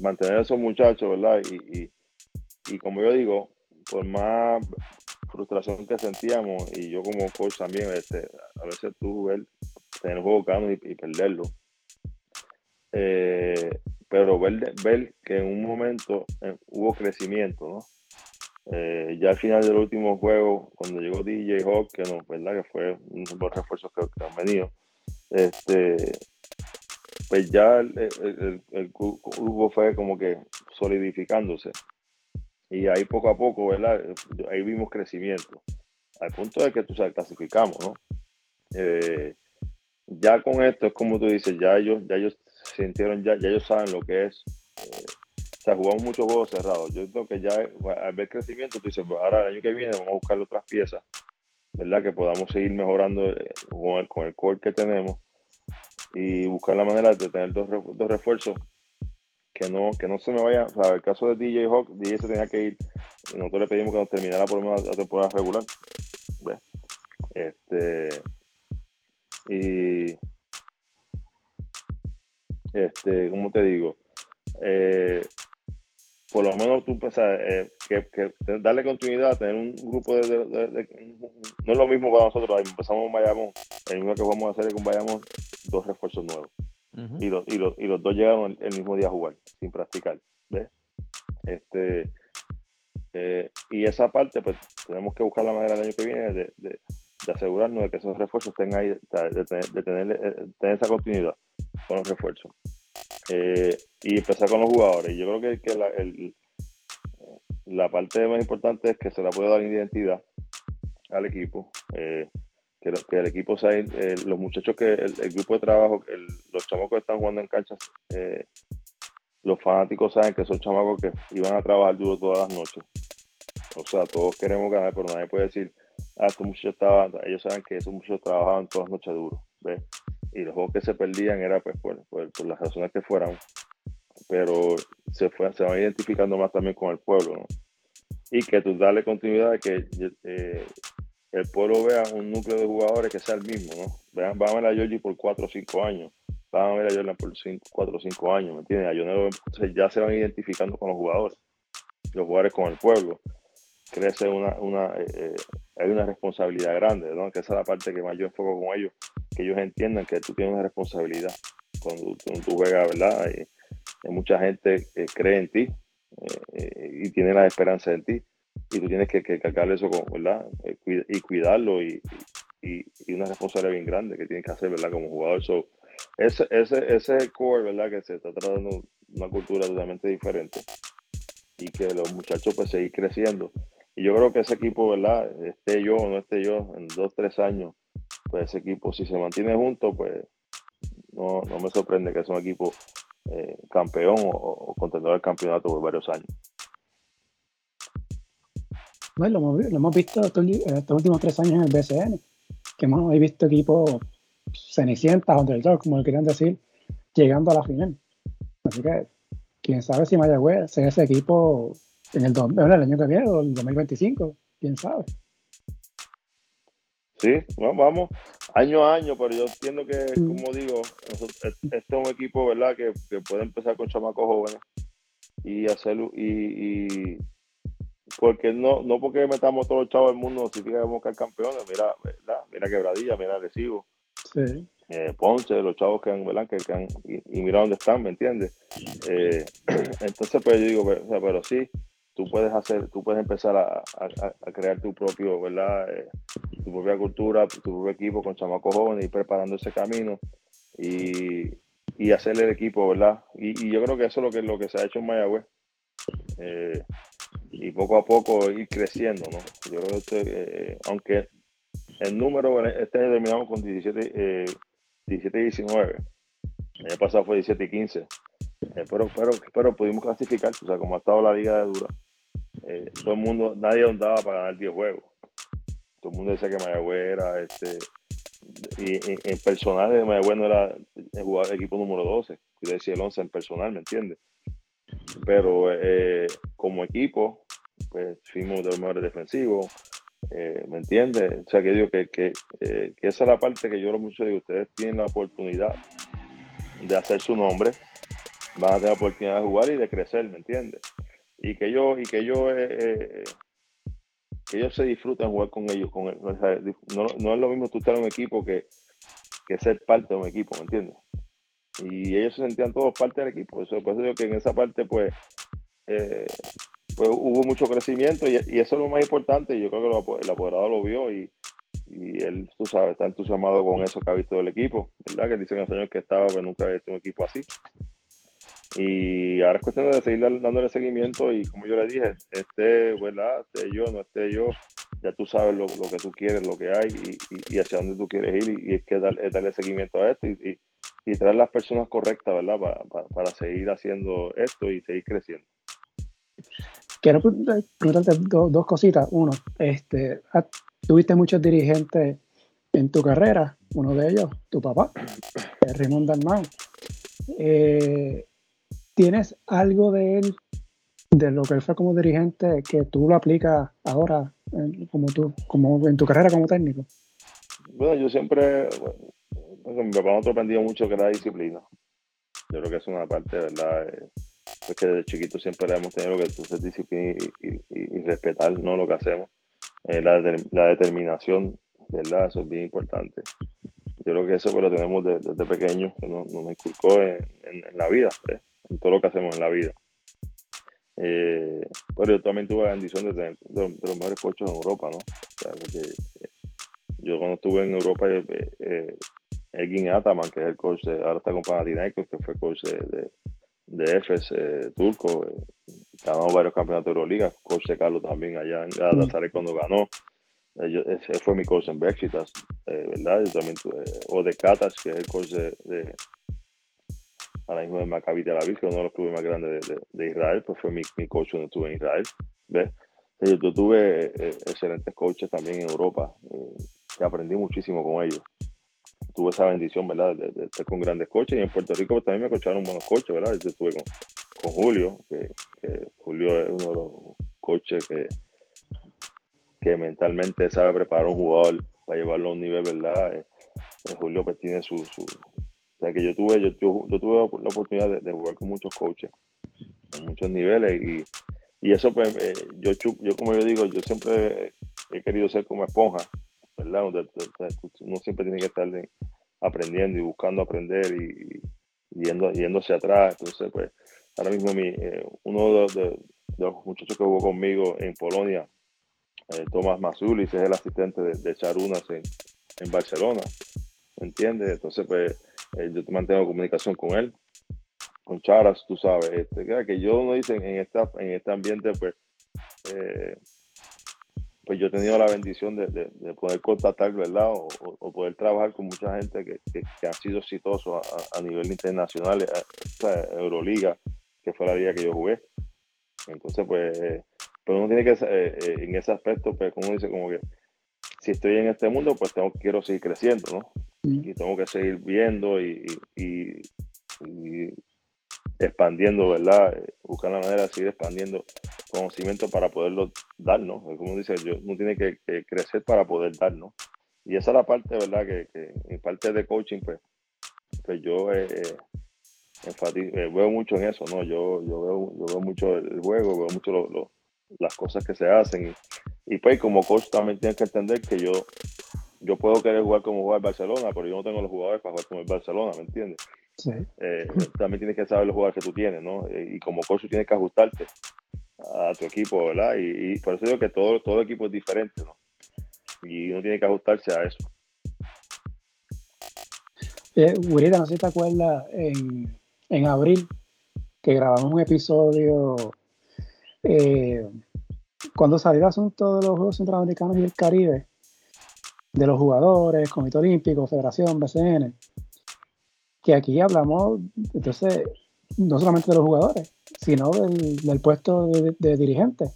mantener a esos muchachos, ¿verdad? Y, y, y, como yo digo, por más frustración que sentíamos, y yo como coach también, este, a veces tú ver, tener juego gano y, perderlo. Eh, pero ver, ver que en un momento eh, hubo crecimiento, ¿no? Eh, ya al final del último juego, cuando llegó DJ Hawk, que no, ¿verdad? Que fue un buen refuerzo que, han venido, este, pues ya el, grupo fue como que solidificándose. Y ahí poco a poco, ¿verdad? Ahí vimos crecimiento. Al punto de que tú sabes, clasificamos, ¿no? Eh, ya con esto es como tú dices, ya ellos, ya ellos sintieron, ya, ya ellos saben lo que es eh, jugamos muchos juegos cerrados. Yo creo que ya al ver crecimiento, tú dices, pues ahora el año que viene vamos a buscar otras piezas, ¿verdad? Que podamos seguir mejorando eh, con el, con el core que tenemos y buscar la manera de tener dos, dos refuerzos que no, que no se me vaya. O sea, el caso de DJ Hawk, DJ se tenía que ir nosotros le pedimos que nos terminara por lo temporada regular. Este. Y. Este, ¿cómo te digo? Eh, por lo menos tú pensas eh, que, darle continuidad, tener un grupo de, No es lo mismo para nosotros, empezamos en Bayamón, el mismo que vamos a hacer es con Bayamón, dos refuerzos nuevos. y, los, y, los, y los dos llegaron el, mismo día a jugar, sin practicar. ¿ves? Este, eh, y esa parte, pues tenemos que buscar la manera el año que viene de, de, asegurarnos de que esos refuerzos tengan ahí, de, tener, eh, tener esa continuidad con los refuerzos. Eh, y empezar con los jugadores. Yo creo que, que la, el, la, parte más importante es que se la puede dar identidad al equipo. Eh, que, el equipo sea, eh, los muchachos que el, grupo de trabajo, los chamacos que están jugando en canchas, los fanáticos saben que son chamacos que iban a trabajar duro todas las noches. O sea, todos queremos ganar, pero nadie puede decir, ah, estos muchachos estaban, ellos saben que esos muchachos trabajaban todas las noches duro. ¿ves? y los juegos que se perdían era pues por, por, las razones que fueran, pero se, fue, se van identificando más también con el pueblo, ¿no? Y que tú darle continuidad a que eh, el pueblo vea un núcleo de jugadores que sea el mismo, ¿no? Vean, van a ver a Georgie por 4 o 5 años, van a ver a Jordan por 4 o 5 años, ¿me entiendes? Ya se van identificando con los jugadores, los jugadores con el pueblo. Crece una, una eh, eh, una responsabilidad grande, ¿no? Que esa es la parte que más yo enfoco con ellos, que ellos entiendan que tú tienes una responsabilidad cuando, tú juegas, ¿verdad? hay mucha gente que cree en ti eh, eh, y tiene la esperanza en ti y tú tienes que, que cargarle eso, con, ¿verdad? Eh, y cuidarlo y, y, una responsabilidad bien grande que tienes que hacer, ¿verdad? Como jugador. So, ese, ese, ese core, ¿verdad? Que se está tratando una cultura totalmente diferente y que los muchachos pues seguir creciendo. Y yo creo que ese equipo, ¿verdad? Esté yo o no esté yo, en dos, tres años, pues ese equipo, si se mantiene junto, pues no, me sorprende que sea un equipo eh, campeón o, contendor del campeonato por varios años. Bueno, lo hemos, visto estos, últimos tres años en el BCN, que hemos visto equipos cenicientas, underdog, como le querían decir, llegando a la final. Así que, quién sabe si Mayagüez sea ese equipo en el, el año que viene o el 2025, quién sabe. Sí, vamos año a año, pero yo entiendo que, como digo, este es un equipo, ¿verdad?, que, puede empezar con chamacos jóvenes y hacerlo, y, y, porque no, no porque metamos todos los chavos del mundo significa que vamos a campeones, mira, ¿verdad? Mira Quebradilla, mira Recibo. Sí. Eh, Ponce, los chavos que han, ¿verdad? Que, y, mira dónde están, ¿me entiendes? Eh, [clears throat] entonces, pues yo digo, pero, pero sí, tú puedes hacer, tú puedes empezar a, crear tu propio, ¿verdad? Eh, tu propia cultura, tu, propio equipo con chamacos jóvenes y preparando ese camino y, y hacerle el equipo, ¿verdad? Y, yo creo que eso es lo que, lo que se ha hecho en Mayagüez. Eh, y poco a poco ir creciendo, ¿no? Yo creo que, eh, aunque el número, este año terminamos con 17, 17 y 19, el año pasado fue 17 y 15, pero, pero, pero pudimos clasificar, o sea, como ha estado la liga de dura, eh, todo el mundo, nadie andaba para ganar 10 juegos. Todo el mundo decía que Mayagüez era este. Y en, personal de Mayagüez no era el jugador equipo número 12, yo decía el 11 en personal, ¿me entiendes? Pero eh, como equipo, pues fuimos de los mejores defensivos, eh, ¿me entiendes? O sea, que digo que, que, que, esa es la parte que yo lo mucho digo, ustedes tienen la oportunidad de hacer su nombre, van a tener la oportunidad de jugar y de crecer, ¿me entiendes? Y que ellos y que ellos eh, eh, ellos se disfruten jugar con ellos con no, no, es lo mismo tú estar en un equipo que, que ser parte de un equipo ¿me entiendes? y ellos se sentían todos parte del equipo eso por eso digo que en esa parte pues eh, pues hubo mucho crecimiento y, y, eso es lo más importante y yo creo que el apoderado lo vio y, y él, tú sabes, está entusiasmado con eso que ha visto del equipo, ¿verdad? Que dicen los años que estaba, pero nunca había visto un equipo así. Y ahora es cuestión de seguir dándole seguimiento y como yo le dije, esté, ¿verdad? esté yo, no esté yo, ya tú sabes lo, que tú quieres, lo que hay y, hacia dónde tú quieres ir y, es que darle seguimiento a esto y, traer las personas correctas, ¿verdad? Para, seguir haciendo esto y seguir creciendo. Quiero preguntarte dos, cositas. Uno, este, ah, tuviste muchos dirigentes en tu carrera, uno de ellos, tu papá, Raymond Dalmau. Eh, ¿Tienes algo de él, de lo que él fue como dirigente, que tú lo aplicas ahora como tú, como en tu carrera como técnico? Bueno, yo siempre, bueno, mi papá nos aprendió mucho que era disciplina. Yo creo que es una parte, ¿verdad? Eh, pues que desde chiquito siempre hemos tenido que ser disciplina y, respetar ¿no? lo que hacemos. Eh, la, determinación, ¿verdad? Eso es bien importante. Yo creo que eso pues, lo tenemos desde, pequeño, que nos, inculcó en, la vida. ¿eh? En todo lo que hacemos en la vida. Eh, pero yo también tuve la bendición de tener de, los mejores coaches en Europa, ¿no? Eh, yo cuando estuve en Europa, eh, eh, Egin Ataman, que es el coach, de, ahora está con Panathinaikos, que fue coach de, de, de Efes turco, ganó varios campeonatos de Euroliga, coach de Carlos también allá en Galatasaray cuando ganó. ese fue mi coach en Bexitas, ¿verdad? Yo también tuve, o de Katas, que es el coach de, ahora mismo en Maccabi Tel Aviv, que es uno de los clubes más grandes de, Israel, pues fue mi, mi, coach cuando estuve en Israel. ¿ves? Yo, tuve eh, excelentes coaches también en Europa, eh, que aprendí muchísimo con ellos. Tuve esa bendición, ¿verdad?, de, estar con grandes coaches y en Puerto Rico pues, también me coacharon buenos coaches, ¿verdad? Yo estuve con, con Julio, que, Julio es uno de los coaches que, que mentalmente sabe preparar un jugador para llevarlo a un nivel, ¿verdad? Eh, Julio pues tiene su, o sea que yo tuve, yo, tuve la oportunidad de, jugar con muchos coaches, en muchos niveles, y, y eso pues, eh, yo, yo como yo digo, yo siempre he querido ser como esponja, ¿verdad? Uno siempre tiene que estar aprendiendo y buscando aprender y, yendo, yendo hacia atrás. Entonces, pues, ahora mismo mi, eh, uno de, los muchachos que jugó conmigo en Polonia, eh, Tomás Mazulis, es el asistente de, de Charunas en, en Barcelona, ¿entiendes? Entonces, pues, eh, yo mantengo comunicación con él, con Charas, tú sabes, este, que yo no dicen en, esta, en este ambiente, pues, eh, pues yo he tenido la bendición de, de, poder contactar, ¿verdad? O, poder trabajar con mucha gente que, que, han sido exitosos a, nivel internacional, eh, Euroliga, que fue la liga que yo jugué. Entonces, pues, pues uno tiene que, en ese aspecto, pues, como dice, como que si estoy en este mundo, pues tengo, quiero seguir creciendo, ¿no? Y tengo que seguir viendo y, expandiendo, ¿verdad? Buscar la manera de seguir expandiendo conocimiento para poderlo dar, ¿no? Como dice, yo, uno tiene que, crecer para poder dar, ¿no? Y esa es la parte, ¿verdad? Que, en parte de coaching, pues, pues yo eh, eh, eh, veo mucho en eso, ¿no? Yo, yo, veo, yo veo mucho el juego, veo mucho las cosas que se hacen. Y, y, pues como coach también tienes que entender que yo yo puedo querer jugar como juega el Barcelona, pero yo no tengo los jugadores para jugar como el Barcelona, ¿me entiendes? Sí. Eh, también tienes que saber los jugadores que tú tienes, ¿no? Eh, y como coach tienes que ajustarte a tu equipo, ¿verdad? Y, por eso digo que todo, todo equipo es diferente, ¿no? Y uno tiene que ajustarse a eso. Eh, no sé si te acuerdas, en, en abril, que grabamos un episodio eh, cuando salió el asunto de los Juegos Centroamericanos y el Caribe, de los jugadores, Comité Olímpico, Federación, BCN, que aquí hablamos, entonces, no solamente de los jugadores, sino del, puesto de, dirigente,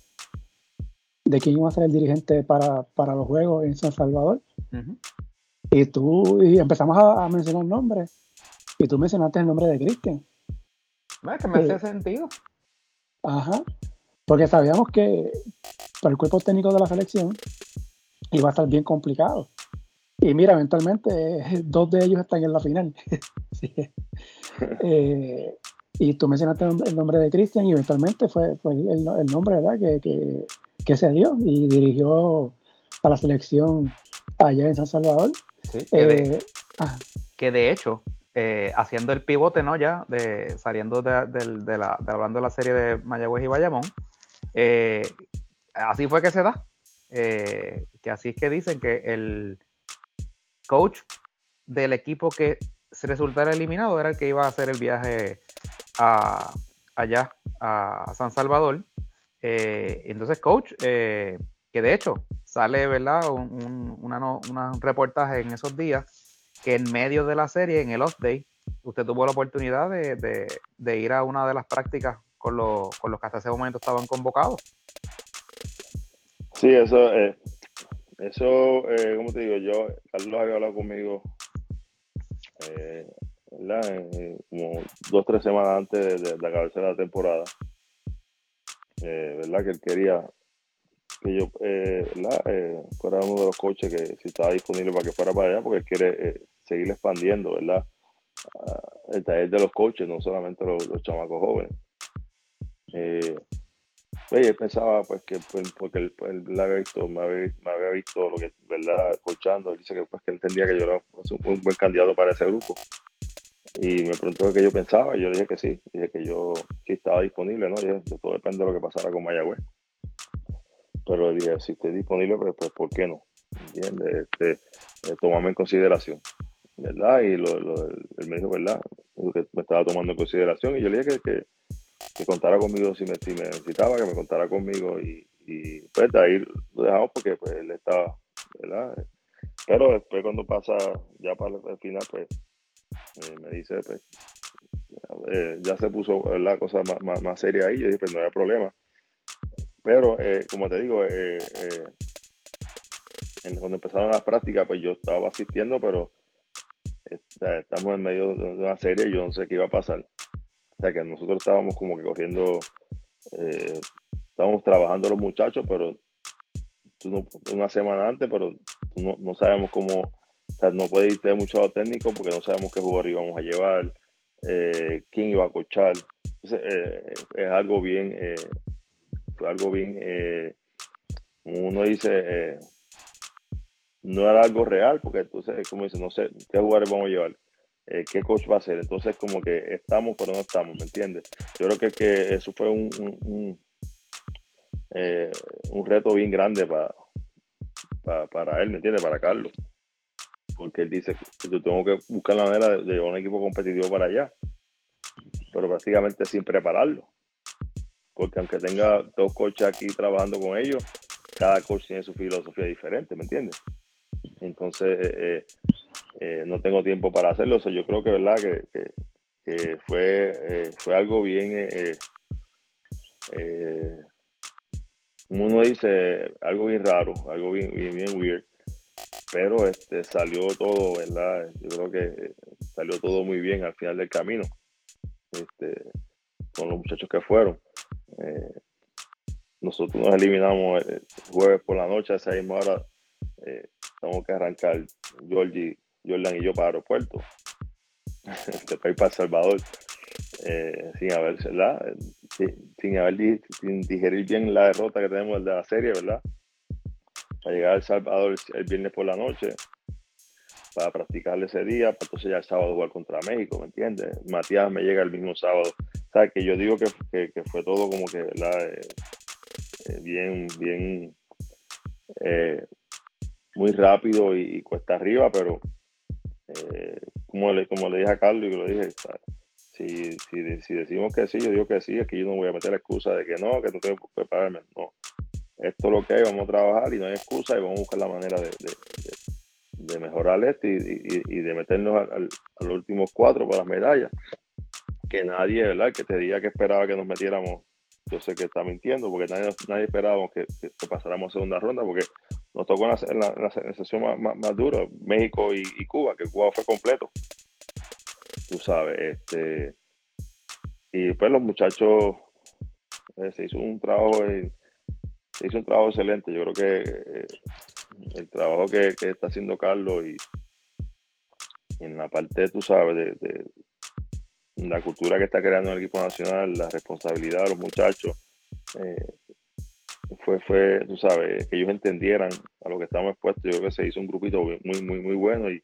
de quién iba a ser el dirigente para, los Juegos en San Salvador. Y tú, y empezamos a, mencionar nombres, y tú mencionaste el nombre de Cristian. Es que me hace sentido. Ajá, porque sabíamos que para el cuerpo técnico de la selección iba a estar bien complicado. Y mira, eventualmente dos de ellos están en la final. [laughs] Eh, y tú mencionaste el nombre de Cristian y eventualmente fue, fue el, nombre ¿verdad? Que, que, se dio y dirigió a la selección allá en San Salvador. que, de, eh, hecho, eh, haciendo el pivote, ¿no? Ya, de, saliendo de, la, hablando de la serie de Mayagüez y Bayamón, así fue que se da. que así es que dicen que el, coach del equipo que resultara eliminado era el que iba a hacer el viaje a, allá a San Salvador. Eh, entonces, coach, eh, que de hecho sale, ¿verdad? Un, reportaje en esos días que en medio de la serie, en el off day, usted tuvo la oportunidad de, ir a una de las prácticas con los, con los que hasta ese momento estaban convocados. Sí, eso, eh, eso, eh, como te digo, yo, Carlos había hablado conmigo, eh, ¿verdad? como dos, tres semanas antes de, cabeza de la temporada, eh, ¿verdad? Que él quería que yo, eh, ¿verdad? fuera uno de los coaches que si estaba disponible para que fuera para allá, porque él quiere seguir expandiendo, ¿verdad? Ah, el taller de los coaches, no solamente los, los chamacos jóvenes. Pues, yo pensaba pues que pues, porque él, pues, había visto, me había, visto lo que, ¿verdad? Escuchando, él dice que, pues, que entendía que yo era un, buen candidato para ese grupo. Y me preguntó qué yo pensaba, y yo le dije que sí, dije que yo sí estaba disponible, ¿no? Dije, todo depende de lo que pasara con Mayagüez. Pero le dije, si estoy disponible, pues, pues ¿por qué no? ¿Entiendes? Este, eh, tomame en consideración, ¿verdad? Y lo, lo, él me dijo, ¿verdad? Me estaba tomando en consideración, y yo le dije que que contara conmigo si me, si me necesitaba, que me contara conmigo y, pues de ahí lo dejamos porque pues él estaba, ¿verdad? Pero después cuando pasa ya para el final, pues eh, me dice, pues eh, ya se puso la cosa más, más, seria ahí, yo dije, pues no había problema. Pero eh, como te digo, cuando empezaron las prácticas, pues yo estaba asistiendo, pero estamos en medio de una serie yo no sé qué iba a pasar sea que nosotros estábamos como que corriendo, eh, estábamos trabajando los muchachos, pero una semana antes, pero no, sabemos cómo, o sea, no puede irte mucho a lo técnico porque no sabemos qué jugador íbamos a llevar, eh, quién iba a cochar. Entonces, eh, es algo bien, algo bien, uno dice, no era algo real porque entonces, como dice, no sé qué jugadores vamos a llevar. Eh, qué coach va a ser. Entonces, como que estamos, pero no estamos, ¿me entiendes? Yo creo que, que eso fue un, un, eh, reto bien grande para, para, él, ¿me entiendes? Para Carlos. Porque él dice que yo tengo que buscar la manera de, llevar un equipo competitivo para allá, pero prácticamente sin prepararlo. Porque aunque tenga dos coaches aquí trabajando con ellos, cada coach tiene su filosofía diferente, ¿me entiendes? Entonces, eh, eh, no tengo tiempo para hacerlo. O yo creo que, ¿verdad? Que, fue, eh, fue algo bien, eh, como uno dice, algo bien raro, algo bien, weird. pero este, salió todo, ¿verdad? Yo creo que salió todo muy bien al final del camino, este, con los muchachos que fueron. Eh, nosotros nos eliminamos el jueves por la noche, a esa misma hora eh, tenemos que arrancar Georgie, Jordan y yo para el aeropuerto, [laughs] después para El Salvador, eh, sin haber, ¿verdad? Sin, haber sin digerir bien la derrota que tenemos de la serie, ¿verdad? Para llegar a El Salvador el viernes por la noche, para practicar ese día, para entonces ya el sábado jugar contra México, ¿me entiendes? Matías me llega el mismo sábado. O sea, que yo digo que, que, fue todo como que, ¿verdad? Eh, eh, bien, bien, eh, muy rápido y, cuesta arriba, pero como, le, como le dije a Carlos y lo dije, si, si, si, decimos que sí, yo digo que sí, es que yo no voy a meter la excusa de que no, que no tengo que prepararme, no. Esto es lo que hay, vamos a trabajar y no hay excusa y vamos a buscar la manera de de mejorar esto y, de meternos a, los últimos cuatro para las medallas. Que nadie, ¿verdad? Que te diga que esperaba que nos metiéramos, yo sé que está mintiendo, porque nadie, nadie esperábamos que, pasáramos a segunda ronda, porque nos tocó en la, en sesión más, dura, México y, Cuba, que Cuba fue completo. Tú sabes, este. Y pues los muchachos eh, se hizo un trabajo, se hizo un trabajo excelente. Yo creo que eh, el trabajo que, está haciendo Carlos y en la parte, tú sabes, de, la cultura que está creando el equipo nacional, la responsabilidad de los muchachos, eh, fue, fue, tú sabes, que ellos entendieran a lo que estamos expuestos. Yo creo que se hizo un grupito muy, muy, muy bueno y,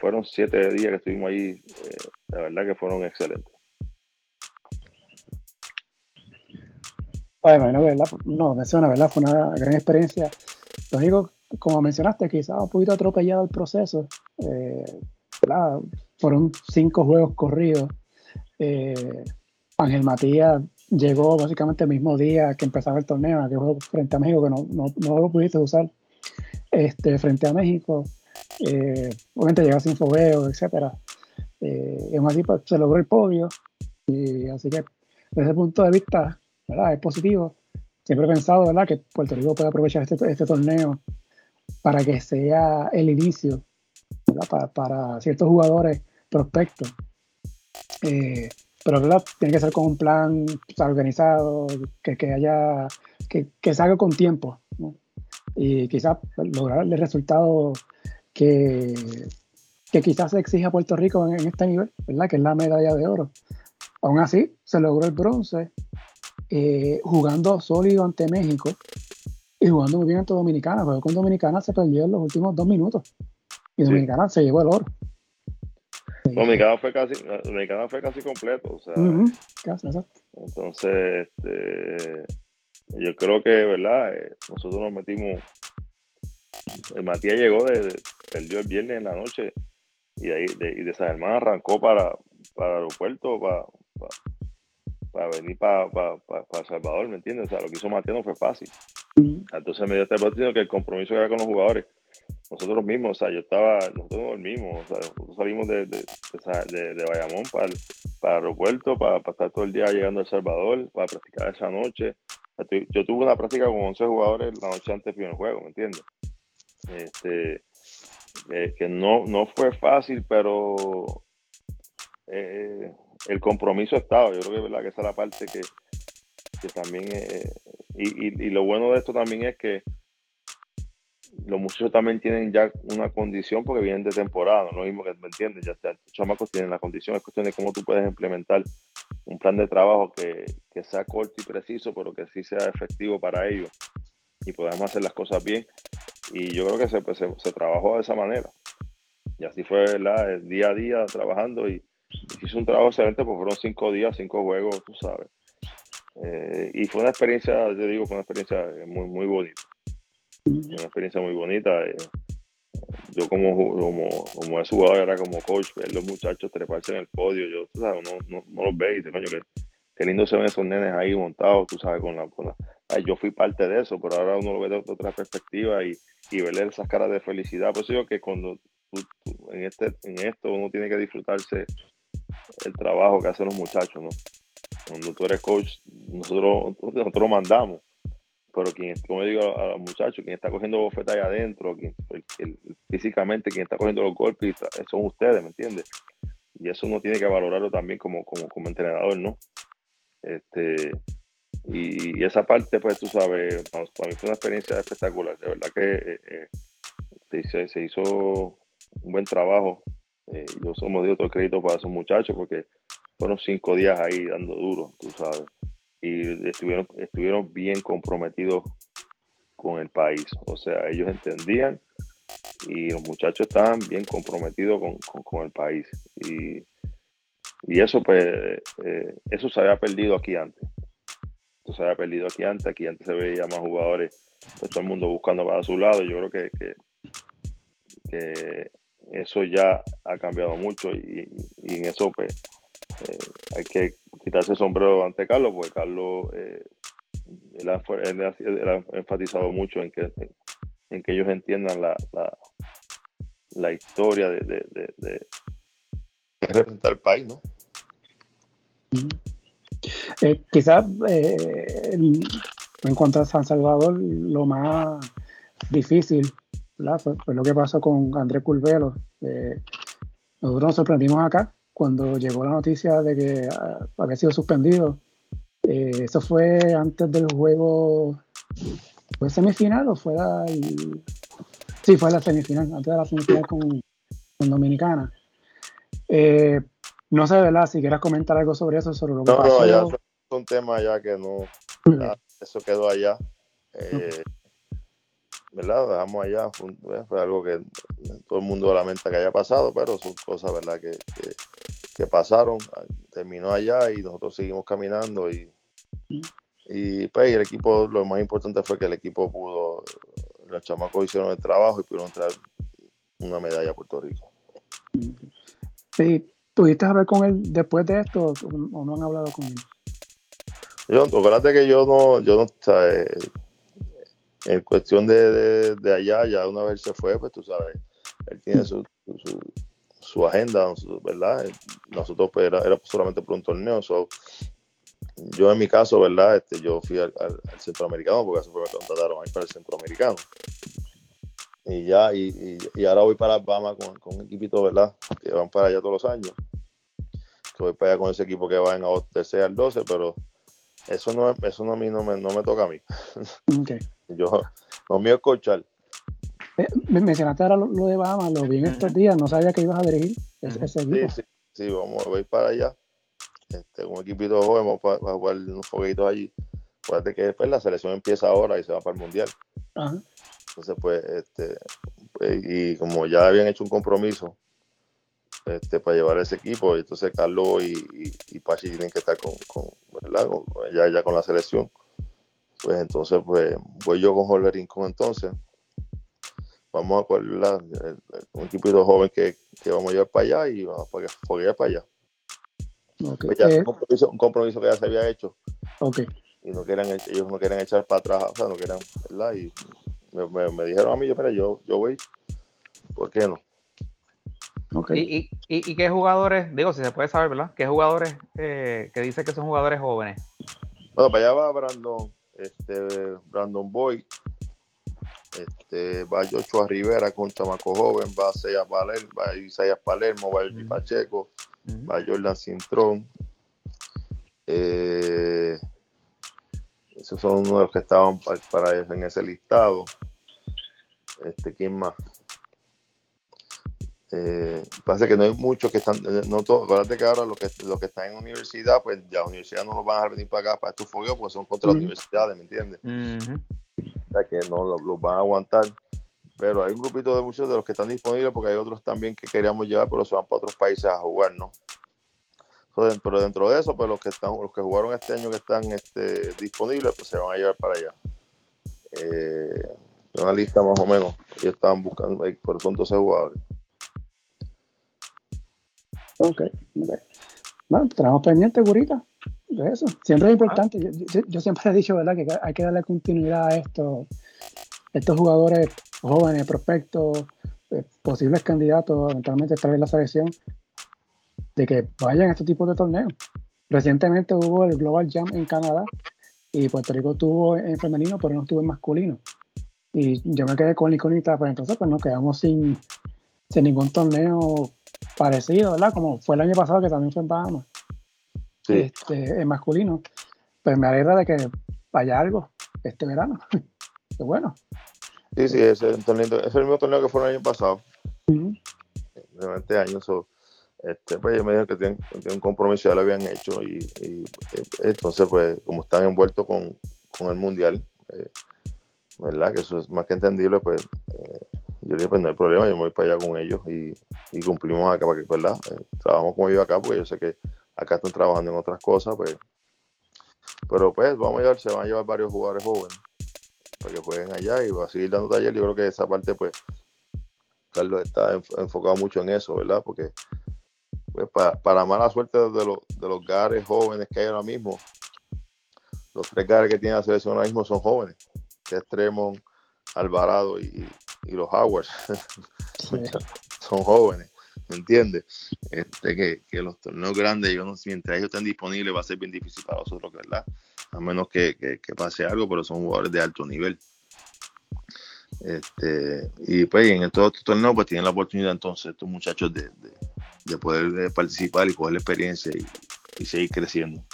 fueron siete días que estuvimos ahí, eh, la verdad que fueron excelentes. Bueno, ¿verdad? No, ¿verdad? Fue una gran experiencia. Lo único como mencionaste, quizás un poquito atropellado el proceso. Eh, fueron cinco juegos corridos. Eh, Ángel Matías llegó básicamente el mismo día que empezaba el torneo, aquel juego frente a México, que no, no, lo pudiste usar este, frente a México. Eh, obviamente llega sin fogueo, etc. Eh, y aún pues, se logró el podio. Y así que desde ese punto de vista, ¿verdad? es positivo. Siempre he pensado ¿verdad? que Puerto Rico puede aprovechar este, este torneo para que sea el inicio para, ciertos jugadores prospectos. Eh, pero ¿verdad? tiene que ser con un plan organizado, que, que haya, que, que salga con tiempo. Y quizás lograr el resultado que, que quizás se exija a Puerto Rico en, este nivel, ¿verdad? que es la medalla de oro. Aún así, se logró el bronce eh, jugando sólido ante México y jugando muy bien ante Dominicana, pero con Dominicana se perdió en los últimos dos minutos y Dominicana se llevó el oro. Dominicana fue casi, Dominicana fue casi completo, o sea, entonces este, yo creo que, ¿verdad? Eh, nosotros nos metimos, Matías llegó, de, perdió el viernes en la noche y de, ahí, de, y de San Germán arrancó para, para el aeropuerto, para, para, venir para, para, para, Salvador, ¿me entiendes? O sea, lo que hizo Matías no fue fácil. Entonces me dio este partido que el compromiso era con los jugadores. Nosotros mismos, o sea, yo estaba, nosotros mismos, o sea, nosotros salimos de, de, de, Bayamón para el, para aeropuerto, para, estar todo el día llegando a El Salvador, para practicar esa noche. Yo tuve una práctica con 11 jugadores la noche antes del juego, ¿me entiendes? Este, eh, que no, no fue fácil, pero eh, el compromiso estaba. Yo creo que, ¿verdad? que esa es la parte que, que también eh, y, y, lo bueno de esto también es que los muchachos también tienen ya una condición porque vienen de temporada, no lo mismo que me entiendes, ya los chamacos tienen la condición, es cuestión de cómo tú puedes implementar un plan de trabajo que, que sea corto y preciso, pero que sí sea efectivo para ellos y podamos hacer las cosas bien. Y yo creo que se, pues, se, trabajó de esa manera. Y así fue el día a día trabajando y, y hizo un trabajo excelente, pues fueron cinco días, cinco juegos, tú sabes. Eh, y fue una experiencia, yo digo, fue una experiencia muy, muy bonita. Una experiencia muy bonita. Eh, yo como, como, como es jugador, era como coach, ver los muchachos treparse en el podio, yo, tú sabes, no, no, los veis, coño, que, qué lindo se ven esos nenes ahí montados, tú sabes, con la, con la yo fui parte de eso, pero ahora uno lo ve de otra perspectiva y, y verle esas caras de felicidad. Por eso digo que cuando en, este, en esto uno tiene que disfrutarse el trabajo que hacen los muchachos, ¿no? Cuando tú eres coach, nosotros, nosotros mandamos. Pero quien, como digo a los muchachos, quien está cogiendo bofetas ahí adentro, quien, físicamente quien está cogiendo los golpes, son ustedes, ¿me entiendes? Y eso uno tiene que valorarlo también como, como, como entrenador, ¿no? Este, y, esa parte, pues tú sabes, para, mí fue una experiencia espectacular. De verdad que eh, eh, se, hizo un buen trabajo. Eh, yo somos de otro crédito para esos muchachos porque fueron cinco días ahí dando duro, tú sabes. Y estuvieron, estuvieron bien comprometidos con el país. O sea, ellos entendían y los muchachos estaban bien comprometidos con, el país. Y, y eso, pues, eso se había perdido aquí antes se había perdido aquí antes, aquí antes se veía más jugadores, pues, todo el mundo buscando para su lado. Yo creo que, que, eso ya ha cambiado mucho y, en eso pues eh, hay que quitarse el sombrero ante Carlos, porque Carlos eh, ha, enfatizado mucho en que, en que ellos entiendan la, la, historia de, representar el país, ¿no? Eh, quizás en cuanto a San Salvador, lo más difícil fue, lo que pasó con Andrés Curvelo. Nosotros nos sorprendimos acá cuando llegó la noticia de que ah, había sido suspendido. eso fue antes del juego. ¿Fue semifinal o fue la.? sí, fue la semifinal, antes de la semifinal con, con Dominicana. No sé, ¿verdad? Si quieras comentar algo sobre eso, sobre lo que no, No, ya es un tema ya que no, eso quedó allá. Eh, ¿Verdad? Dejamos allá, fue, algo que todo el mundo lamenta que haya pasado, pero son cosas, ¿verdad? Que, que, pasaron, terminó allá y nosotros seguimos caminando y, y pues el equipo, lo más importante fue que el equipo pudo, los chamacos hicieron el trabajo y pudieron traer una medalla a Puerto Rico. Sí, ¿Pudiste hablar con él después de esto o no han hablado con él? Yo, acuérdate que yo no, yo no, sabes, en cuestión de, de, allá, ya una vez se fue, pues tú sabes, él tiene su, su, agenda, ¿verdad? Nosotros pues era, era, solamente por un torneo, yo en mi caso, ¿verdad? Este, yo fui al, centroamericano porque eso fue me contrataron ahí para el centroamericano y ya, y, y, ahora voy para Alabama con, con, un equipito, ¿verdad? Que van para allá todos los años. Voy para allá con ese equipo que va en 6 al 12, pero eso no, eso no, a mí no me, no me toca a mí. [laughs] Okay. Yo, lo mío es cochar. Eh, me mencionaste ahora lo, de Bahama, lo vi en estos días, no sabía que ibas a dirigir ese, equipo. Sí, sí, sí, vamos, voy para allá. Este, un equipito joven, vamos a, jugar unos foguitos allí. Acuérdate que después la selección empieza ahora y se va para el Mundial. Ajá. Entonces, pues, este, pues, y como ya habían hecho un compromiso este, para llevar ese equipo, entonces Carlos y, y, Pachi tienen que estar con, con ¿verdad? ya, ya con la selección. Pues entonces, pues, voy yo con Jorge Rincón entonces. Vamos a coger un equipito joven que, que, vamos a llevar para allá y vamos a foguear para allá. Pues ya, eh, un, compromiso, un, compromiso, que ya se había hecho. Okay. Y no quieran, ellos no quieren echar para atrás, o sea, no quieran, ¿verdad? Y me, dijeron a mí, yo, yo, yo voy, ¿por qué no? ¿Y, y, qué jugadores, digo, si se puede saber, ¿verdad? ¿Qué jugadores eh, que dice que son jugadores jóvenes? Bueno, para allá va Brandon, este, Brandon Boy, este, va Joshua Rivera con chamaco joven, va Isaiah Palermo, va Isaías Palermo, va el Pacheco, va Jordan Cintrón. Eh, esos son uno de los que estaban para, en ese listado. Este, ¿quién más? Eh, parece que no hay muchos que están, eh, no todo, acuérdate que ahora los que, los que están en universidad, pues ya la universidad no los van a venir para acá para estos fogueos, porque son contra las universidades, ¿me entiendes? O sea que no los, van a aguantar. Pero hay un grupito de muchos de los que están disponibles, porque hay otros también que queríamos llevar, pero se van para otros países a jugar, ¿no? pero dentro de eso, pues los que están, los que jugaron este año que están este, disponibles, pues se van a llevar para allá. Eh, una lista más o menos. Ellos estaban buscando por son 12 jugadores. Ok, Bueno, tenemos pendiente, Gurita, de eso. Siempre es importante. Yo, siempre he dicho, ¿verdad?, que hay que darle continuidad a esto, estos jugadores jóvenes, prospectos, eh, posibles candidatos, eventualmente traer la selección de que vayan a este tipo de torneos. Recientemente hubo el Global Jam en Canadá y Puerto Rico estuvo en femenino, pero no estuvo en masculino. Y yo me quedé con la iconita, pues entonces pues nos quedamos sin, sin ningún torneo parecido, ¿verdad? Como fue el año pasado que también fue en Bahamas, Sí. este, en masculino. Pues me alegra de que vaya algo este verano. [laughs] Qué bueno. Sí, sí, es, un torneo- es el mismo torneo que fue el año pasado, de 20 años. so, este, pues ellos me dijeron que tienen, tienen un compromiso, ya lo habían hecho. Y, y, eh, entonces, pues, como están envueltos con, con el mundial, eh, ¿verdad? Que eso es más que entendible, pues eh, yo dije, pues no hay problema, yo me voy para allá con ellos y, y cumplimos acá, para que, ¿verdad? Eh, trabajamos con ellos acá, porque yo sé que acá están trabajando en otras cosas, pues. Pero pues vamos a llevar, se van a llevar varios jugadores jóvenes para que jueguen allá y va a seguir dando taller. Yo creo que esa parte, pues, Carlos está enf- enfocado mucho en eso, ¿verdad? Porque pues, para, para mala suerte de los, de los gares jóvenes que hay ahora mismo, los tres gares que tiene la selección ahora mismo son jóvenes, que es Tremont, Alvarado y, y los Howards. [laughs] Sí. son jóvenes, ¿me entiendes? Este, que, que los torneos grandes, yo no mientras ellos estén disponibles, va a ser bien difícil para nosotros, ¿verdad? A menos que, que- que pase algo, pero son jugadores de alto nivel. Este, y pues en estos torneos, pues tienen la oportunidad entonces estos muchachos de, de- de poder eh, participar y coger la experiencia y, y seguir creciendo.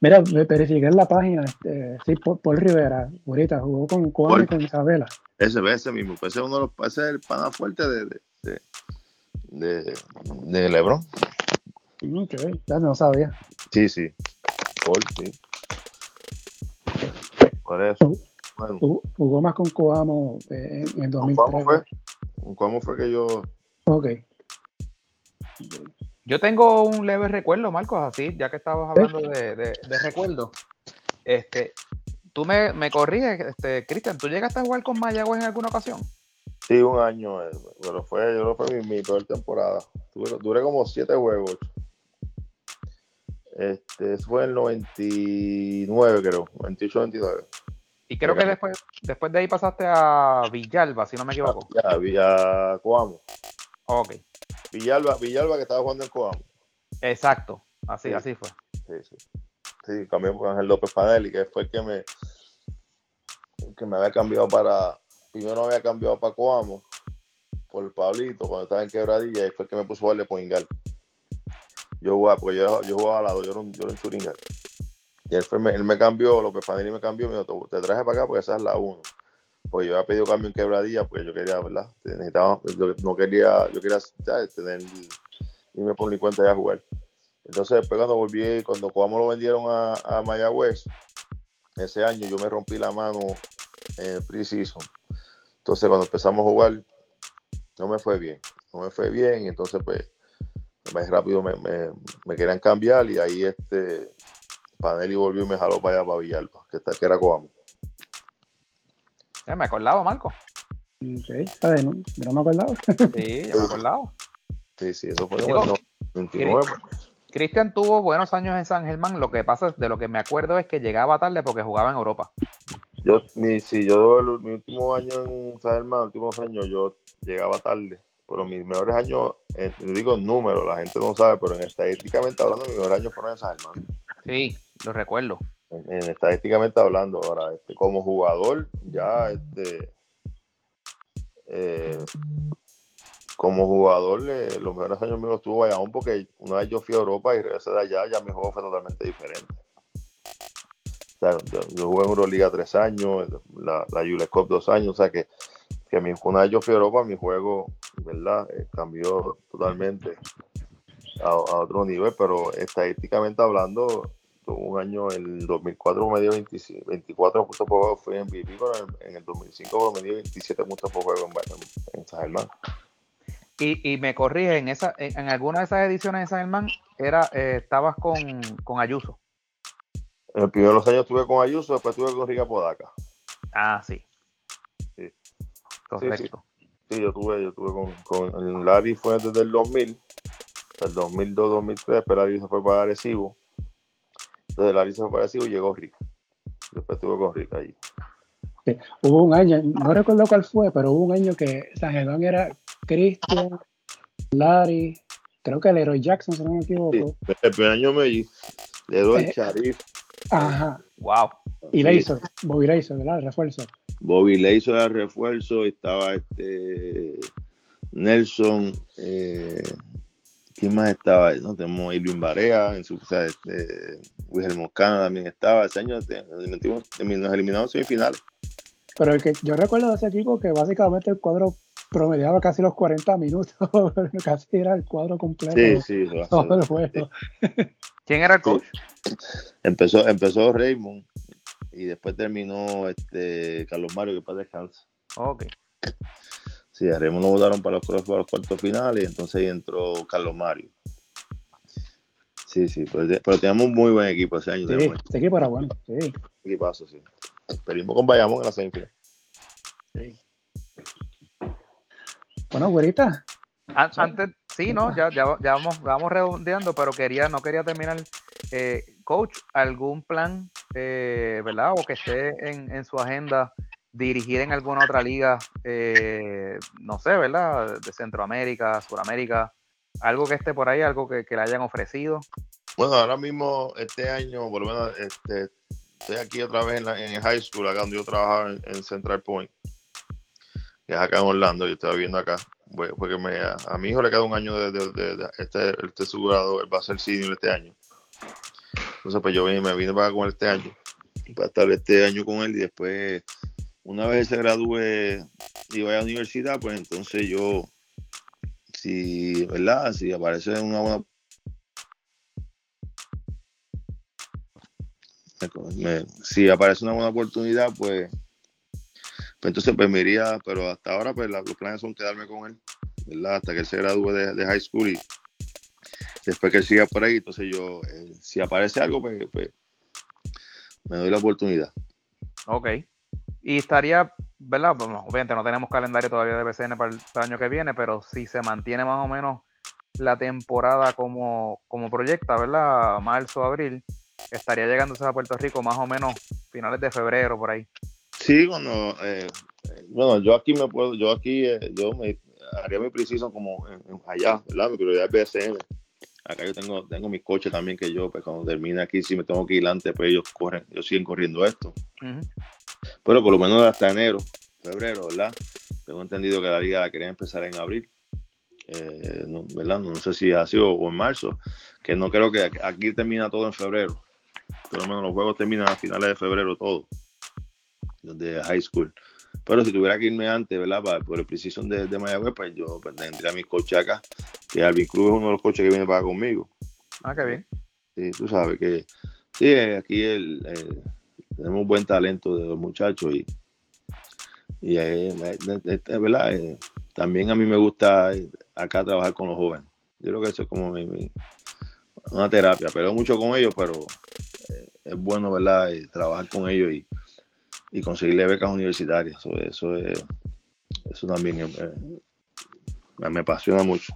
Mira, me verifiqué en la página, este, sí, Paul, Paul Rivera, ahorita jugó con Cuba y con Isabela. Ese, ese mismo, pues ese es uno de los, ese es el pana fuerte de, de, de, de- LeBron. Mm, Ok, ya no sabía. Sí, sí. Paul, sí. Por eso. Bueno, Jugó, más con Coamo eh, en, en ¿cómo 2003. fue? ¿Cómo fue que yo Ok. Yo tengo un leve recuerdo, Marcos, así, ya que estabas hablando de, de, de recuerdos. Este, tú me, me corriges, este, Cristian, ¿tú llegaste a jugar con Mayagüez en alguna ocasión? Sí, un año, eh, pero fue, yo creo fue mi, mi peor temporada. Duré, duré como siete juegos. Este, eso fue en el 99, creo, 28-29. Y creo que después, después de ahí pasaste a Villalba, si no me equivoco. Ya, Villa Coamo. Ok, Villalba, Villalba que estaba jugando en Coamo. exacto, así, Sí. así fue. Sí, sí. Sí, cambié por Ángel López Panelli, que fue el que me, el que me había cambiado para. Primero había cambiado para Coamo por Pablito cuando estaba en quebradilla y fue el que me puso a jugarle Poingal. Yo jugaba, porque yo, yo jugaba al lado, yo era un, yo era un churingal. Y él, fue, me- él me cambió, López Panelli me cambió, me dijo, te, te traje para acá porque esa es la 1. Pues yo había pedido cambio en quebradilla porque yo quería, ¿verdad? Necesitaba, yo no quería, yo quería ¿sabes? tener, irme por mi cuenta ya a jugar. Entonces, después cuando volví, cuando Coamo lo vendieron a, a Mayagüez, ese año yo me rompí la mano en el pre-season. Entonces, cuando empezamos a jugar, no me fue bien. No me fue bien, y entonces, pues, más rápido me, me, querían cambiar y ahí este Panelli volvió y me jaló para allá, para Villalba, que, está, que era Coamo. Ya me acordaba, Marcos. Ok, está bien, ¿no? Yo no me acordaba. Sí, ya me acordaba. Sí, sí, eso fue el 29. Cristian tuvo buenos años en San Germán. Lo que pasa, es- de lo que me acuerdo es que llegaba tarde porque jugaba en Europa. Yo, mi, sí, yo el, mi último año en San Germán, los últimos años, yo llegaba tarde. Pero mis mejores años, eh, digo en números, la gente no sabe, pero en estadísticamente hablando, mis mejores años fueron en San Germán. Sí, lo recuerdo. En, en estadísticamente hablando, ahora, este, como jugador, ya, este, eh, como jugador, eh, los mejores años míos los tuvo Bayamón porque una vez yo fui a Europa y regresé de allá, ya mi juego fue totalmente diferente. O sea, yo, jugué en Euroliga tres años, la, la Jules Cup dos años, o sea que, que mi, una vez yo fui a Europa, mi juego, ¿verdad? Eh, cambió totalmente a otro nivel, pero estadísticamente hablando, tuvo un año, el 2004 me dio 25 24 puntos por juego, fui MVP, pero en, en el 2005 me dio 27 puntos por juego en, en, en San Germán. Y, y me corrige, en, esa, en, en alguna de esas ediciones de San Germán era, eh, estabas con, con Ayuso. En los primeros años estuve con Ayuso, después estuve con Rica Podaca. Ah, sí. Sí. Correcto. Sí, yo tuve, yo tuve con, con el Larry fue desde el 2000, hasta el 2002-2003, pero Larry se fue para Arecibo. Entonces Larry se fue para Arecibo y llegó Rica. Después estuve con Rica allí. Sí, Hubo un año, no recuerdo cuál fue, pero hubo un año que San Germán era Cristian, Larry, creo que Leroy Jackson, si no me equivoco. Sí, el primer año me di, le doy Eh. Sharif, Ajá. Wow. Y Sí. Laser, Bobby Laser, ¿verdad? El refuerzo. Bobby le hizo el refuerzo, estaba este Nelson, eh, ¿quién más estaba? No tenemos Irving Barea, en su, o sea, este, Wilhelm también estaba. Ese año te- nos eliminamos en semifinales. Pero el que yo recuerdo de ese equipo que básicamente el cuadro promediaba casi los 40 minutos, [laughs] casi era el cuadro completo Sí, sí. todo el juego. [laughs] ¿Quién era el coach? Empezó, empezó Raymond y después terminó este Carlos Mario, que para descansa. Ok. Sí, a Raymond lo votaron para los, para los cuartos finales y entonces ahí entró Carlos Mario. Sí, sí, pero, pero teníamos un muy buen equipo ese año. Sí, ese equipo era bueno, sí. equipazo, sí. Perdimos con Bayamón en la semifinal. Bueno, güerita, An- Antes, sí, no, ya, ya, ya vamos, vamos redondeando, pero quería, no quería terminar. Eh, coach, ¿algún plan, eh, verdad? O que esté en, en su agenda dirigir en alguna otra liga, eh, no sé, ¿verdad? De Centroamérica, Suramérica, algo que esté por ahí, algo que, le hayan ofrecido. Bueno, ahora mismo, este año, por lo este, estoy aquí otra vez en, la, en high school, acá donde yo trabajaba en, en Central Point, que es acá en Orlando, yo estaba viviendo acá. Porque me, a, mi hijo le queda un año de, de, de- este, este es su grado, él va a ser senior este año. Entonces, pues yo vine, me vine para acá con él este año, para estar este año con él y después, una vez se gradúe y vaya a la universidad, pues entonces yo, si, ¿verdad? Si aparece una buena si aparece una buena oportunidad, pues, pues entonces pues me iría, pero hasta ahora pues la- los planes son quedarme con él, ¿verdad? Hasta que él se gradúe de, de high school y después que él siga por ahí, entonces yo, eh, si aparece algo, pues, pues, me doy la oportunidad. Ok. Y estaría, ¿verdad? Bueno, obviamente no tenemos calendario todavía de BCN para el, para el año que viene, pero si se mantiene más o menos la temporada como, como proyecta, ¿verdad? Marzo, abril, estaría llegándose a Puerto Rico más o menos finales de febrero, por ahí. Sí, cuando, eh, bueno, yo aquí me puedo, yo aquí, eh, yo me haría mi preciso como en- en allá, ¿verdad? Mi prioridad es BSN. Acá yo tengo, tengo mis coches también que yo, pues cuando termine aquí, si me tengo que ir antes, pues ellos corren, ellos siguen corriendo esto. Ujú. Pero por lo menos hasta enero, febrero, ¿verdad? Tengo entendido que la liga la quería empezar en abril. Eh, no, ¿verdad? No sé si ha sido o en marzo, que no creo que aquí- termina todo en febrero. Por lo menos los juegos terminan a finales de febrero todo, de high school. Pero si tuviera que irme antes, ¿verdad? Para, por el precision de, de Mayagüez, pues yo pues, tendría mis coches acá, que Alvin Cruz es uno de los coches que viene para conmigo. Ah, qué bien. Sí, tú sabes que sí, aquí el, tenemos buen talento de los muchachos y, y eh, eh, también a mí me gusta eh, acá trabajar con los jóvenes. Yo creo que eso es como mi, una terapia. Peleo mucho con ellos, pero es bueno, ¿verdad? Trabajar con ellos y, y conseguirle becas universitarias. Eso, eso, es- eso también me apasiona mucho.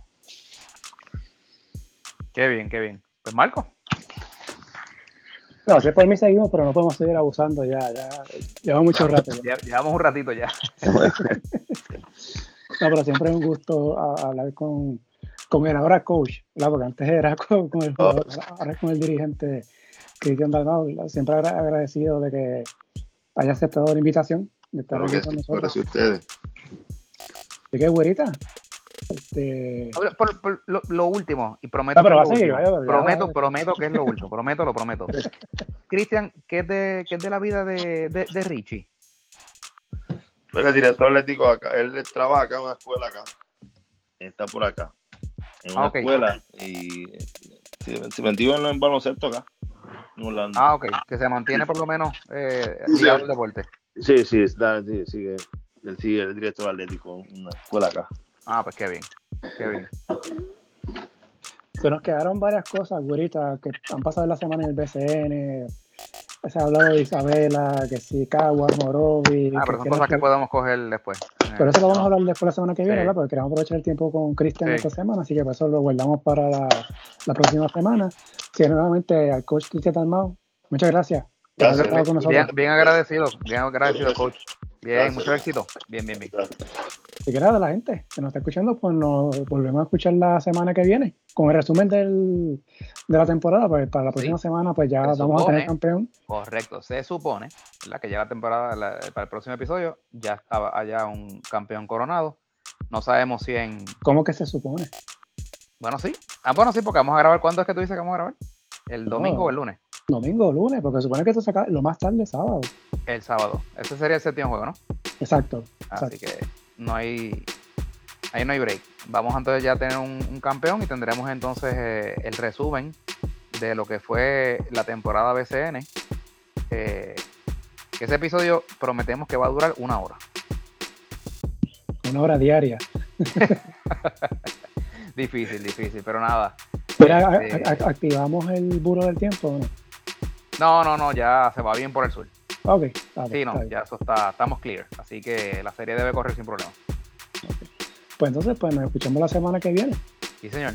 Qué bien, qué bien. Pues Marco, no, si por mí seguimos, pero no podemos seguir abusando ya, ya, lleva mucho [laughs] rato. ya. llevamos un ratito ya. No, pero siempre es un gusto a- hablar con, con el ahora coach, ¿verdad? Porque antes era con, con el jugador, ahora es con el dirigente Cristian Dalmau. Siempre agra- agradecido de que haya aceptado la invitación de estar Claro aquí que con nosotros. gracias a ustedes. Así que, güerita, este, Por, por- por lo, lo último, y prometo, No, pero que va es a lo seguir, último. vaya, ya, prometo, prometo que es lo último, prometo, lo prometo. [laughs] Cristian, ¿qué es de, qué es de la vida de, de, de Richie? Pero el director atlético acá, él trabaja acá en una escuela acá. Está por acá. En una Ah, escuela. Y se, metió en, en baloncesto acá. En Orlando. Ah, ok, que se mantiene por lo menos eh, Sí. ligado al deporte. Sí, sí, está, sí, sigue. Él sigue el director atlético en una escuela acá. Ah, pues qué bien, qué bien. se nos quedaron varias cosas, güerita, que han pasado la semana en el BCN. Se ha hablado de Isabela, que si Caguas, Morovi. Ah, pero son cosas que que- podemos coger después. Pero eso lo vamos a hablar después la semana que viene, Sí. ¿verdad? Porque queremos aprovechar el tiempo con Cristian Sí. esta semana, así que por eso lo guardamos para la, la próxima semana. Sí, nuevamente al coach Cristian Dalmau, muchas gracias Gracias. Bien, bien agradecido, bien agradecido, coach. Bien, Gracias. mucho éxito. Bien, bien, bien. Así que nada, la gente que nos está escuchando, pues nos volvemos a escuchar la semana que viene. con el resumen del, de la temporada, pues para la próxima semana, pues ya vamos a tener campeón. Correcto, se supone la que ya la temporada, para el próximo episodio, ya estaba allá un campeón coronado. No sabemos si en. ¿Cómo que se supone? Bueno, sí. Ah, bueno, sí, porque vamos a grabar. ¿Cuándo es que tú dices que vamos a grabar? ¿El domingo o el lunes? Domingo o lunes, porque se supone que esto se lo más tarde sábado. El sábado. Ese sería el séptimo juego, ¿no? Exacto. Así que no hay. Ahí no hay break. Vamos entonces ya a tener un, campeón y tendremos entonces eh, el resumen de lo que fue la temporada BCN. Eh, ese episodio prometemos que va a durar una hora. Una hora diaria. [laughs] difícil, difícil, pero nada. Este, ¿Activamos el buro del tiempo o no? No, no, no, ya se va bien por el sur. Ok, sí, no, ya eso está, estamos clear. Así que la serie debe correr sin problema. Pues entonces, pues nos escuchamos la semana que viene. Sí, señor.